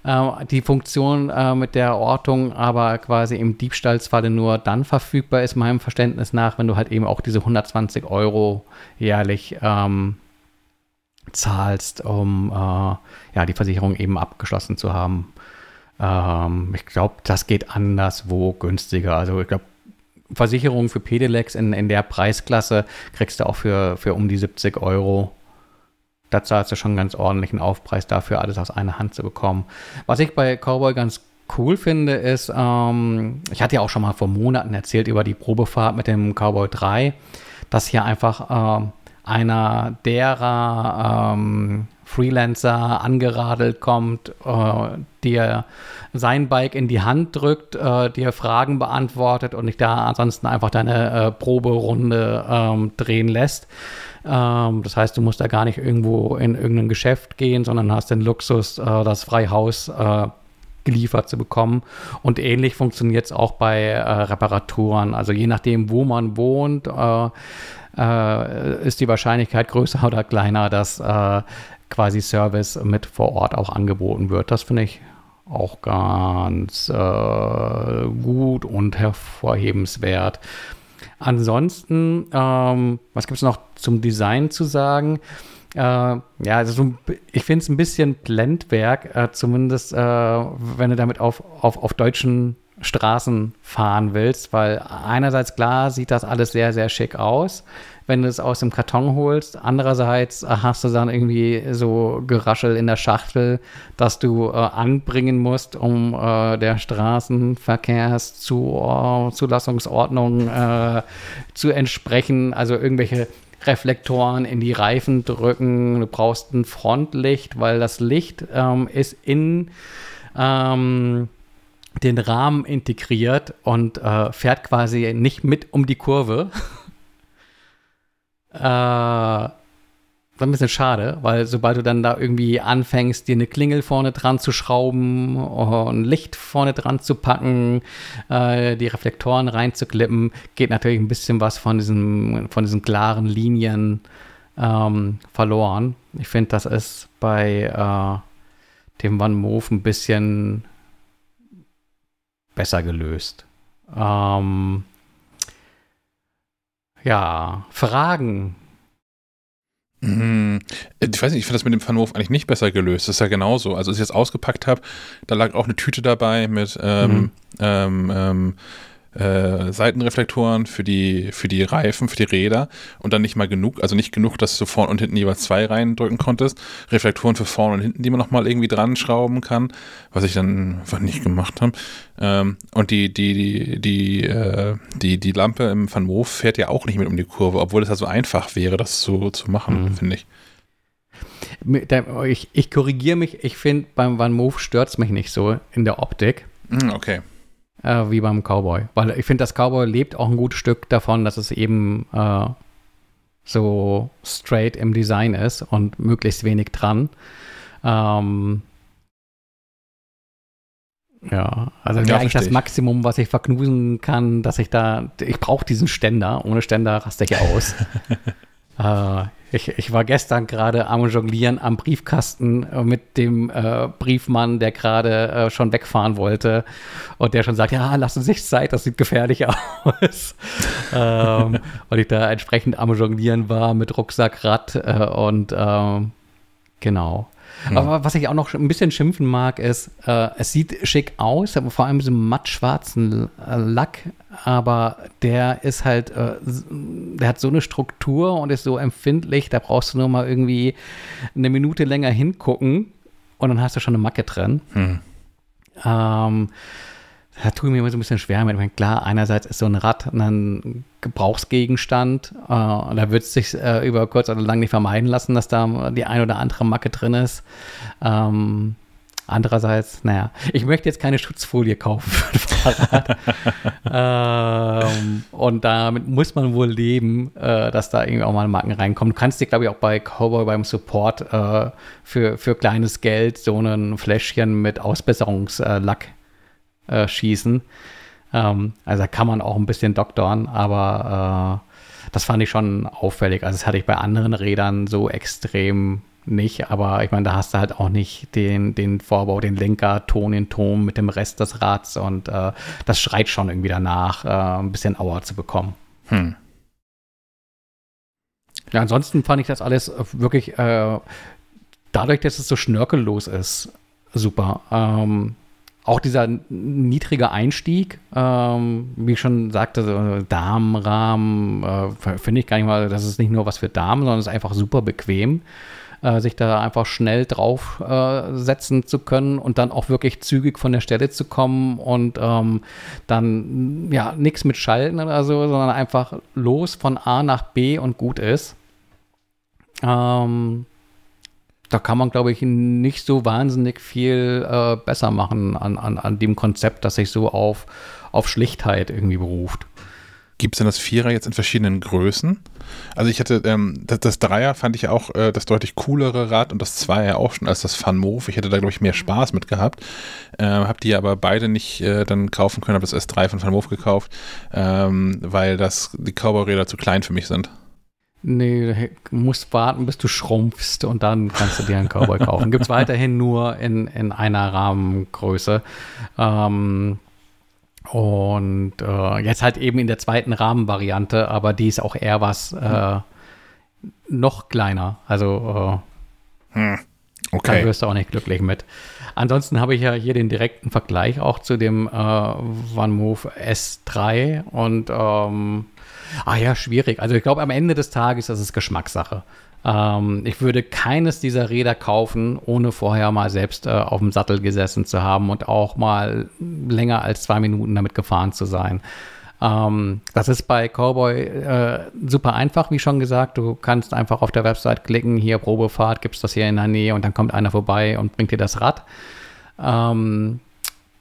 Äh, die Funktion äh, mit der Ortung aber quasi im Diebstahlsfalle nur dann verfügbar ist, meinem Verständnis nach, wenn du halt eben auch diese 120 Euro jährlich ähm, zahlst, um äh, ja, die Versicherung eben abgeschlossen zu haben. Ähm, ich glaube, das geht anderswo günstiger. Also ich glaube, Versicherung für Pedelecs in, in der Preisklasse kriegst du auch für, für um die 70 Euro. Da zahlst du schon ganz ordentlichen Aufpreis dafür, alles aus einer Hand zu bekommen. Was ich bei Cowboy ganz cool finde, ist, ähm, ich hatte ja auch schon mal vor Monaten erzählt über die Probefahrt mit dem Cowboy 3, dass hier einfach äh, einer derer ähm, Freelancer angeradelt kommt, äh, dir sein Bike in die Hand drückt, äh, dir Fragen beantwortet und dich da ansonsten einfach deine äh, Proberunde ähm, drehen lässt. Ähm, das heißt, du musst da gar nicht irgendwo in irgendein Geschäft gehen, sondern hast den Luxus, äh, das Freihaus äh, geliefert zu bekommen. Und ähnlich funktioniert es auch bei äh, Reparaturen. Also je nachdem, wo man wohnt, äh, äh, ist die Wahrscheinlichkeit größer oder kleiner, dass äh, quasi Service mit vor Ort auch angeboten wird. Das finde ich auch ganz äh, gut und hervorhebenswert. Ansonsten, ähm, was gibt es noch zum Design zu sagen? Äh, ja, also ich finde es ein bisschen Blendwerk, äh, zumindest äh, wenn du damit auf, auf, auf deutschen Straßen fahren willst, weil einerseits klar sieht das alles sehr, sehr schick aus, wenn du es aus dem Karton holst. Andererseits hast du dann irgendwie so Geraschel in der Schachtel, dass du äh, anbringen musst, um äh, der Straßenverkehrszulassungsordnung äh, zu entsprechen. Also irgendwelche Reflektoren in die Reifen drücken. Du brauchst ein Frontlicht, weil das Licht ähm, ist in ähm, den Rahmen integriert und äh, fährt quasi nicht mit um die Kurve. äh, war ein bisschen schade, weil sobald du dann da irgendwie anfängst, dir eine Klingel vorne dran zu schrauben, ein Licht vorne dran zu packen, äh, die Reflektoren reinzuklippen, geht natürlich ein bisschen was von diesen, von diesen klaren Linien ähm, verloren. Ich finde, das ist bei äh, dem One Move ein bisschen besser gelöst. Ähm, ja, Fragen. Hm, ich weiß nicht, ich finde das mit dem Funwurf eigentlich nicht besser gelöst. Das ist ja genauso. Also, als ich jetzt ausgepackt habe, da lag auch eine Tüte dabei mit ähm, mhm. ähm, ähm äh, Seitenreflektoren für die, für die Reifen, für die Räder und dann nicht mal genug, also nicht genug, dass du vorne und hinten jeweils zwei reindrücken konntest. Reflektoren für vorne und hinten, die man nochmal irgendwie dran schrauben kann, was ich dann einfach nicht gemacht habe. Ähm, und die, die, die, die, äh, die, die Lampe im Van Moof fährt ja auch nicht mit um die Kurve, obwohl es ja so einfach wäre, das so zu machen, mhm. finde ich. Ich, ich korrigiere mich, ich finde, beim Van Move stört es mich nicht so in der Optik. Hm, okay äh, wie beim Cowboy. Weil ich finde, das Cowboy lebt auch ein gutes Stück davon, dass es eben äh, so straight im Design ist und möglichst wenig dran. Ähm, ja, also ja, eigentlich das Maximum, was ich verknusen kann, dass ich da, ich brauche diesen Ständer. Ohne Ständer raste ich aus. äh, ich, ich war gestern gerade am Jonglieren am Briefkasten äh, mit dem äh, Briefmann, der gerade äh, schon wegfahren wollte und der schon sagt, ja, lassen Sie sich Zeit, das sieht gefährlich aus. ähm, und ich da entsprechend am Jonglieren war mit Rucksack, Rad äh, und ähm, genau. Mhm. Aber was ich auch noch ein bisschen schimpfen mag, ist, äh, es sieht schick aus, aber vor allem so mattschwarzen äh, Lack, aber der ist halt, äh, der hat so eine Struktur und ist so empfindlich, da brauchst du nur mal irgendwie eine Minute länger hingucken und dann hast du schon eine Macke drin. Mhm. Ähm, da tue ich mir immer so ein bisschen schwer mit. Ich meine, klar, einerseits ist so ein Rad ein Gebrauchsgegenstand. Äh, da wird es sich äh, über kurz oder lang nicht vermeiden lassen, dass da die ein oder andere Macke drin ist. Ähm, Andererseits, naja, ich möchte jetzt keine Schutzfolie kaufen für ein Fahrrad. ähm, und damit muss man wohl leben, äh, dass da irgendwie auch mal Marken reinkommen. Du kannst dir, glaube ich, auch bei Cowboy beim Support äh, für, für kleines Geld so ein Fläschchen mit Ausbesserungslack äh, schießen. Ähm, also da kann man auch ein bisschen doktoren, aber äh, das fand ich schon auffällig. Also das hatte ich bei anderen Rädern so extrem nicht, aber ich meine, da hast du halt auch nicht den, den Vorbau, den Lenker, Ton in Ton mit dem Rest des Rads und äh, das schreit schon irgendwie danach, äh, ein bisschen Auer zu bekommen. Hm. Ja, ansonsten fand ich das alles wirklich, äh, dadurch, dass es so schnörkellos ist, super. Ähm, auch dieser niedrige Einstieg, ähm, wie ich schon sagte, so Damenrahmen, äh, finde ich gar nicht mal, das ist nicht nur was für Damen, sondern es ist einfach super bequem äh, sich da einfach schnell draufsetzen äh, zu können und dann auch wirklich zügig von der Stelle zu kommen und ähm, dann ja nichts mit Schalten oder so, sondern einfach los von A nach B und gut ist. Ähm, da kann man, glaube ich, nicht so wahnsinnig viel äh, besser machen an, an, an dem Konzept, das sich so auf, auf Schlichtheit irgendwie beruft. Gibt es denn das Vierer jetzt in verschiedenen Größen? Also ich hatte, ähm, das, das, Dreier fand ich auch äh, das deutlich coolere Rad und das Zweier auch schon als das Fun Move. Ich hätte da, glaube ich, mehr Spaß mit gehabt. Äh, hab die aber beide nicht äh, dann kaufen können, habe das S3 von Fun Move gekauft, ähm, weil das, die Cowboy-Räder zu klein für mich sind. Nee, du musst warten, bis du schrumpfst und dann kannst du dir einen Cowboy kaufen. Gibt es weiterhin nur in, in einer Rahmengröße. Ähm, und äh, jetzt halt eben in der zweiten Rahmenvariante, aber die ist auch eher was äh, noch kleiner. Also äh, hm. okay. da wirst du auch nicht glücklich mit. Ansonsten habe ich ja hier den direkten Vergleich auch zu dem äh, OneMove S3 und ähm, ah ja, schwierig. Also ich glaube, am Ende des Tages ist es Geschmackssache. Ähm, ich würde keines dieser Räder kaufen, ohne vorher mal selbst äh, auf dem Sattel gesessen zu haben und auch mal länger als zwei Minuten damit gefahren zu sein. Ähm, das ist bei Cowboy äh, super einfach, wie schon gesagt. Du kannst einfach auf der Website klicken, hier Probefahrt, gibt es das hier in der Nähe und dann kommt einer vorbei und bringt dir das Rad. Ähm,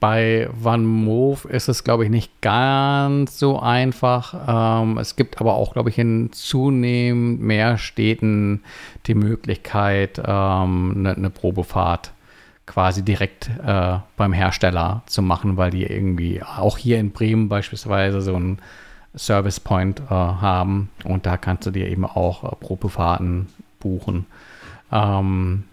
bei Van Move ist es, glaube ich, nicht ganz so einfach. Ähm, es gibt aber auch, glaube ich, in zunehmend mehr Städten die Möglichkeit, eine ähm, ne, ne Probefahrt quasi direkt äh, beim Hersteller zu machen, weil die irgendwie auch hier in Bremen beispielsweise so einen Service Point äh, haben und da kannst du dir eben auch äh, Probefahrten buchen. Ähm,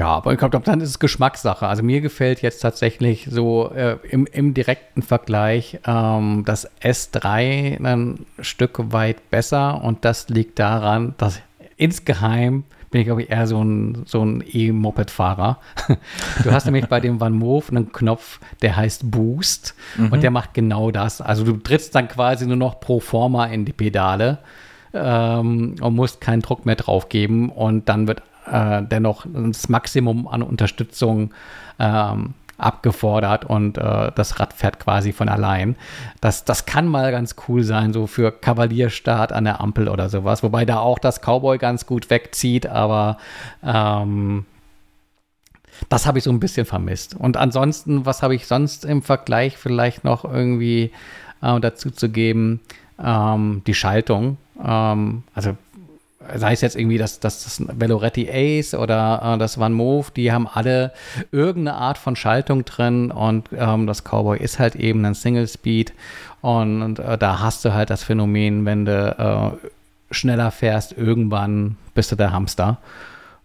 ja, aber ich glaube, dann ist es Geschmackssache. Also mir gefällt jetzt tatsächlich so äh, im, im, direkten Vergleich ähm, das S3 ein Stück weit besser und das liegt daran, dass insgeheim bin ich, glaube ich, eher so ein, so ein E-Moped-Fahrer. Du hast nämlich bei dem Van Moof einen Knopf, der heißt Boost mhm. und der macht genau das. Also du trittst dann quasi nur noch pro forma in die Pedale ähm, und musst keinen Druck mehr drauf geben und dann wird äh, dennoch das Maximum an Unterstützung ähm, abgefordert und äh, das Rad fährt quasi von allein. Das, das kann mal ganz cool sein, so für Kavalierstart an der Ampel oder sowas, wobei da auch das Cowboy ganz gut wegzieht, aber ähm, das habe ich so ein bisschen vermisst. Und ansonsten, was habe ich sonst im Vergleich vielleicht noch irgendwie äh, dazu zu geben? Ähm, die Schaltung. Ähm, also sei es jetzt irgendwie das, das, das Veloretti Ace oder äh, das Van Move, die haben alle irgendeine Art von Schaltung drin und ähm, das Cowboy ist halt eben ein Single Speed und, und äh, da hast du halt das Phänomen, wenn du äh, schneller fährst, irgendwann bist du der Hamster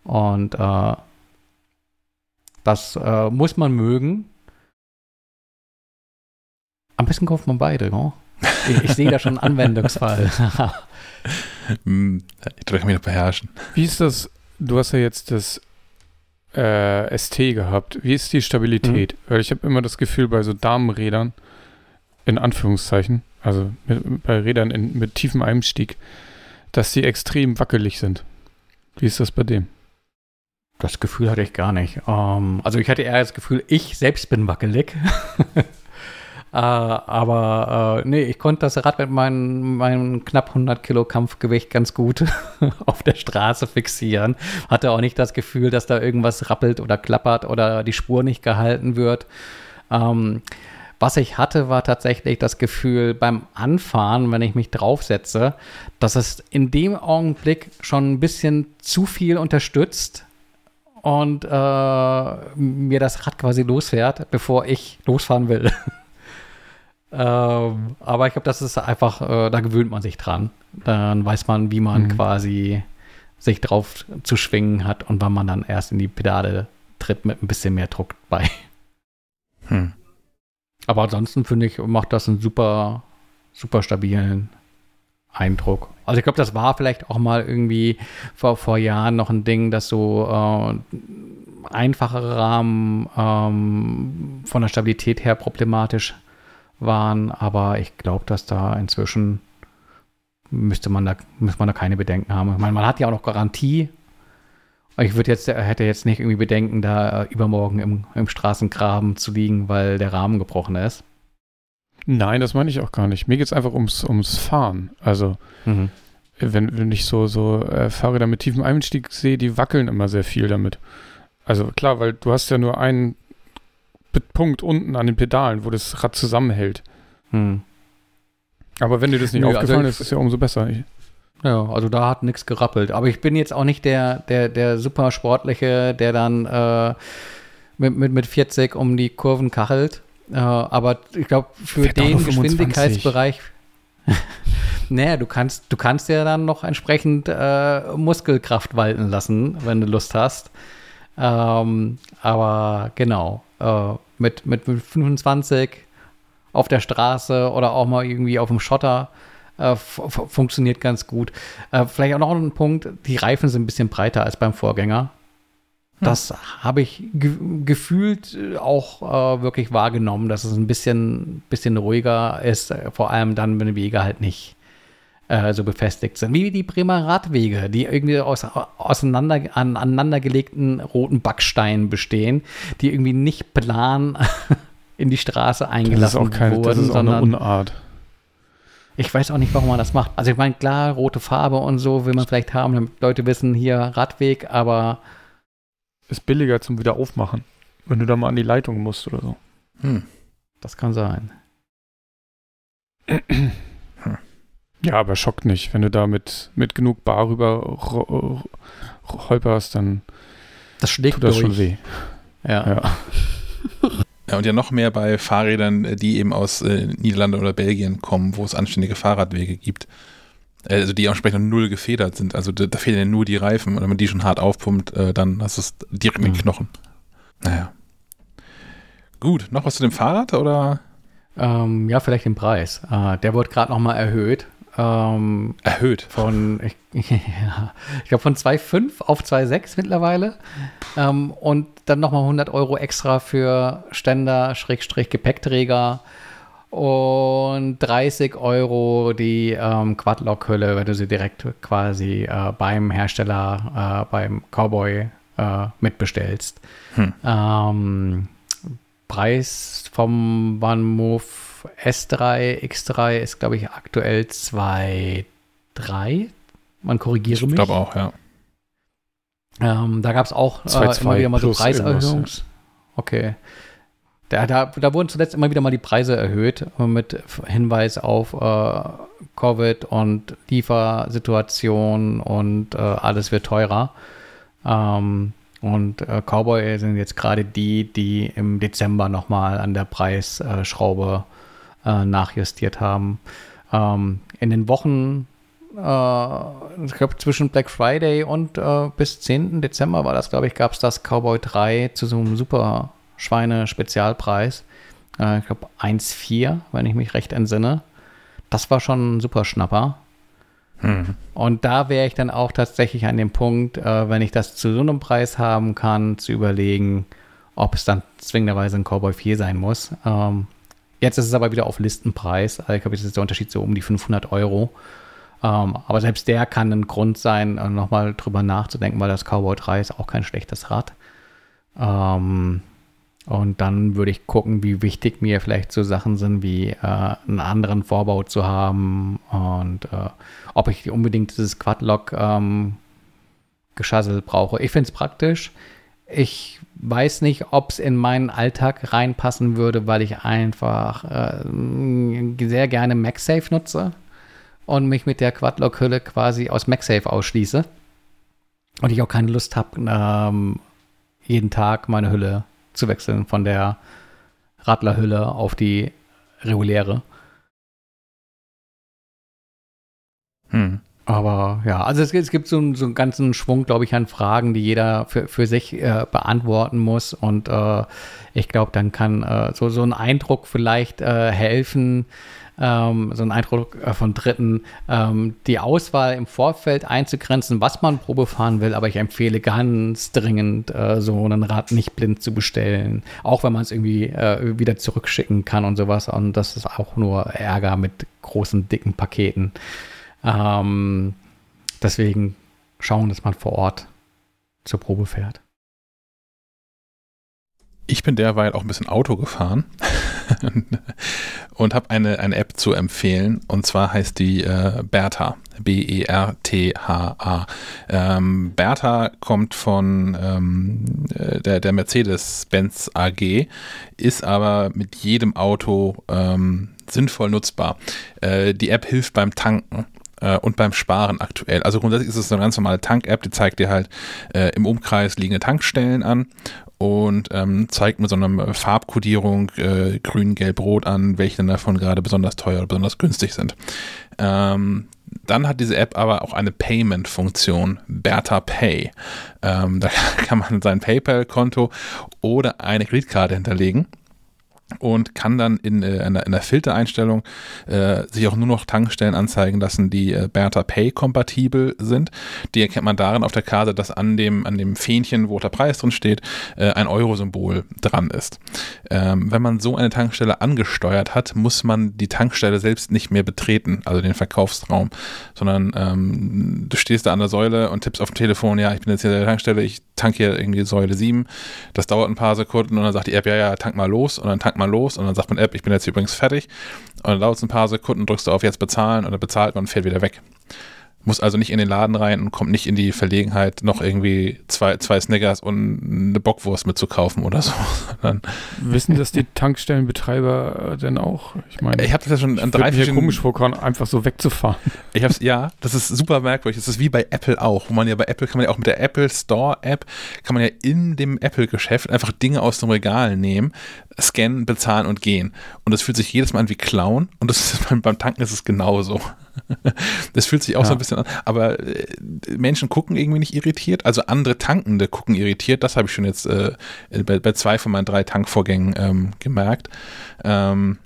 und äh, das äh, muss man mögen. Am besten kauft man beide, no? Ich, ich sehe da schon einen Anwendungsfall. Hm, ich drücke mich noch beherrschen. Wie ist das? Du hast ja jetzt das äh, ST gehabt. Wie ist die Stabilität? Mhm. Weil ich habe immer das Gefühl, bei so Damenrädern, in Anführungszeichen, also mit, bei Rädern in, mit tiefem Einstieg, dass sie extrem wackelig sind. Wie ist das bei dem? Das Gefühl hatte ich gar nicht. Um, ähm, also ich hatte eher das Gefühl, ich selbst bin wackelig. Äh, aber äh, nee, ich konnte das Rad mit meinem, meinem knapp 100 Kilo Kampfgewicht ganz gut auf der Straße fixieren. Hatte auch nicht das Gefühl, dass da irgendwas rappelt oder klappert oder die Spur nicht gehalten wird. Ähm, was ich hatte, war tatsächlich das Gefühl beim Anfahren, wenn ich mich draufsetze, dass es in dem Augenblick schon ein bisschen zu viel unterstützt und äh, mir das Rad quasi losfährt, bevor ich losfahren will. ähm, aber ich glaube, das ist einfach, äh, da gewöhnt man sich dran. Dann weiß man, wie man mhm. quasi sich drauf zu schwingen hat und wann man dann erst in die Pedale tritt mit ein bisschen mehr Druck bei. Hm. Aber ansonsten finde ich, macht das einen super, super stabilen Eindruck. Also ich glaube, das war vielleicht auch mal irgendwie vor, vor Jahren noch ein Ding, dass so äh, einfachere Rahmen ähm, von der Stabilität her problematisch waren. Aber ich glaube, dass da inzwischen müsste man da, müsste man da keine Bedenken haben. Ich meine, man hat ja auch noch Garantie. Ich würde jetzt, hätte jetzt nicht irgendwie Bedenken, da übermorgen im, im Straßengraben zu liegen, weil der Rahmen gebrochen ist. Nein, das meine ich auch gar nicht. Mir geht es einfach ums, ums Fahren. Also, mhm. wenn, wenn ich so, so äh, Fahrräder mit tiefem Einstieg sehe, die wackeln immer sehr viel damit. Also klar, weil du hast ja nur einen Punkt unten an den Pedalen, wo das Rad zusammenhält. Mhm. Aber wenn dir das nicht Nö, aufgefallen also ist, ist es ja umso besser. Ich, ja, also da hat nichts gerappelt. Aber ich bin jetzt auch nicht der, der, der super sportliche, der dann äh, mit, mit, mit 40 um die Kurven kachelt. Äh, aber ich glaube, für Fährt den Geschwindigkeitsbereich. naja, du kannst, du kannst ja dann noch entsprechend äh, Muskelkraft walten lassen, wenn du Lust hast. Ähm, aber genau, äh, mit, mit 25 auf der Straße oder auch mal irgendwie auf dem Schotter äh, funktioniert ganz gut. Äh, vielleicht auch noch ein Punkt, die Reifen sind ein bisschen breiter als beim Vorgänger. Hm. Das habe ich ge gefühlt auch äh, wirklich wahrgenommen, dass es ein bisschen, bisschen ruhiger ist, äh, vor allem dann, wenn die Wege halt nicht äh, so befestigt sind. Wie die Bremer Radwege, die irgendwie aus auseinander, an, aneinandergelegten roten Backsteinen bestehen, die irgendwie nicht plan in die Straße eingelassen das ist auch keine, wurden. Das ist auch eine Unart. Ich weiß auch nicht, warum man das macht. Also ich meine, klar, rote Farbe und so will man vielleicht haben, damit Leute wissen, hier Radweg, aber ist billiger zum wieder aufmachen, wenn du da mal an die Leitung musst oder so. Hm. Das kann sein. Ja, aber schockt nicht. Wenn du da mit, mit genug Bar rüber holperst, dann das schlägt tut das durch. schon weh. Ja. ja. Ja, und ja noch mehr bei Fahrrädern, die eben aus äh, Niederlande oder Belgien kommen, wo es anständige Fahrradwege gibt. Äh, also die entsprechend null gefedert sind. Also da, da fehlen ja nur die Reifen. Und wenn man die schon hart aufpumpt, äh, dann hast du es direkt in den mhm. Knochen. Naja. Gut, noch was zu dem Fahrrad oder? Ähm, ja, vielleicht den Preis. Äh, der wurde gerade nochmal erhöht. Ähm, Erhöht. Von, ich, ja, ich glaube, von 2,5 auf 2,6 mittlerweile. Ähm, und dann nochmal 100 Euro extra für Ständer, Schrägstrich, Gepäckträger und 30 Euro die ähm, Quadlock-Hülle, wenn du sie direkt quasi äh, beim Hersteller, äh, beim Cowboy äh, mitbestellst. Hm. Ähm, Preis vom OneMove S3, X3 ist, glaube ich, aktuell 2,3. Man korrigiere mich. Ich glaube auch, ja. Ähm, da gab es auch äh, immer wieder mal so Preiserhöhungs. Okay. Da, da, da, wurden zuletzt immer wieder mal die Preise erhöht mit Hinweis auf äh, Covid und Liefersituation und äh, alles wird teurer. Ähm, und äh, Cowboy sind jetzt gerade die, die im Dezember nochmal an der Preisschraube äh, nachjustiert haben. Ähm, in den Wochen, äh, ich glaube zwischen Black Friday und äh, bis 10. Dezember war das, glaube ich, gab es das Cowboy 3 zu so einem super Schweine-Spezialpreis. Äh, ich glaube 1,4, wenn ich mich recht entsinne. Das war schon ein super Schnapper. Hm. Und da wäre ich dann auch tatsächlich an dem Punkt, äh, wenn ich das zu so einem Preis haben kann, zu überlegen, ob es dann zwingenderweise ein Cowboy 4 sein muss. Ähm, jetzt ist es aber wieder auf Listenpreis. Also ich glaube, das ist der Unterschied so um die 500 Euro. Ähm, aber selbst der kann ein Grund sein, äh, nochmal drüber nachzudenken, weil das Cowboy 3 ist auch kein schlechtes Rad. Ähm, Und dann würde ich gucken, wie wichtig mir vielleicht so Sachen sind, wie äh, einen anderen Vorbau zu haben und äh, ob ich unbedingt dieses Quadlock ähm, Geschassel brauche. Ich finde es praktisch. Ich weiß nicht, ob es in meinen Alltag reinpassen würde, weil ich einfach äh, sehr gerne MagSafe nutze und mich mit der Quadlock-Hülle quasi aus MagSafe ausschließe. Und ich auch keine Lust habe, ähm, jeden Tag meine Hülle zu wechseln von der Radlerhülle auf die reguläre. Hm. Aber ja, also es, es gibt so, so, einen ganzen Schwung, glaube ich, an Fragen, die jeder für, für sich äh, beantworten muss. Und äh, ich glaube, dann kann äh, so, so ein Eindruck vielleicht äh, helfen, ähm, so ein Eindruck äh, von Dritten, ähm, die Auswahl im Vorfeld einzugrenzen, was man Probe fahren will. Aber ich empfehle ganz dringend, äh, so ein Rad nicht blind zu bestellen. Auch wenn man es irgendwie wieder zurückschicken kann und sowas. Und das ist auch nur Ärger mit großen, dicken Paketen. Ähm, deswegen schauen, dass man vor Ort zur Probe fährt. Ich bin derweil auch ein bisschen Auto gefahren und habe eine, eine App zu empfehlen. Und zwar heißt die äh, Bertha. B-E-R-T-H-A. Ähm, Bertha kommt von ähm, äh, der, der Mercedes-Benz AG, ist aber mit jedem Auto ähm, sinnvoll nutzbar. Äh, die App hilft beim Tanken äh, und beim Sparen aktuell. Also grundsätzlich ist es eine ganz normale Tank-App, die zeigt dir halt äh, im Umkreis liegende Tankstellen an und ähm, zeigt mit so einer Farbkodierung äh, grün, gelb, rot an, welche davon gerade besonders teuer oder besonders günstig sind. Ähm, dann hat diese App aber auch eine Payment-Funktion, Bertha Pay. Ähm, da kann man sein PayPal-Konto oder eine Kreditkarte hinterlegen und kann dann in, äh, der, in der Filtereinstellung äh, sich auch nur noch Tankstellen anzeigen lassen, die äh, Bertha Pay kompatibel sind. Die erkennt man darin auf der Karte, dass an dem, an dem Fähnchen, wo der Preis drin steht, äh, ein Euro-Symbol dran ist. Ähm, wenn man so eine Tankstelle angesteuert hat, muss man die Tankstelle selbst nicht mehr betreten, also den Verkaufsraum, sondern ähm, du stehst da an der Säule und tippst auf dem Telefon, ja, ich bin jetzt hier an der Tankstelle, ich tanke hier irgendwie Säule 7. Das dauert ein paar Sekunden und dann sagt die App, ja, ja, tank mal los und dann tank mal los und dann sagt man App, ich bin jetzt übrigens fertig. Und dann dauert es ein paar Sekunden, drückst du auf jetzt bezahlen und dann bezahlt man und fährt wieder weg muss also nicht in den Laden rein und kommt nicht in die Verlegenheit, noch irgendwie zwei, zwei Snickers und eine Bockwurst mitzukaufen oder so. Dann Wissen das die Tankstellenbetreiber äh, denn auch? Ich meine, ich habe das ja schon an drei verschiedenen... komisch vorkommen, einfach so wegzufahren. Ich hab's, ja, das ist super merkwürdig. Das ist wie bei Apple auch, wo man ja bei Apple kann man ja auch mit der Apple Store App kann man ja in dem Apple-Geschäft einfach Dinge aus dem Regal nehmen, scannen, bezahlen und gehen. Und das fühlt sich jedes Mal an wie Clown und das ist, beim, beim Tanken ist es genauso. Das fühlt sich auch ja. so ein bisschen an. Aber äh, Menschen gucken irgendwie nicht irritiert. Also andere Tankende gucken irritiert. Das habe ich schon jetzt äh, bei, bei, zwei von meinen drei Tankvorgängen ähm, gemerkt. Ähm,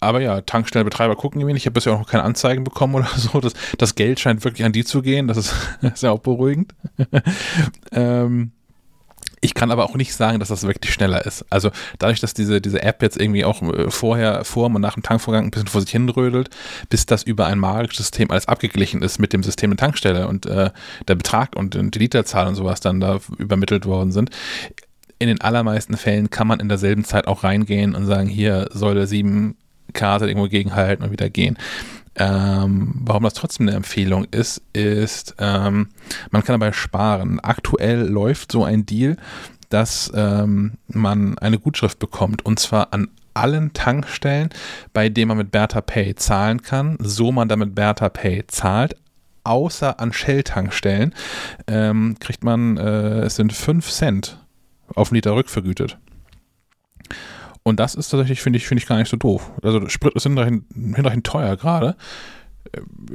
aber ja, Tankstellenbetreiber gucken irgendwie nicht. Ich habe bisher auch noch keine Anzeigen bekommen oder so. Das, das Geld scheint wirklich an die zu gehen. Das ist, das ist ja auch beruhigend. ähm, ich kann aber auch nicht sagen, dass das wirklich schneller ist. Also dadurch, dass diese, diese App jetzt irgendwie auch äh, vorher, vor und nach dem Tankvorgang ein bisschen vor sich hinrödelt, bis das über ein magisches System alles abgeglichen ist mit dem System der Tankstelle und äh, der Betrag und die Literzahl und sowas dann da übermittelt worden sind. In den allermeisten Fällen kann man in derselben Zeit auch reingehen und sagen, hier Säule 7 Karte irgendwo gegenhalten und wieder gehen. Ähm, warum das trotzdem eine Empfehlung ist, ist, ähm, man kann dabei sparen. Aktuell läuft so ein Deal, dass ähm, man eine Gutschrift bekommt und zwar an allen Tankstellen, bei denen man mit Bertha Pay zahlen kann, so man damit Bertha Pay zahlt, außer an Shell-Tankstellen, ähm, kriegt man, äh, es sind 5 Cent auf einen Liter rückvergütet. Und das ist tatsächlich, finde ich, finde ich gar nicht so doof. Also Sprit ist hinterhin, hinterhin teuer gerade.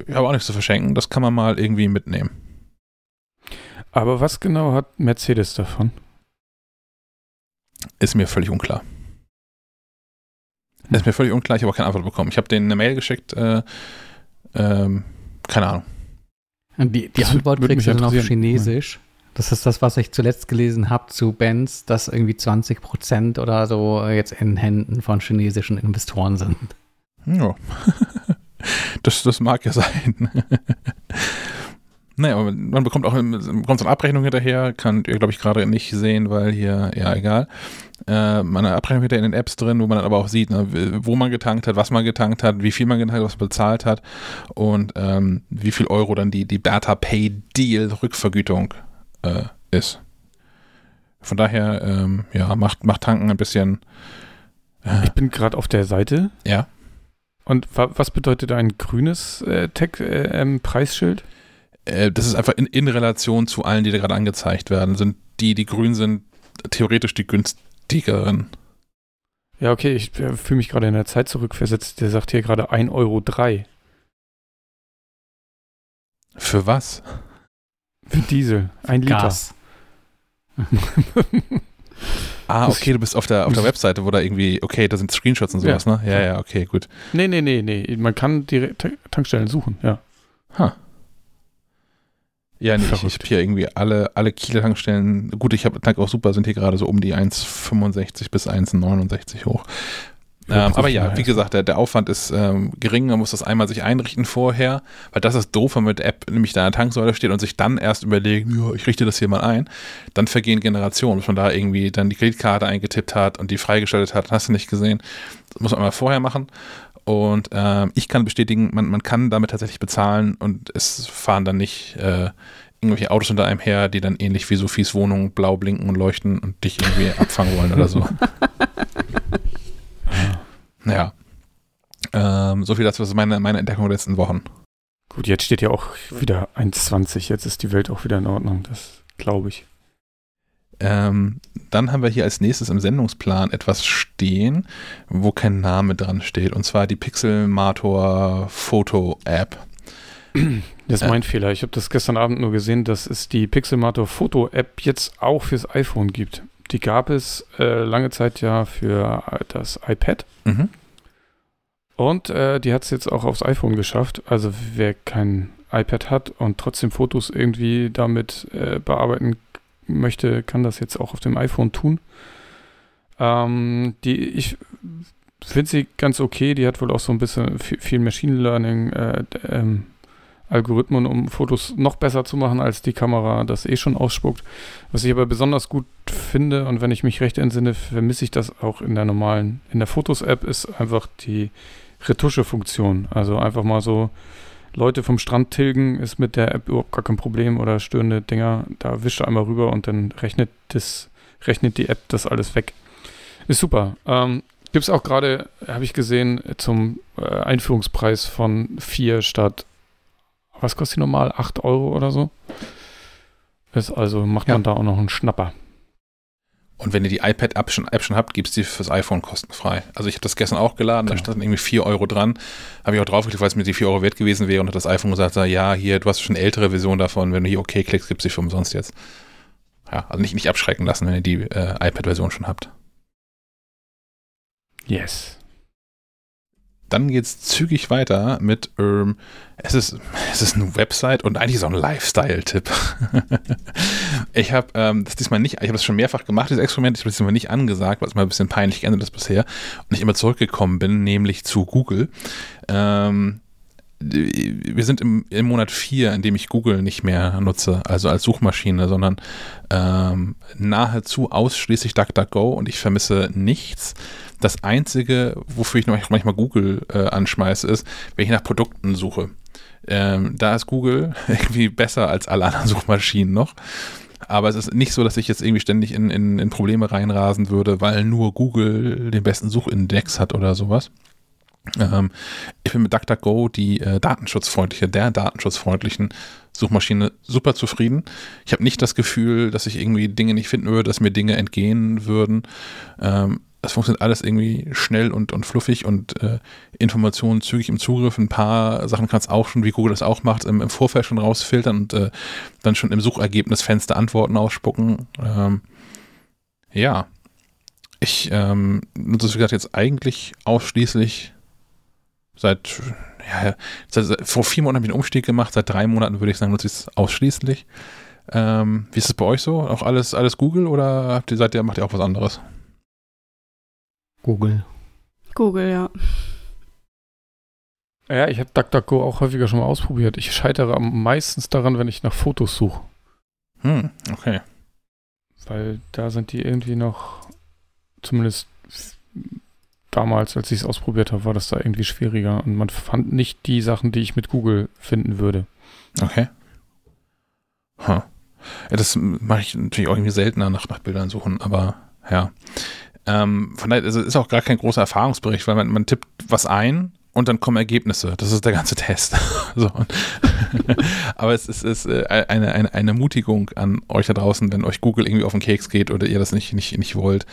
Ich habe auch nichts zu verschenken. Das kann man mal irgendwie mitnehmen. Aber was genau hat Mercedes davon? Ist mir völlig unklar. Ist mir völlig unklar, ich habe auch keine Antwort bekommen. Ich habe denen eine Mail geschickt, äh, ähm, keine Ahnung. Die, die Antwort kriegst du dann auf Chinesisch. Das ist das, was ich zuletzt gelesen habe zu Benz, dass irgendwie 20 Prozent oder so jetzt in Händen von chinesischen Investoren sind. Ja, das, das mag ja sein. Naja, man bekommt auch bekommt so eine Abrechnung hinterher, kann ihr, glaube ich, gerade nicht sehen, weil hier, ja, egal. Äh, meine Abrechnung hinterher in den Apps drin, wo man dann aber auch sieht, ne, wo man getankt hat, was man getankt hat, wie viel man getankt hat, was man bezahlt hat und ähm, wie viel Euro dann die, die Bertha Pay Deal Rückvergütung äh, ist. Von daher, ähm, ja, macht, macht Tanken ein bisschen. Äh, Ich bin gerade auf der Seite. Ja. Und wa was bedeutet ein grünes äh, Tech, äh, ähm, Preisschild? äh, das ist einfach in, in Relation zu allen, die da gerade angezeigt werden, sind die, die grün sind, theoretisch die günstigeren. Ja, okay, ich äh, fühle mich gerade in der Zeit zurückversetzt. Der sagt hier gerade 1,03 Euro. Für was? Für Diesel. Ein Liter. Gas. Ah, okay, du bist auf der, auf der Webseite, wo da irgendwie, okay, da sind Screenshots und sowas, ne? Ja, ja, okay, gut. Nee, nee, nee, nee. Man kann die Ta Tankstellen suchen, ja. Ha. Ja, nee, ich, ich habe hier irgendwie alle, alle Kieler Tankstellen, gut, ich habe Tank auch super, sind hier gerade so um die 1,65 bis 1,69 hoch. Ähm, aber ja, wie gesagt, der, der Aufwand ist ähm, gering, man muss das einmal sich einrichten vorher, weil das ist doof, wenn man mit der App nämlich da an der Tanksäule steht und sich dann erst überlegen, ja, ich richte das hier mal ein. Dann vergehen Generationen, bis man da irgendwie dann die Kreditkarte eingetippt hat und die freigeschaltet hat, hast du nicht gesehen. Das muss man mal vorher machen. Und ähm, ich kann bestätigen, man, man kann damit tatsächlich bezahlen und es fahren dann nicht äh, irgendwelche Autos hinter einem her, die dann ähnlich wie Sophies Wohnung blau blinken und leuchten und dich irgendwie abfangen wollen oder so. ja. Ähm, so viel dazu, das ist meine, meine Entdeckung der letzten Wochen. Gut, jetzt steht ja auch wieder 1,20. Jetzt ist die Welt auch wieder in Ordnung. Das glaube ich. Ähm, dann haben wir hier als nächstes im Sendungsplan etwas stehen, wo kein Name dran steht, und zwar die Pixelmator Foto App. Das ist Ja. mein Fehler. Ich habe das gestern Abend nur gesehen, dass es die Pixelmator Foto App jetzt auch fürs iPhone gibt. Die gab es äh, lange Zeit ja für äh, das iPad. Mhm. Und äh, die hat es jetzt auch aufs iPhone geschafft. Also wer kein iPad hat und trotzdem Fotos irgendwie damit äh, bearbeiten möchte, kann das jetzt auch auf dem iPhone tun. Ähm, die, ich finde sie ganz okay. Die hat wohl auch so ein bisschen viel, Machine Learning äh, ähm, Algorithmen, um Fotos noch besser zu machen, als die Kamera das eh schon ausspuckt. Was ich aber besonders gut finde und wenn ich mich recht entsinne, vermisse ich das auch in der normalen, in der Fotos-App, ist einfach die Retusche-Funktion. Also einfach mal so Leute vom Strand tilgen ist mit der App überhaupt gar kein Problem oder störende Dinger. Da wischt er einmal rüber und dann rechnet das, rechnet die App das alles weg. Ist super. Ähm, Gibt es auch gerade, habe ich gesehen, zum äh, Einführungspreis von 4 statt, was kostet die normal? 8 Euro oder so? Ist also, macht Ja. man da auch noch einen Schnapper. Und wenn ihr die iPad-App schon, App schon habt, gibt es die fürs iPhone kostenfrei. Also ich habe das gestern auch geladen, da Genau. standen irgendwie 4 Euro dran. Habe ich auch draufgeklickt, weil es mir die 4 Euro wert gewesen wäre und hat das iPhone gesagt, ja, hier, du hast schon eine ältere Version davon, wenn du hier OK klickst, gibt es die für umsonst jetzt. Ja, also nicht, nicht abschrecken lassen, wenn ihr die äh, iPad-Version schon habt. Yes. Dann geht's zügig weiter mit, ähm, es ist, es ist eine Website und eigentlich ist auch ein Lifestyle-Tipp. ich habe ähm, das diesmal nicht, ich habe das schon mehrfach gemacht, dieses Experiment, ich habe das diesmal nicht angesagt, weil es mal ein bisschen peinlich geändert ist bisher und ich immer zurückgekommen bin, nämlich zu Google. Ähm, wir sind im, im Monat 4, in dem ich Google nicht mehr nutze, also als Suchmaschine, sondern ähm, nahezu ausschließlich DuckDuckGo und ich vermisse nichts. Das Einzige, wofür ich manchmal Google äh, anschmeiße, ist, wenn ich nach Produkten suche. Ähm, da ist Google irgendwie besser als alle anderen Suchmaschinen noch. Aber es ist nicht so, dass ich jetzt irgendwie ständig in, in, in Probleme reinrasen würde, weil nur Google den besten Suchindex hat oder sowas. Ähm, ich bin mit DuckDuckGo die äh, datenschutzfreundliche, der datenschutzfreundlichen Suchmaschine super zufrieden. Ich habe nicht das Gefühl, dass ich irgendwie Dinge nicht finden würde, dass mir Dinge entgehen würden. Ähm, das funktioniert alles irgendwie schnell und, und fluffig und äh, Informationen zügig im Zugriff. Ein paar Sachen kannst auch schon, wie Google das auch macht, im, im Vorfeld schon rausfiltern und äh, dann schon im Suchergebnisfenster Antworten ausspucken. Ähm, ja, ich ähm, nutze es, wie gesagt, jetzt eigentlich ausschließlich seit, ja, seit, vor vier Monaten habe ich einen Umstieg gemacht, seit drei Monaten würde ich sagen, nutze ich es ausschließlich. Ähm, wie ist es bei euch so? Auch alles, alles Google oder habt ihr, seid ihr, macht ihr auch was anderes? Google. Google, ja. Ja, ich habe DuckDuckGo auch häufiger schon mal ausprobiert. Ich scheitere am meistens daran, wenn ich nach Fotos suche. Hm, okay. Weil da sind die irgendwie noch, zumindest damals, als ich es ausprobiert habe, war das da irgendwie schwieriger. Und man fand nicht die Sachen, die ich mit Google finden würde. Okay. Huh. Ja, das mache ich natürlich auch irgendwie seltener nach, nach Bildern suchen, aber ja. Ähm, von daher also ist auch gar kein großer Erfahrungsbericht, weil man, man tippt was ein und dann kommen Ergebnisse. Das ist der ganze Test. so. Aber es ist, ist äh, eine, eine, eine Mutigung an euch da draußen, wenn euch Google irgendwie auf den Keks geht oder ihr das nicht, nicht, nicht wollt.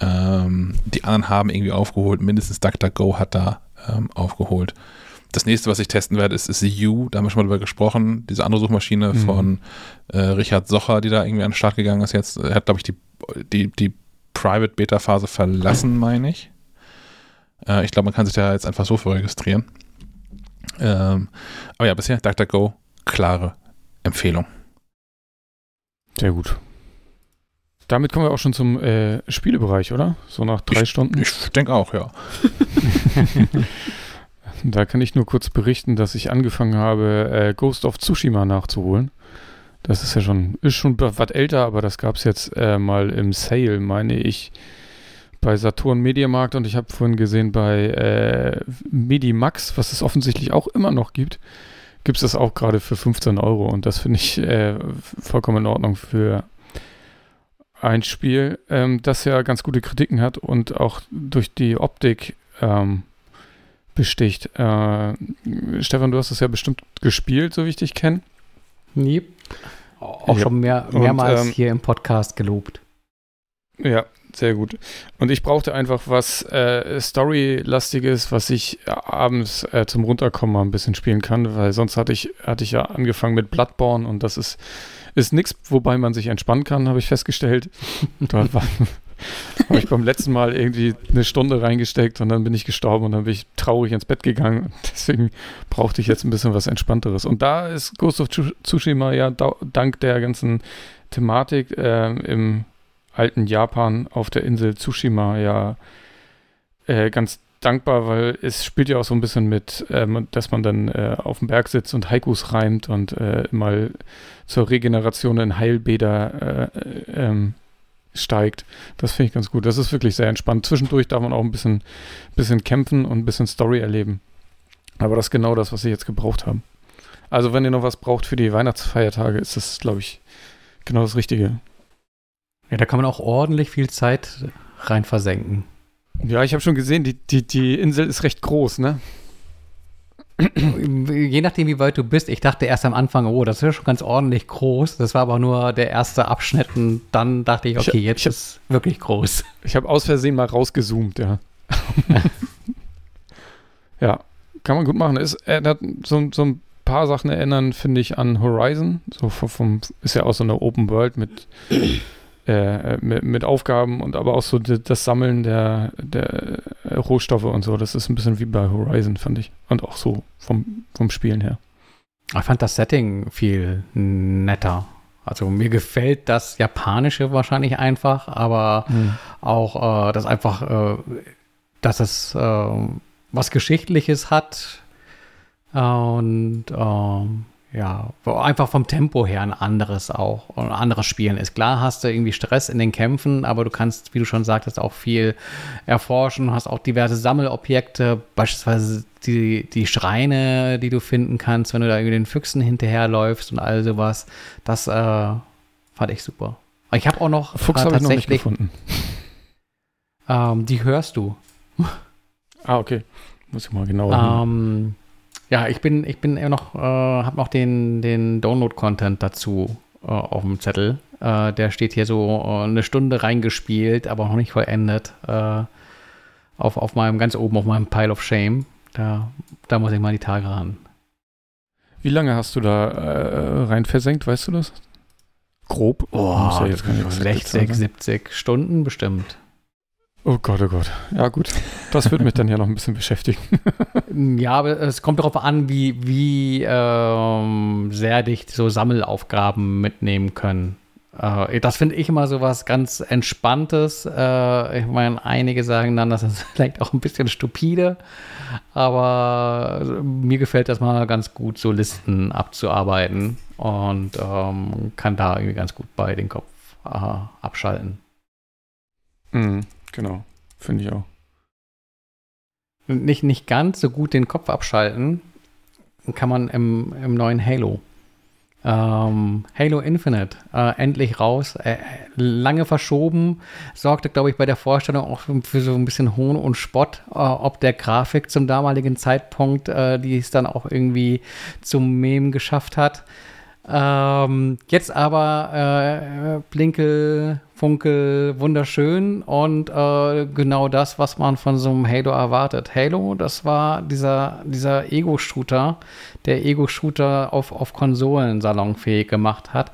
Ähm, die anderen haben irgendwie aufgeholt, mindestens DuckDuckGo hat da ähm, aufgeholt. Das nächste, was ich testen werde, ist, ist You. Da haben wir schon mal drüber gesprochen. Diese andere Suchmaschine mhm. von äh, Richard Socher, die da irgendwie an den Start gegangen ist jetzt. Er hat, glaube ich, die, die, die Private Beta Phase verlassen, meine ich. Äh, ich glaube, man kann sich da jetzt einfach so für registrieren. Ähm, aber ja, bisher DuckDuckGo, klare Empfehlung. Sehr gut. Damit kommen wir auch schon zum äh, Spielebereich, oder? So nach drei ich, Stunden. Ich denke auch, ja. da kann ich nur kurz berichten, dass ich angefangen habe, äh, Ghost of Tsushima nachzuholen. Das ist ja schon, ist schon was älter, aber das gab es jetzt äh, mal im Sale, meine ich, bei Saturn Mediamarkt und ich habe vorhin gesehen bei äh, Medimax, was es offensichtlich auch immer noch gibt, gibt es das auch gerade für 15 Euro und das finde ich äh, vollkommen in Ordnung für ein Spiel, ähm, das ja ganz gute Kritiken hat und auch durch die Optik ähm, besticht. Äh, Stefan, du hast das ja bestimmt gespielt, so wie ich dich kenne. Nee. Auch schon mehr, mehrmals und, ähm, hier im Podcast gelobt. Ja, sehr gut. Und ich brauchte einfach was äh, Story-lastiges, was ich abends äh, zum Runterkommen mal ein bisschen spielen kann, weil sonst hatte ich, hatte ich ja angefangen mit Bloodborne und das ist, ist nichts, wobei man sich entspannen kann, habe ich festgestellt. da habe ich beim letzten Mal irgendwie eine Stunde reingesteckt und dann bin ich gestorben und dann bin ich traurig ins Bett gegangen. Deswegen brauchte ich jetzt ein bisschen was Entspannteres. Und da ist Ghost of Tsushima ja dank der ganzen Thematik äh, im alten Japan auf der Insel Tsushima ja äh, ganz dankbar, weil es spielt ja auch so ein bisschen mit, ähm, dass man dann äh, auf dem Berg sitzt und Haikus reimt und äh, mal zur Regeneration in Heilbäder äh, ähm, steigt. Das finde ich ganz gut. Das ist wirklich sehr entspannt. Zwischendurch darf man auch ein bisschen, bisschen kämpfen und ein bisschen Story erleben. Aber das ist genau das, was sie jetzt gebraucht haben. Also wenn ihr noch was braucht für die Weihnachtsfeiertage, ist das, glaube ich, genau das Richtige. Ja, da kann man auch ordentlich viel Zeit rein versenken. Ja, ich habe schon gesehen, die, die, die Insel ist recht groß, ne? Je nachdem, wie weit du bist. Ich dachte erst am Anfang, oh, das ist ja schon ganz ordentlich groß. Das war aber nur der erste Abschnitt und dann dachte ich, okay, ich, jetzt ich hab, ist wirklich groß. Ich habe aus Versehen mal rausgezoomt, ja. ja, kann man gut machen. Ist, erinnert so, so ein paar Sachen erinnern, finde ich, an Horizon. So vom, ist ja auch so eine Open World mit äh, mit, mit, Aufgaben und aber auch so das Sammeln der, der Rohstoffe und so. Das ist ein bisschen wie bei Horizon, fand ich. Und auch so vom, vom Spielen her. Ich fand das Setting viel netter. Also mir gefällt das Japanische wahrscheinlich einfach, aber hm. auch äh, das einfach, äh, dass es äh, was Geschichtliches hat und ähm, ja, einfach vom Tempo her ein anderes auch, ein anderes Spielen ist. Klar hast du irgendwie Stress in den Kämpfen, aber du kannst, wie du schon sagtest, auch viel erforschen, hast auch diverse Sammelobjekte, beispielsweise die, die Schreine, die du finden kannst, wenn du da irgendwie den Füchsen hinterherläufst und all sowas. Das äh, fand ich super. Ich habe auch noch Fuchs äh, tatsächlich. Ich noch nicht gefunden. Ähm, die hörst du. Ah, okay. Muss ich mal genauer. Ähm, ja, ich bin, ich bin immer noch, äh, habe noch den, den Download-Content dazu äh, auf dem Zettel. Äh, der steht hier so äh, eine Stunde reingespielt, aber noch nicht vollendet. Äh, auf, auf meinem, ganz oben auf meinem Pile of Shame. Da, da muss ich mal die Tage ran. Wie lange hast du da äh, rein versenkt, weißt du das? Grob? Oh, ja jetzt 60, 70 Stunden bestimmt. Oh Gott, oh Gott. Ja, gut. Das wird mich dann ja noch ein bisschen beschäftigen. ja, aber es kommt darauf an, wie, wie ähm, sehr dich so Sammelaufgaben mitnehmen können. äh, das finde ich immer so was ganz Entspanntes. Äh, ich meine, einige sagen dann, das ist vielleicht auch ein bisschen stupide, aber mir gefällt das mal ganz gut, so Listen abzuarbeiten und ähm, kann da irgendwie ganz gut bei den Kopf äh, abschalten. Mhm, genau, finde ich auch. Nicht, nicht ganz so gut den Kopf abschalten kann man im, im neuen Halo. Ähm, Halo Infinite, äh, endlich raus, äh, lange verschoben, sorgte, glaube ich, bei der Vorstellung auch für so ein bisschen Hohn und Spott, äh, ob der Grafik zum damaligen Zeitpunkt, äh, die es dann auch irgendwie zum Mem geschafft hat. Ähm, jetzt aber äh, Blinkel, Funkel, wunderschön und äh, genau das, was man von so einem Halo erwartet. Halo, das war dieser, dieser Ego-Shooter, der Ego-Shooter auf, auf Konsolen salonfähig gemacht hat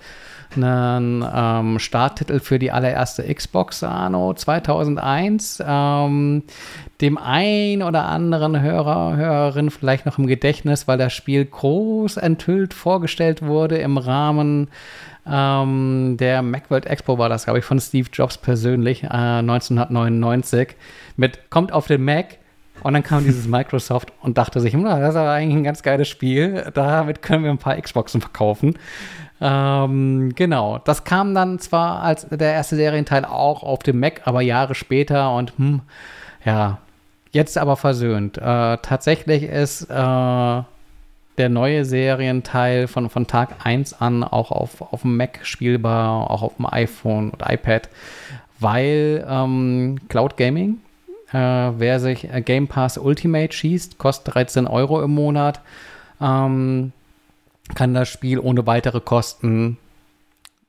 einen ähm, Starttitel für die allererste Xbox anno 2001. Ähm, dem ein oder anderen Hörer, Hörerin vielleicht noch im Gedächtnis, weil das Spiel groß enthüllt vorgestellt wurde im Rahmen ähm, der Macworld Expo war das, glaube ich, von Steve Jobs persönlich, äh, 1999, mit kommt auf den Mac und dann kam dieses Microsoft und dachte sich, hm, das ist aber eigentlich ein ganz geiles Spiel, damit können wir ein paar Xboxen verkaufen. Ähm, genau, das kam dann zwar als der erste Serienteil auch auf dem Mac, aber Jahre später und hm, ja, jetzt aber versöhnt. Äh, tatsächlich ist äh, der neue Serienteil von, von Tag 1 an auch auf, auf dem Mac spielbar, auch auf dem iPhone und iPad, weil ähm, Cloud Gaming, äh, wer sich Game Pass Ultimate schießt, kostet 13 Euro im Monat. Ähm, kann das Spiel ohne weitere Kosten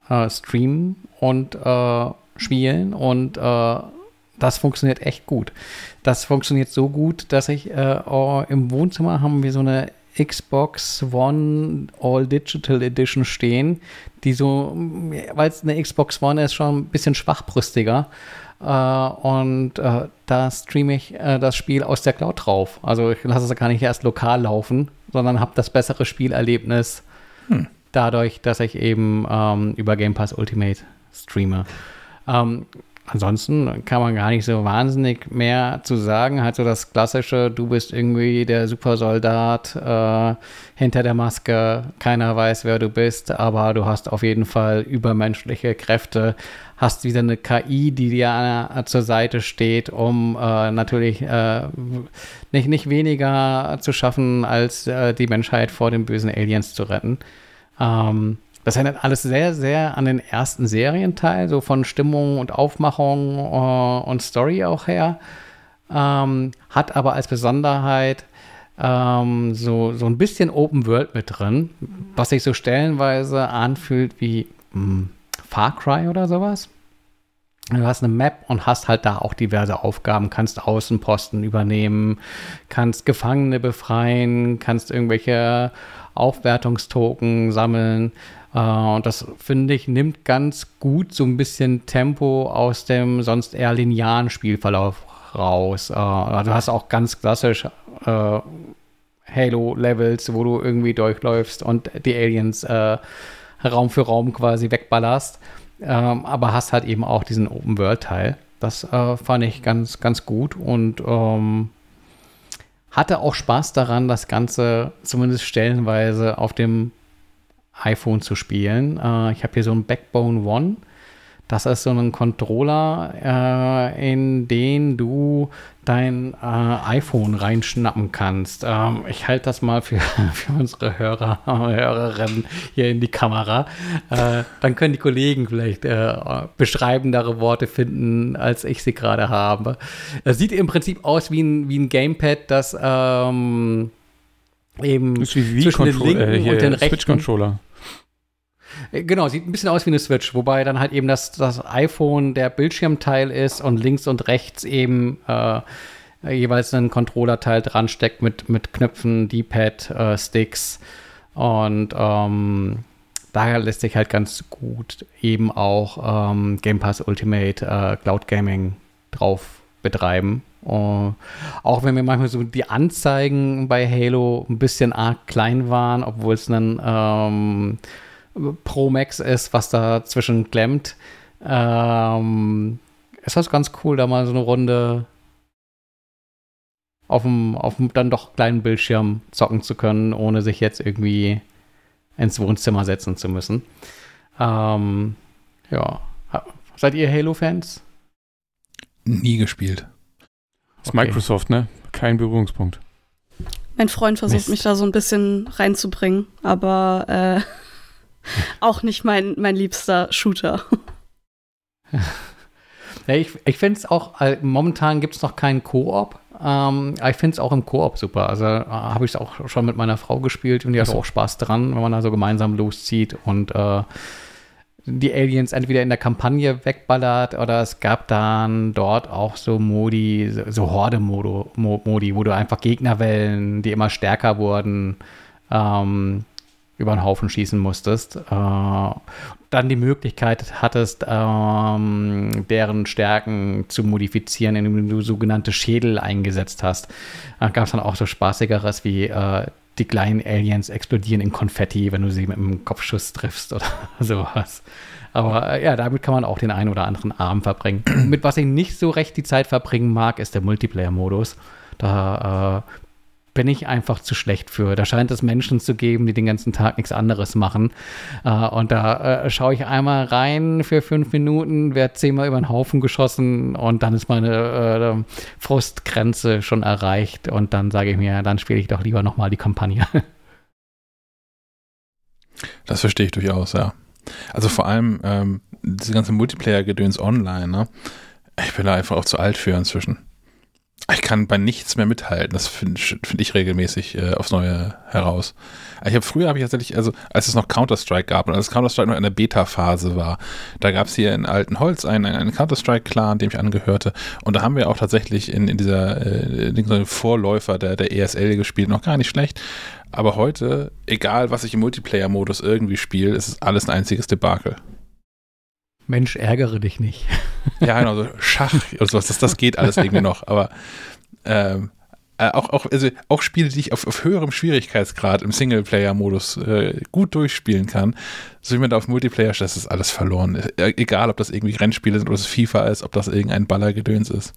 äh, streamen und äh, spielen und äh, das funktioniert echt gut. Das funktioniert so gut, dass ich oh, im Wohnzimmer haben wir so eine Xbox One All Digital Edition stehen, die so, weil es eine Xbox One ist, schon ein bisschen schwachbrüstiger. Uh, und uh, da streame ich uh, das Spiel aus der Cloud drauf. Also ich lasse es gar nicht erst lokal laufen, sondern habe das bessere Spielerlebnis hm. dadurch, dass ich eben ähm, über Game Pass Ultimate streame. Ähm, ansonsten kann man gar nicht so wahnsinnig mehr zu sagen. Halt so das klassische, du bist irgendwie der Supersoldat äh, hinter der Maske, keiner weiß, wer du bist, aber du hast auf jeden Fall übermenschliche Kräfte, hast wieder eine KI, die dir zur Seite steht, um äh, natürlich äh, nicht, nicht weniger zu schaffen, als äh, die Menschheit vor den bösen Aliens zu retten. Ähm, das erinnert alles sehr, sehr an den ersten Serienteil, so von Stimmung und Aufmachung äh, und Story auch her. Ähm, hat aber als Besonderheit ähm, so, so ein bisschen Open World mit drin, was sich so stellenweise anfühlt wie mh, hm, Far Cry oder sowas. Du hast eine Map und hast halt da auch diverse Aufgaben, kannst Außenposten übernehmen, kannst Gefangene befreien, kannst irgendwelche Aufwertungstoken sammeln. Äh, und das, finde ich, nimmt ganz gut so ein bisschen Tempo aus dem sonst eher linearen Spielverlauf raus. Äh, du hast auch ganz klassisch äh, Halo-Levels, wo du irgendwie durchläufst und die Aliens Raum für Raum quasi wegballerst. Ähm, aber hast halt eben auch diesen Open-World-Teil. Das fand ich ganz, ganz gut und ähm, hatte auch Spaß daran, das Ganze zumindest stellenweise auf dem iPhone zu spielen. Äh, ich habe hier so ein Backbone One. Das ist so ein Controller, äh, in den du dein äh, iPhone reinschnappen kannst. Ähm, ich halte das mal für, für unsere Hörer, Hörerinnen hier in die Kamera. Äh, dann können die Kollegen vielleicht äh, beschreibendere Worte finden, als ich sie gerade habe. Es sieht im Prinzip aus wie ein, wie ein Gamepad, das ähm, eben zwischen den linken äh, und den rechten Switch-Controller. Äh, genau, sieht ein bisschen aus wie eine Switch, wobei dann halt eben das, das iPhone der Bildschirmteil ist und links und rechts eben äh, jeweils ein Controllerteil dran steckt mit, mit Knöpfen, D-Pad, äh, Sticks und ähm, daher lässt sich halt ganz gut eben auch ähm, Game Pass Ultimate äh, Cloud Gaming drauf betreiben. Uh, auch wenn mir manchmal so die Anzeigen bei Halo ein bisschen arg klein waren, obwohl es dann ähm, Pro Max ist, was dazwischen klemmt. Ähm, ist das ganz cool, da mal so eine Runde auf dem, auf dem dann doch kleinen Bildschirm zocken zu können, ohne sich jetzt irgendwie ins Wohnzimmer setzen zu müssen. Ähm, ja. Seid ihr Halo-Fans? Nie gespielt. Das ist Microsoft, ne? Kein Berührungspunkt. Mein Freund versucht Mist. mich da so ein bisschen reinzubringen, aber äh, auch nicht mein, mein liebster Shooter. Ja, ich ich finde es auch, äh, momentan gibt es noch keinen Koop. Ähm, aber ich finde es auch im Koop super. Also äh, habe ich es auch schon mit meiner Frau gespielt und die hat auch Spaß dran, wenn man da so gemeinsam loszieht und äh, die Aliens entweder in der Kampagne wegballert oder es gab dann dort auch so Modi, so- Horde-Modi, wo du einfach Gegnerwellen, die immer stärker wurden, ähm, über den Haufen schießen musstest. Äh, dann die Möglichkeit hattest, ähm, deren Stärken zu modifizieren, indem du sogenannte Schädel eingesetzt hast. Da gab es dann auch so spaßigeres wie äh, die kleinen Aliens explodieren in Konfetti, wenn du sie mit einem Kopfschuss triffst oder sowas. Aber äh, ja, damit kann man auch den einen oder anderen Abend verbringen. mit was ich nicht so recht die Zeit verbringen mag, ist der Multiplayer-Modus. Da äh, bin ich einfach zu schlecht für. Da scheint es Menschen zu geben, die den ganzen Tag nichts anderes machen. Äh, und da äh, schaue ich einmal rein für fünf Minuten, werde zehnmal über den Haufen geschossen und dann ist meine äh, Frustgrenze schon erreicht. Und dann sage ich mir, dann spiele ich doch lieber nochmal die Kampagne. Das verstehe ich durchaus, ja. Also vor allem ähm, diese ganze Multiplayer-Gedöns online, ne? Ich bin da einfach auch zu alt für inzwischen. Ich kann bei nichts mehr mithalten. Das finde find ich regelmäßig äh, aufs Neue heraus. Ich habe früher habe ich tatsächlich, also als es noch Counter-Strike gab und als Counter-Strike noch in der Beta-Phase war, da gab es hier in Altenholz einen, einen Counter-Strike-Clan, dem ich angehörte. Und da haben wir auch tatsächlich in, in dieser äh, Vorläufer der, der ESL gespielt, noch gar nicht schlecht. Aber heute, egal was ich im Multiplayer-Modus irgendwie spiele, ist es alles ein einziges Debakel. Mensch, ärgere dich nicht. Ja, genau, so Schach oder sowas, das, das geht alles irgendwie noch. Aber ähm, äh, auch, auch, also auch Spiele, die ich auf, auf höherem Schwierigkeitsgrad im Singleplayer-Modus äh, gut durchspielen kann, so wie man da auf Multiplayer das ist alles verloren. Äh, egal, ob das irgendwie Rennspiele sind oder es FIFA ist, ob das irgendein Ballergedöns ist.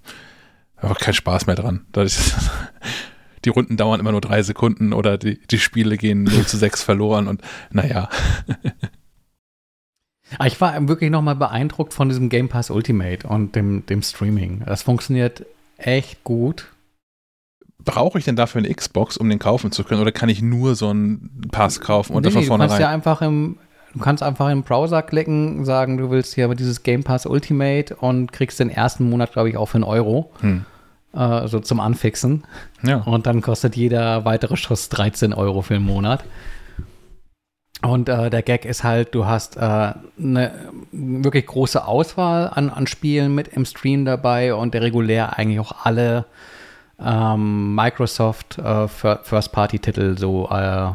Einfach kein Spaß mehr dran. Dadurch, die Runden dauern immer nur drei Sekunden oder die, die Spiele gehen 0 zu 6 verloren und naja. Aber ich war wirklich nochmal beeindruckt von diesem Game Pass Ultimate und dem, dem Streaming. Das funktioniert echt gut. Brauche ich denn dafür eine Xbox, um den kaufen zu können? Oder kann ich nur so einen Pass kaufen und Nee, dann von nee, du kannst vornherein? ja einfach im, du kannst einfach im Browser klicken, sagen, du willst hier aber dieses Game Pass Ultimate und kriegst den ersten Monat, glaube ich, auch für einen Euro. Hm. Äh, so zum Anfixen. Ja. Und dann kostet jeder weitere Schuss 13 Euro für den Monat. Und äh, der Gag ist halt, du hast äh, eine wirklich große Auswahl an, an Spielen mit im Stream dabei und der regulär eigentlich auch alle ähm, Microsoft äh, Fir- First-Party-Titel so äh,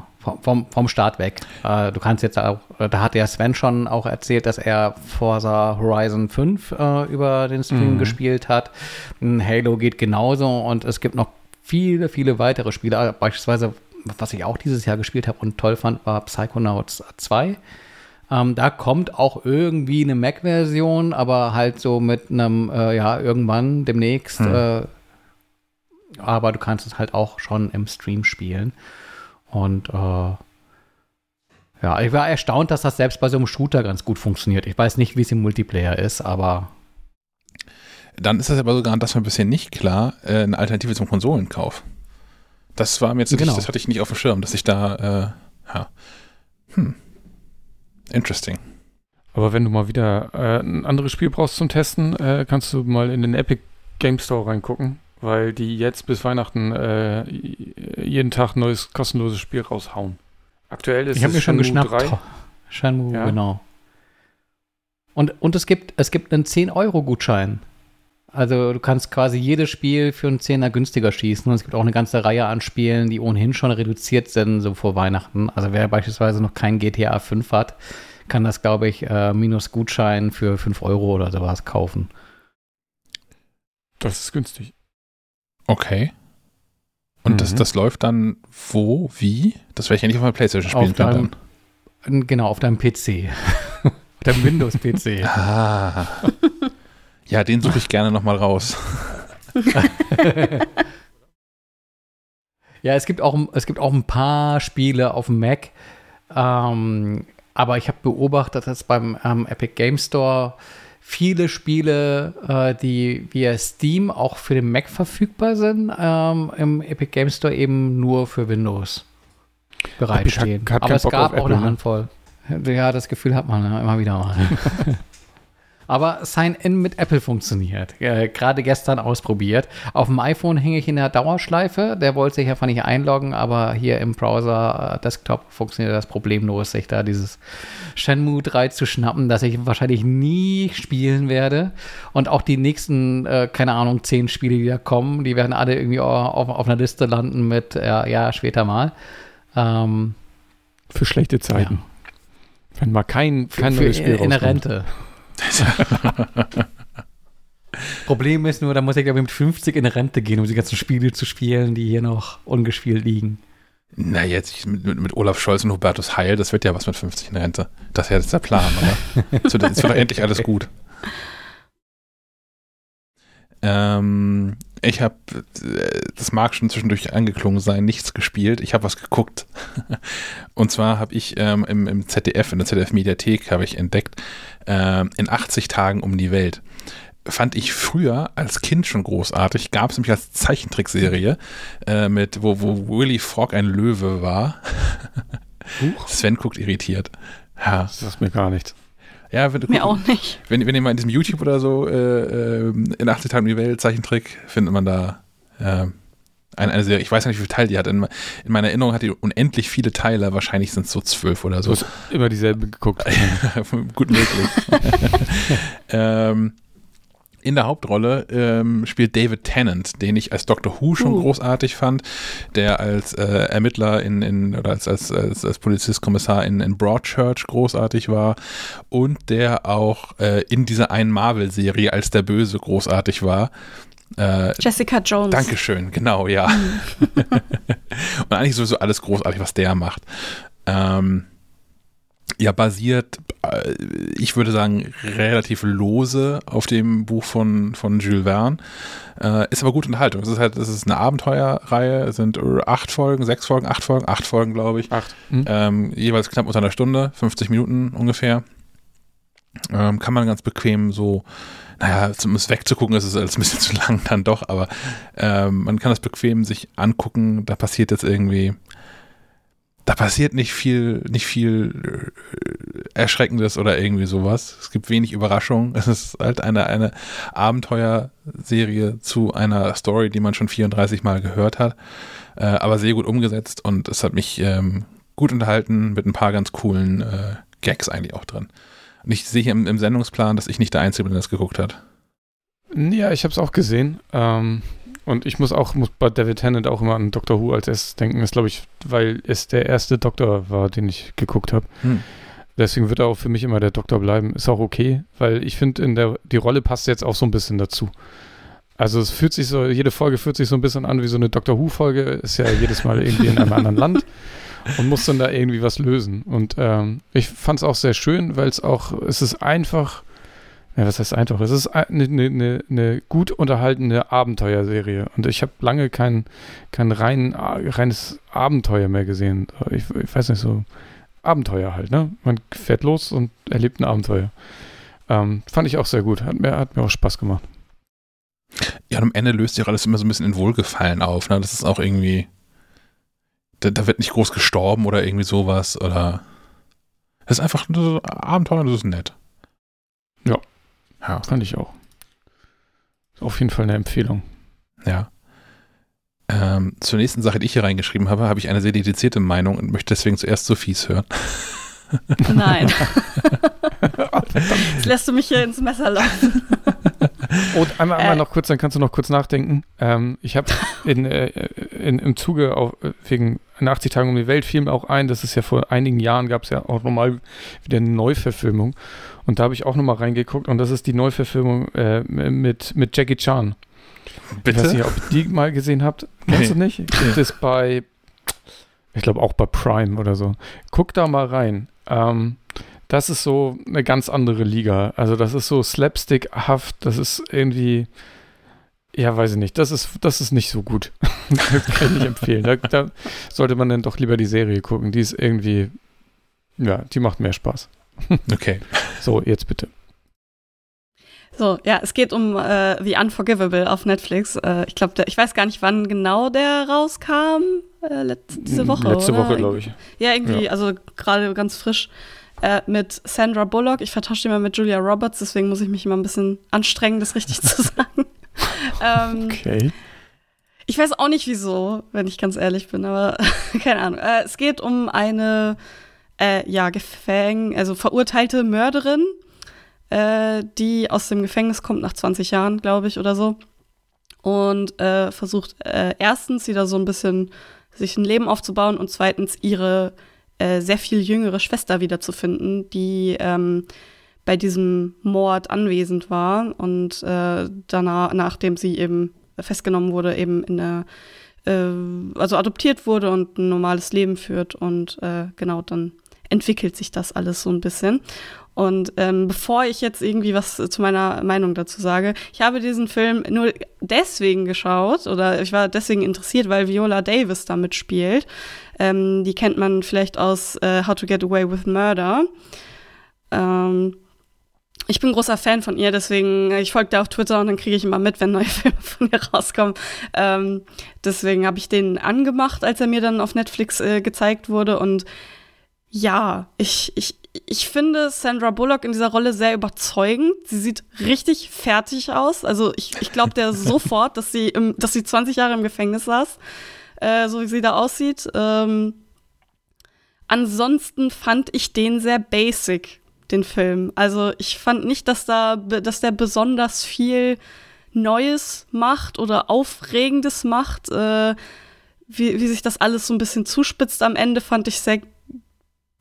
vom- vom, Start weg. Äh, du kannst jetzt auch, äh, da hat ja Sven schon auch erzählt, dass er Forza Horizon 5 äh, über den Stream Mhm. gespielt hat. Ein Halo geht genauso und es gibt noch viele, viele weitere Spiele. Beispielsweise, was ich auch dieses Jahr gespielt habe und toll fand, war Psychonauts 2. Ähm, da kommt auch irgendwie eine Mac-Version, aber halt so mit einem, äh, ja, irgendwann demnächst. Hm. Äh, aber du kannst es halt auch schon im Stream spielen. Und äh, ja, ich war erstaunt, dass das selbst bei so einem Shooter ganz gut funktioniert. Ich weiß nicht, wie es im Multiplayer ist, aber Dann ist das aber sogar, das war ein bisschen nicht klar, äh, eine Alternative zum Konsolenkauf. Das war mir jetzt, Genau. das hatte ich nicht auf dem Schirm, dass ich da, äh, ja, hm, interesting. Aber wenn du mal wieder äh, ein anderes Spiel brauchst zum Testen, äh, kannst du mal in den Epic Game Store reingucken, weil die jetzt bis Weihnachten äh, jeden Tag ein neues kostenloses Spiel raushauen. Aktuell ist ich habe es mir schon Shenmue geschnappt. 3. Shenmue, Ja. genau. Und, und es gibt, es gibt einen 10-Euro-Gutschein. Also du kannst quasi jedes Spiel für einen 10er günstiger schießen. Und es gibt auch eine ganze Reihe an Spielen, die ohnehin schon reduziert sind, so vor Weihnachten. Also wer beispielsweise noch kein GTA 5 hat, kann das, glaube ich, äh, minus Gutschein für 5 Euro oder sowas kaufen. Das ist günstig. Okay. Und das, Mhm. das läuft dann wo, wie? Das werde ich ja nicht auf meiner Playstation spielen Auf können. Genau, auf deinem PC. deinem Windows-PC. Ah. Ja, den suche ich gerne nochmal raus. ja, es gibt, auch, es gibt auch ein paar Spiele auf dem Mac. Ähm, aber ich habe beobachtet, dass beim ähm, Epic Game Store viele Spiele, äh, die via Steam auch für den Mac verfügbar sind, ähm, im Epic Game Store eben nur für Windows bereitstehen. Hat, hat aber es Bock gab auch Apple, eine ne? Handvoll. Ja, das Gefühl hat man ja, immer wieder mal. Aber Sign-In mit Apple funktioniert. Äh, Gerade gestern ausprobiert. Auf dem iPhone hänge ich in der Dauerschleife. Der wollte sich einfach nicht einloggen, aber hier im Browser äh, Desktop funktioniert das problemlos, sich da dieses Shenmue 3 zu schnappen, das ich wahrscheinlich nie spielen werde. Und auch die nächsten, äh, keine Ahnung, zehn Spiele, die da kommen, die werden alle irgendwie auf, auf einer Liste landen mit, äh, ja, später mal. Ähm, Für schlechte Zeiten. Wenn mal kein, kein für, neues Spiel in der. Rente. Problem ist nur, da muss ich glaube ich mit 50 in Rente gehen, um die ganzen Spiele zu spielen, die hier noch ungespielt liegen. Na, jetzt mit, mit, Olaf Scholz und Hubertus Heil, das wird ja was mit 50 in Rente. Das ist ja jetzt der Plan, oder? Jetzt wird, jetzt wird doch endlich alles gut. Ähm, ich habe, das mag schon zwischendurch angeklungen sein, nichts gespielt. Ich habe was geguckt. Und zwar habe ich ähm, im, im ZDF, in der ZDF-Mediathek, habe ich entdeckt, ähm, in 80 Tagen um die Welt. Fand ich früher als Kind schon großartig. Gab es nämlich als Zeichentrickserie, äh, mit, wo, wo Willy Frog ein Löwe war. Sven guckt irritiert. Ja. Das sagt mir gar nichts. Ja, wenn, Mir auch nicht. wenn, wenn ihr mal in diesem YouTube oder so äh, äh, in 80 Tagen die Welt Zeichentrick findet man da äh, eine, eine Serie. Ich weiß nicht, wie viele Teile die hat. In, in meiner Erinnerung hat die unendlich viele Teile. Wahrscheinlich sind es so zwölf oder Du so. hast immer dieselbe geguckt. Gut möglich. ähm, in der Hauptrolle ähm, spielt David Tennant, den ich als Doctor Who schon Uh. großartig fand, der als äh, Ermittler in, in oder als, als, als, als Polizistkommissar in, in Broadchurch großartig war und der auch äh, in dieser einen Marvel-Serie als der Böse großartig war. Äh, Jessica Jones. Dankeschön, genau, ja. und eigentlich sowieso alles großartig, was der macht. Ähm, ja, basiert, äh, ich würde sagen, relativ lose auf dem Buch von, von Jules Verne. Äh, ist aber gute Unterhaltung. Es ist halt, es ist eine Abenteuerreihe, es sind acht Folgen, sechs Folgen, acht Folgen, acht Folgen, glaube ich. Acht. Hm? Ähm, jeweils knapp unter einer Stunde, 50 Minuten ungefähr. Ähm, kann man ganz bequem so, naja, zumindest wegzugucken, ist es alles ein bisschen zu lang dann doch, aber ähm, man kann das bequem sich angucken. Da passiert jetzt irgendwie, da passiert nicht viel, nicht viel äh, Erschreckendes oder irgendwie sowas. Es gibt wenig Überraschung. Es ist halt eine, eine Abenteuerserie zu einer Story, die man schon 34 Mal gehört hat, äh, aber sehr gut umgesetzt und es hat mich ähm, gut unterhalten mit ein paar ganz coolen äh, Gags eigentlich auch drin. Und ich sehe im, im Sendungsplan, dass ich nicht der Einzige bin, der das geguckt hat. Ja, ich habe es auch gesehen. Ähm, und ich muss auch muss bei David Tennant auch immer an Doctor Who als erstes denken. Das glaube ich, weil es der erste Doktor war, den ich geguckt habe. Hm. Deswegen wird er auch für mich immer der Doktor bleiben. Ist auch okay, weil ich finde, in der die Rolle passt jetzt auch so ein bisschen dazu. Also es fühlt sich so, jede Folge fühlt sich so ein bisschen an wie so eine Doctor Who-Folge. Ist ja jedes Mal irgendwie in einem anderen Land und muss dann da irgendwie was lösen. Und ähm, ich fand es auch sehr schön, weil es auch, es ist einfach, ja, was heißt einfach? Es ist eine, eine, eine, eine gut unterhaltene Abenteuerserie. Und ich habe lange kein, kein rein, reines Abenteuer mehr gesehen. Ich, ich weiß nicht, so Abenteuer halt, ne? Man fährt los und erlebt ein Abenteuer. Ähm, fand ich auch sehr gut. Hat mir, hat mir auch Spaß gemacht. Ja, und am Ende löst sich alles immer so ein bisschen in Wohlgefallen auf. Ne? Das ist auch irgendwie, da, da wird nicht groß gestorben oder irgendwie sowas. Oder das ist einfach so Abenteuer und das ist nett. Ja. Ja. Fand ich auch. Ist auf jeden Fall eine Empfehlung. Ja. Ähm, zur nächsten Sache, die ich hier reingeschrieben habe, habe ich eine sehr dedizierte Meinung und möchte deswegen zuerst Sophies hören. Nein. Jetzt lässt du mich hier ins Messer laufen. Und einmal, Äh. einmal noch kurz, dann kannst du noch kurz nachdenken. Ähm, ich habe in, äh, in, im Zuge auf, äh, wegen 80 Tagen um die Welt fiel mir auch ein, dass es ja vor einigen Jahren gab es ja auch nochmal wieder eine Neuverfilmung. Und da habe ich auch nochmal reingeguckt und das ist die Neuverfilmung äh, mit, mit Jackie Chan. Ich weiß nicht, ob ihr die mal gesehen habt. Kennst Nee. du nicht? Gibt es bei, ich glaube auch bei Prime oder so. Guck da mal rein. Ähm, das ist so eine ganz andere Liga. Also das ist so slapstickhaft, das ist irgendwie, ja, weiß ich nicht, das ist, das ist nicht so gut. das kann ich empfehlen. Da, da sollte man dann doch lieber die Serie gucken. Die ist irgendwie, ja, die macht mehr Spaß. Okay. So, jetzt bitte. So, ja, es geht um äh, The Unforgivable auf Netflix. Äh, ich glaube, ich weiß gar nicht, wann genau der rauskam. Äh, letzte, diese Woche. Letzte oder? Woche, glaube ich. Ja, irgendwie, Ja. also gerade ganz frisch. Äh, mit Sandra Bullock. Ich vertausche die immer mit Julia Roberts, deswegen muss ich mich immer ein bisschen anstrengen, das richtig zu sagen. ähm, Okay. ich weiß auch nicht wieso, wenn ich ganz ehrlich bin, aber keine Ahnung. Äh, es geht um eine, äh, ja, Gefäng, also verurteilte Mörderin, äh, die aus dem Gefängnis kommt nach 20 Jahren, glaube ich, oder so. Und äh, versucht äh, erstens wieder so ein bisschen sich ein Leben aufzubauen und zweitens ihre äh, sehr viel jüngere Schwester wiederzufinden, die ähm, bei diesem Mord anwesend war und äh, danach, nachdem sie eben festgenommen wurde, eben in eine, äh, also adoptiert wurde und ein normales Leben führt und äh, genau dann entwickelt sich das alles so ein bisschen. Und ähm, bevor ich jetzt irgendwie was zu meiner Meinung dazu sage, ich habe diesen Film nur deswegen geschaut oder ich war deswegen interessiert, weil Viola Davis da mitspielt. Ähm, die kennt man vielleicht aus äh, How to Get Away with Murder. Ähm, ich bin großer Fan von ihr, deswegen, äh, ich folge der auf Twitter und dann kriege ich immer mit, wenn neue Filme von ihr rauskommen. Ähm, deswegen habe ich den angemacht, als er mir dann auf Netflix äh, gezeigt wurde. Und ja, ich, ich, ich finde Sandra Bullock in dieser Rolle sehr überzeugend. Sie sieht richtig fertig aus. Also ich, ich glaube der sofort, dass sie, im, dass sie 20 Jahre im Gefängnis saß, äh, so wie sie da aussieht. Ähm, ansonsten fand ich den sehr basic, den Film. Also ich fand nicht, dass da, dass der besonders viel Neues macht oder Aufregendes macht. Äh, wie, wie sich das alles so ein bisschen zuspitzt am Ende, fand ich sehr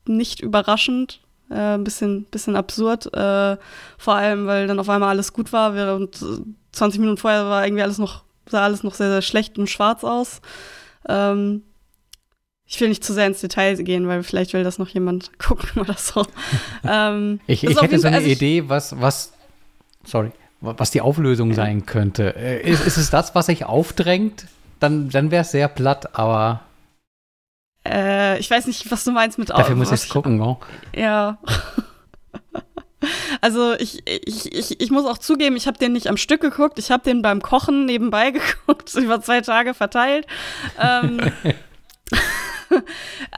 nicht überraschend. Äh, ein bisschen, bisschen absurd. Äh, vor allem, weil dann auf einmal alles gut war, während äh, 20 Minuten vorher war irgendwie alles noch, sah alles noch sehr, sehr schlecht und schwarz aus. Ähm, ich will nicht zu sehr ins Detail gehen, weil vielleicht will das noch jemand gucken oder so. ähm, Ich, ich hätte so eine also Idee, was, was, sorry, wa- was die Auflösung sein könnte. Äh, Ist, ist es das, was sich aufdrängt? Dann, dann wäre es sehr platt, aber Äh, ich weiß nicht, was du meinst mit dafür muss ich gucken. Oh. Ja. Also ich, ich, ich, ich muss auch zugeben, ich habe den nicht am Stück geguckt, ich habe den beim Kochen nebenbei geguckt, über zwei Tage verteilt. Ähm,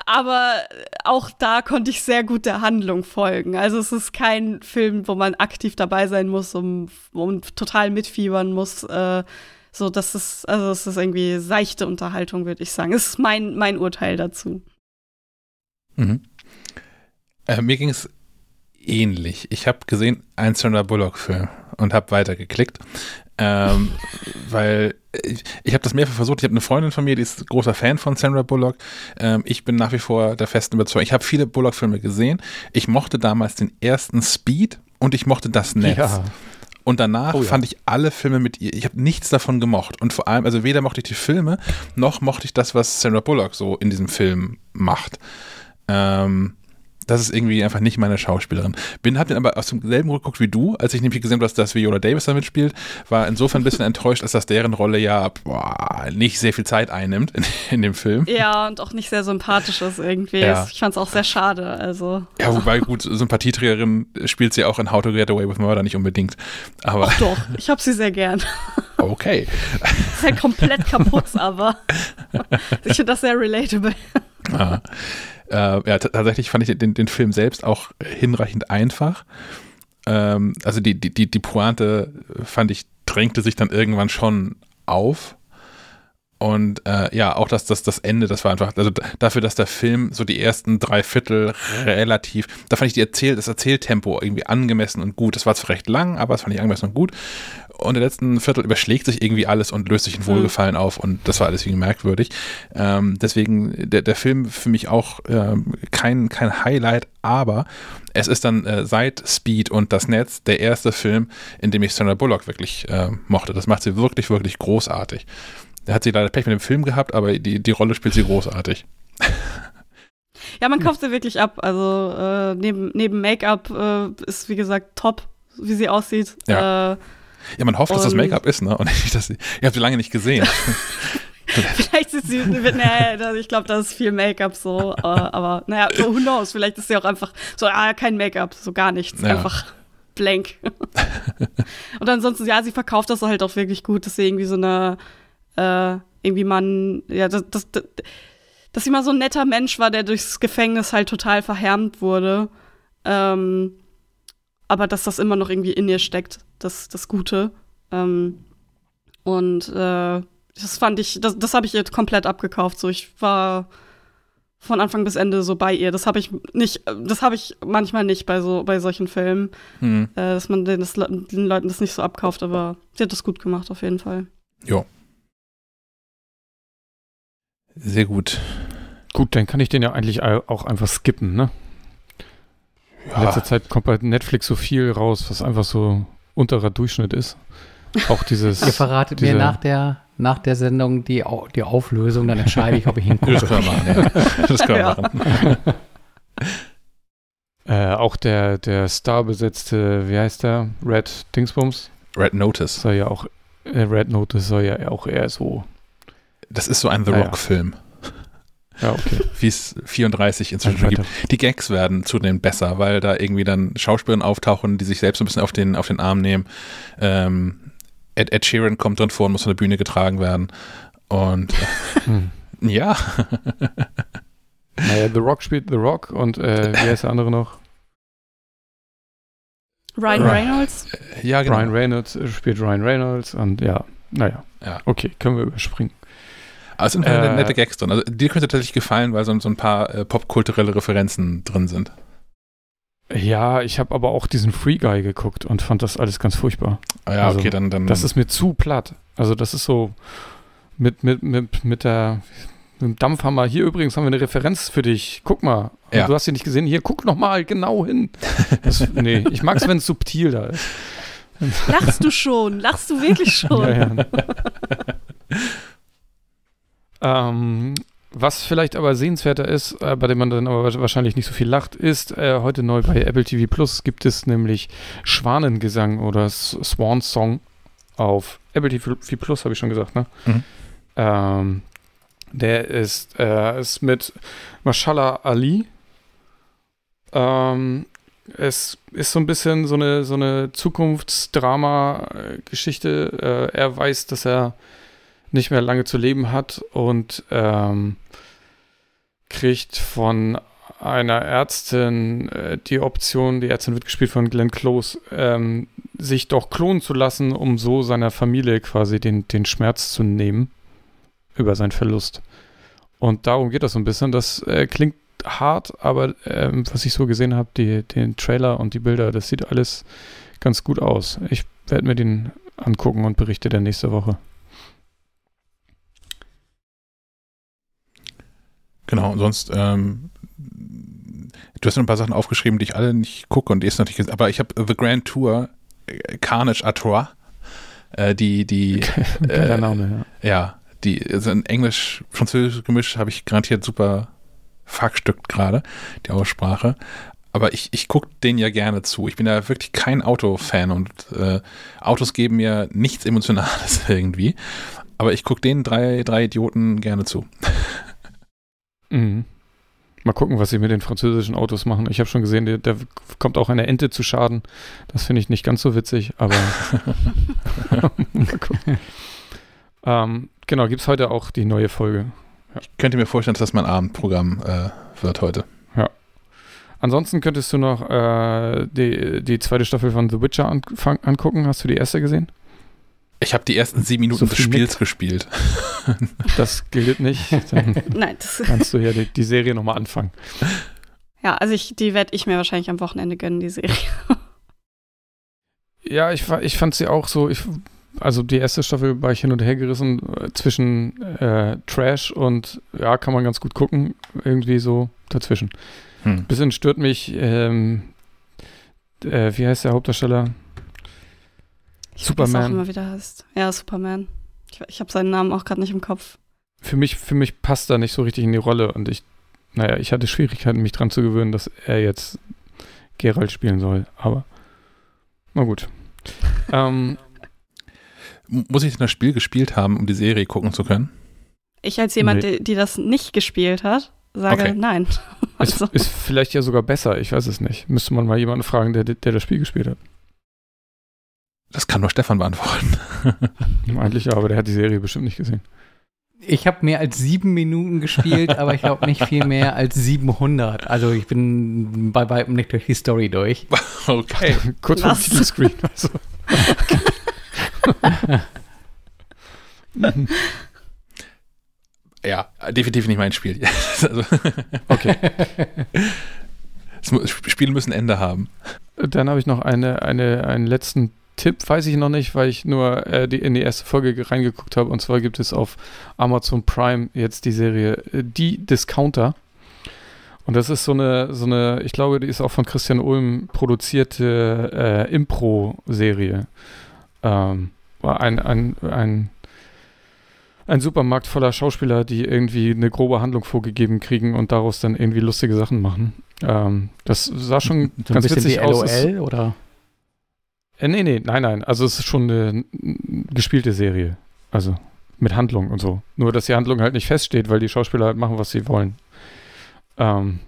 aber auch da konnte ich sehr gut der Handlung folgen. Also es ist kein Film, wo man aktiv dabei sein muss, um, um total mitfiebern muss. Äh, so, das ist, also es ist irgendwie seichte Unterhaltung, würde ich sagen. Es ist mein, mein Urteil dazu. Mhm. Äh, mir ging es ähnlich. Ich habe gesehen, ein Sandra Bullock-Film und habe weitergeklickt. Ähm, weil ich, ich habe das mehrfach versucht. Ich habe eine Freundin von mir, die ist großer Fan von Sandra Bullock. Ähm, ich bin nach wie vor der festen Überzeugung. Ich habe viele Bullock-Filme gesehen. Ich mochte damals den ersten Speed und ich mochte das Netz. Ja. Und danach Oh ja. fand ich alle Filme mit ihr, ich habe nichts davon gemocht. Und vor allem, also weder mochte ich die Filme, noch mochte ich das, was Sandra Bullock so in diesem Film macht. Ähm, das ist irgendwie einfach nicht meine Schauspielerin. Bin, hab den aber aus demselben Grund geguckt wie du, als ich nämlich gesehen habe, dass, dass Viola Davis da mitspielt, war insofern ein bisschen enttäuscht, als dass deren Rolle ja boah, nicht sehr viel Zeit einnimmt in, in dem Film. Ja, und auch nicht sehr sympathisch ist irgendwie. Ja. Ich fand es auch sehr schade. Also. Ja, wobei gut, Sympathieträgerin spielt sie auch in How to Get Away with Murder nicht unbedingt. Aber Ach doch, ich hab sie sehr gern. okay. Ist halt komplett kaputt, aber ich finde das sehr relatable. Ja, äh, ja tatsächlich fand ich den, den Film selbst auch hinreichend einfach. Ähm, also die, die, die, die Pointe, fand ich, drängte sich dann irgendwann schon auf. Und äh, ja, auch das, das, das Ende, das war einfach, also dafür, dass der Film so die ersten drei Viertel relativ, da fand ich die Erzähl, das Erzähltempo irgendwie angemessen und gut. Das war zwar recht lang, aber das fand ich angemessen und gut. Und der letzten Viertel überschlägt sich irgendwie alles und löst sich in Wohlgefallen auf und das war alles irgendwie merkwürdig. Ähm, deswegen der, der Film für mich auch ähm, kein, kein Highlight, aber es ist dann äh, seit Speed und das Netz der erste Film, in dem ich Sandra Bullock wirklich äh, mochte. Das macht sie wirklich, wirklich großartig. Da hat sie leider Pech mit dem Film gehabt, aber die, die Rolle spielt sie großartig. Ja, man kauft sie wirklich ab. Also äh, neben, neben Make-up äh, ist, wie gesagt, top, wie sie aussieht. Ja. Äh, Ja, man hofft, dass das Make-up ist, ne? Und nicht, dass sie, ihr habt sie lange nicht gesehen. vielleicht ist sie, naja, ich glaube, das ist viel Make-up so. Äh, aber naja, so who knows, vielleicht ist sie auch einfach so, ah, kein Make-up, so gar nichts. Ja. Einfach blank. Und ansonsten, ja, sie verkauft das halt auch wirklich gut, dass sie irgendwie so eine, äh, irgendwie man, ja, das, das, das, dass sie mal so ein netter Mensch war, der durchs Gefängnis halt total verhärmt wurde. Ähm, aber dass das immer noch irgendwie in ihr steckt, das, das Gute. Ähm, und äh, das fand ich, das, das habe ich ihr komplett abgekauft. So, ich war von Anfang bis Ende so bei ihr. Das habe ich nicht, das habe ich manchmal nicht bei so bei solchen Filmen, Hm. äh, dass man den, das, den Leuten das nicht so abkauft. Aber sie hat das gut gemacht auf jeden Fall. Jo. Sehr gut. Gut, dann kann ich den ja eigentlich au- auch einfach skippen, ne? In letzter Zeit kommt bei Netflix so viel raus, was einfach so unterer Durchschnitt ist. Auch dieses. Ihr verratet mir diese- nach der, nach der Sendung die, die Auflösung, dann entscheide ich, ob ich Das hingucke. können wir machen, ja. Das können wir Ja. machen. Äh, auch der, der starbesetzte, wie heißt der? Red Dingsbums Red Notice. soll ja auch, äh, Red Notice soll ja auch eher so. Das ist so ein The Ah, ja. Rock-Film, Ja, okay. wie es 34 inzwischen schon gibt. Die Gags werden zunehmend besser, weil da irgendwie dann Schauspielerinnen auftauchen, die sich selbst so ein bisschen auf den, auf den Arm nehmen. Ähm, Ed, Ed Sheeran kommt drin vor und muss von der Bühne getragen werden. Und Hm. äh, ja, Naja, The Rock spielt The Rock und äh, wie heißt der andere noch? Ryan. Reynolds? ja genau. Ryan Reynolds äh, spielt Ryan Reynolds und ja, naja. Ja. Okay, können wir überspringen. Aber es sind Äh, äh, nette Gags drin. Also dir könnte tatsächlich gefallen, weil so, so ein paar äh, popkulturelle Referenzen drin sind. Ja, ich habe aber auch diesen Free Guy geguckt und fand das alles ganz furchtbar. Ah, ja, Also, okay, dann, dann Das ist mir zu platt. Also das ist so mit, mit, mit, mit der mit dem Dampfhammer. Hier übrigens haben wir eine Referenz für dich. Guck mal. Ja. Du hast sie nicht gesehen. Hier, guck noch mal genau hin. Das, nee, ich mag es, wenn es subtil da ist. Lachst du schon? Lachst du wirklich schon? Ja, ja. Ähm, was vielleicht aber sehenswerter ist, äh, bei dem man dann aber wahrscheinlich nicht so viel lacht, ist äh, heute neu bei Apple TV Plus gibt es nämlich Schwanengesang oder Swan Song auf Apple TV Plus, habe ich schon gesagt, ne? Mhm. Ähm, der ist, äh, ist mit Mashallah Ali. Ähm, es ist so ein bisschen so eine, so eine Zukunftsdrama-Geschichte. Äh, er weiß, dass er nicht mehr lange zu leben hat und ähm, kriegt von einer Ärztin äh, die Option, die Ärztin wird gespielt von Glenn Close, ähm, sich doch klonen zu lassen, um so seiner Familie quasi den, den Schmerz zu nehmen über seinen Verlust. Und darum geht das so ein bisschen. Das äh, klingt hart, aber ähm, was ich so gesehen habe, den Trailer und die Bilder, das sieht alles ganz gut aus. Ich werde mir den angucken und berichte dann nächste Woche. Genau, und sonst, ähm, du hast noch ein paar Sachen aufgeschrieben, die ich alle nicht gucke und die ist natürlich, aber ich habe The Grand Tour, äh, Carnage à Trois, äh, die, die, Äh, Name, ja. ja, die, also in Englisch-Französisch Gemisch habe ich garantiert super verstückt gerade, die Aussprache. Aber ich, ich gucke den ja gerne zu. Ich bin ja wirklich kein Autofan und äh, Autos geben mir nichts Emotionales irgendwie. Aber ich gucke den drei, drei Idioten gerne zu. Mhm. Mal gucken, was sie mit den französischen Autos machen. Ich habe schon gesehen, der- da kommt auch eine Ente zu Schaden. Das finde ich nicht ganz so witzig, aber mal gucken. Ähm, genau, gibt es heute auch die neue Folge. Ich könnte mir vorstellen, dass das mein Abendprogramm äh, wird heute. Ansonsten könntest du noch äh, die, die zweite Staffel von The Witcher anfang, angucken. Hast du die erste gesehen? Ich habe die ersten sieben Minuten So des Spiels gespielt. Das gilt nicht. Dann Nein, das, kannst du ja die, die Serie nochmal anfangen. ja, also ich, die werde ich mir wahrscheinlich am Wochenende gönnen, die Serie. Ja, ich, ich fand sie auch so. Ich, also die erste Staffel war ich hin und her gerissen äh, zwischen äh, Trash und ja, kann man ganz gut gucken. Irgendwie so dazwischen. Hm. Bisschen stört mich, ähm, äh, wie heißt der Hauptdarsteller? Ich vergesse auch Superman. immer wieder heißt. Ja, Superman. Ich, ich habe seinen Namen auch gerade nicht im Kopf. Für mich, für mich passt er nicht so richtig in die Rolle und ich naja, ich hatte Schwierigkeiten, mich dran zu gewöhnen, dass er jetzt Geralt spielen soll. Aber na gut. ähm, Muss ich denn das Spiel gespielt haben, um die Serie gucken zu können? Ich als jemand, Nee. die, die das nicht gespielt hat, sage Okay. nein. ist, Also, ist vielleicht ja sogar besser, ich weiß es nicht. Müsste man mal jemanden fragen, der, der das Spiel gespielt hat. Das kann nur Stefan beantworten. Eigentlich ja, aber der hat die Serie bestimmt nicht gesehen. Ich habe mehr als sieben Minuten gespielt, aber ich glaube nicht viel mehr als 700. Also ich bin bei weitem nicht durch die Story durch. Okay. Kurz vor dem? Titelscreen. Also. Ja, definitiv nicht mein Spiel. also, okay. Spiele müssen Ende haben. Dann habe ich noch eine, eine, einen letzten Tipp, weiß ich noch nicht, weil ich nur äh, die, in die erste Folge ge- reingeguckt habe. Und zwar gibt es auf Amazon Prime jetzt die Serie äh, Die Discounter. Und das ist so eine, so eine, ich glaube, die ist auch von Christian Ulm produzierte äh, Impro-Serie. Ähm, war ein, ein, ein, ein Supermarkt voller Schauspieler, die irgendwie eine grobe Handlung vorgegeben kriegen und daraus dann irgendwie lustige Sachen machen. Ähm, das sah schon So ganz witzig aus. LOL oder? Äh, nee, nee, nein, nein. Also es ist schon eine gespielte Serie. Also mit Handlung und so. Nur, dass die Handlung halt nicht feststeht, weil die Schauspieler halt machen, was sie wollen. Ähm,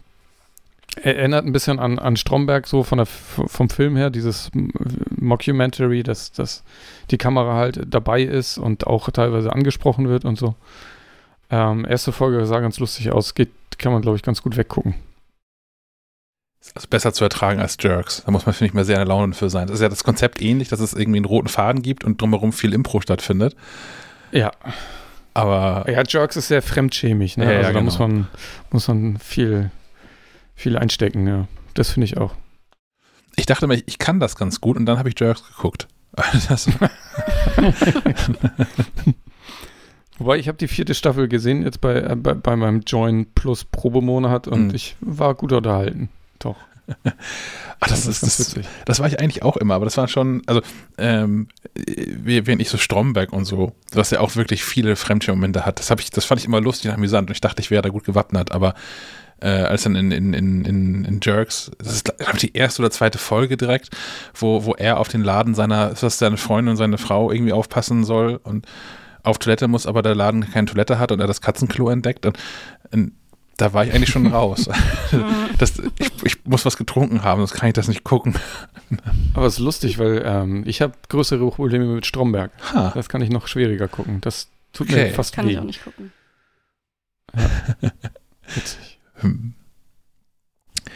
erinnert ein bisschen an, an Stromberg, so von der, vom Film her, dieses Mockumentary, dass, dass die Kamera halt dabei ist und auch teilweise angesprochen wird und so. Ähm, erste Folge sah ganz lustig aus. Geht, kann man, glaube ich, ganz gut weggucken. Also besser zu ertragen als Jerks. Da muss man, finde ich, mal sehr in der Laune für sein. Das ist ja das Konzept ähnlich, dass es irgendwie einen roten Faden gibt und drumherum viel Impro stattfindet. Ja, Aber Ja, Jerks ist sehr fremdschämig, ne? Ja, ja, also da genau. muss man, muss man viel, viel einstecken, ja. Das finde ich auch. ich dachte mir, ich kann das ganz gut und dann habe ich Jerks geguckt. Das, Wobei ich habe die vierte Staffel gesehen, jetzt bei, äh, bei, bei meinem Join Plus Probemonat und Mhm. ich war gut unterhalten. Doch. Ach, das, ist, ganz das, witzig. das war ich eigentlich auch immer, aber das war schon, also, ähm, wie- während ich so Stromberg und so, was ja auch wirklich viele Fremdschirmmomente hat, das, hab ich, das fand ich immer lustig und amüsant und ich dachte, ich wäre da gut gewappnet, aber äh, als dann in, in, in, in, in Jerks, das ist glaub ich, die erste oder zweite Folge direkt, wo, wo er auf den Laden seiner, ist das seine Freundin und seine Frau irgendwie aufpassen soll und auf Toilette muss, aber der Laden keine Toilette hat und er das Katzenklo entdeckt und, und da war ich eigentlich schon raus. das, ich, ich muss was getrunken haben, sonst kann ich das nicht gucken. Aber es ist lustig, weil ähm, ich habe größere Probleme mit Stromberg. Ha. Das kann ich noch schwieriger gucken. Das tut Okay. mir fast kann ich weh. auch nicht gucken. Witzig. Hm.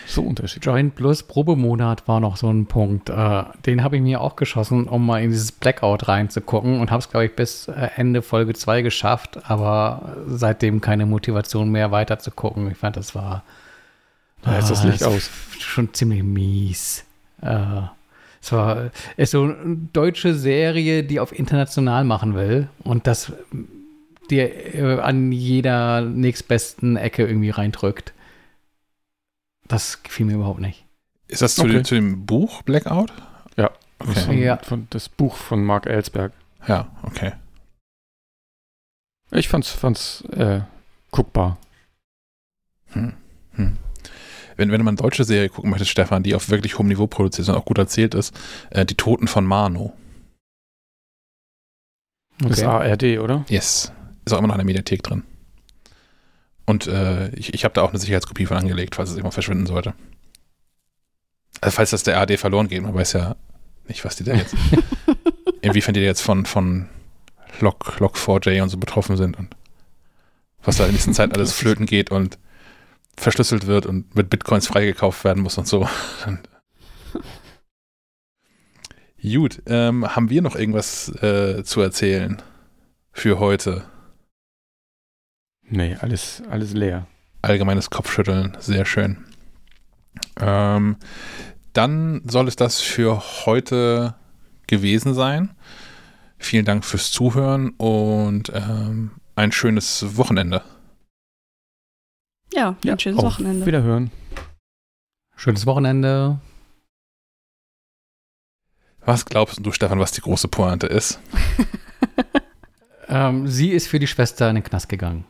So unterschiedlich. Joint Plus Probemonat war noch so ein Punkt. Äh, den habe ich mir auch geschossen, um mal in dieses Blackout reinzugucken und habe es, glaube ich, bis äh, Ende Folge 2 geschafft, aber seitdem keine Motivation mehr weiter zu gucken. Ich fand, das war. Da ist das ah, Licht aus. Schon ziemlich mies. Äh, es war ist so eine deutsche Serie, die auf international machen will und das dir an jeder nächstbesten Ecke irgendwie reindrückt. Das gefiel mir überhaupt nicht. Ist das zu, Okay. dem, zu dem Buch Blackout? Ja. Okay. Von, Ja. von, das Buch von Mark Ellsberg. Ja, okay. Ich fand's, fand's äh, guckbar. Hm. Hm. Wenn, wenn du mal eine deutsche Serie gucken möchtest, Stefan, die auf wirklich hohem Niveau produziert ist und auch gut erzählt ist, äh, Die Toten von Mano. Das ist ARD, oder? Yes. Ist auch immer noch in der Mediathek drin. Und äh, ich, ich habe da auch eine Sicherheitskopie von angelegt, falls es immer verschwinden sollte. Also falls das der ARD verloren geht, man weiß ja nicht, was die da jetzt, inwiefern die jetzt von, von Log, Log4j und so betroffen sind und was da in diesen Zeit alles flöten geht und verschlüsselt wird und mit Bitcoins freigekauft werden muss und so. Gut, ähm, haben wir noch irgendwas äh, zu erzählen für heute? Nee, alles, alles leer. Allgemeines Kopfschütteln, sehr schön. Ähm, dann soll es das für heute gewesen sein. Vielen Dank fürs Zuhören und ähm, ein schönes Wochenende. Ja, ein schönes Auf Wochenende. Wiederhören. Schönes Wochenende. Was glaubst du, Stefan, was die große Pointe ist? Ähm, sie ist für die Schwester in den Knast gegangen.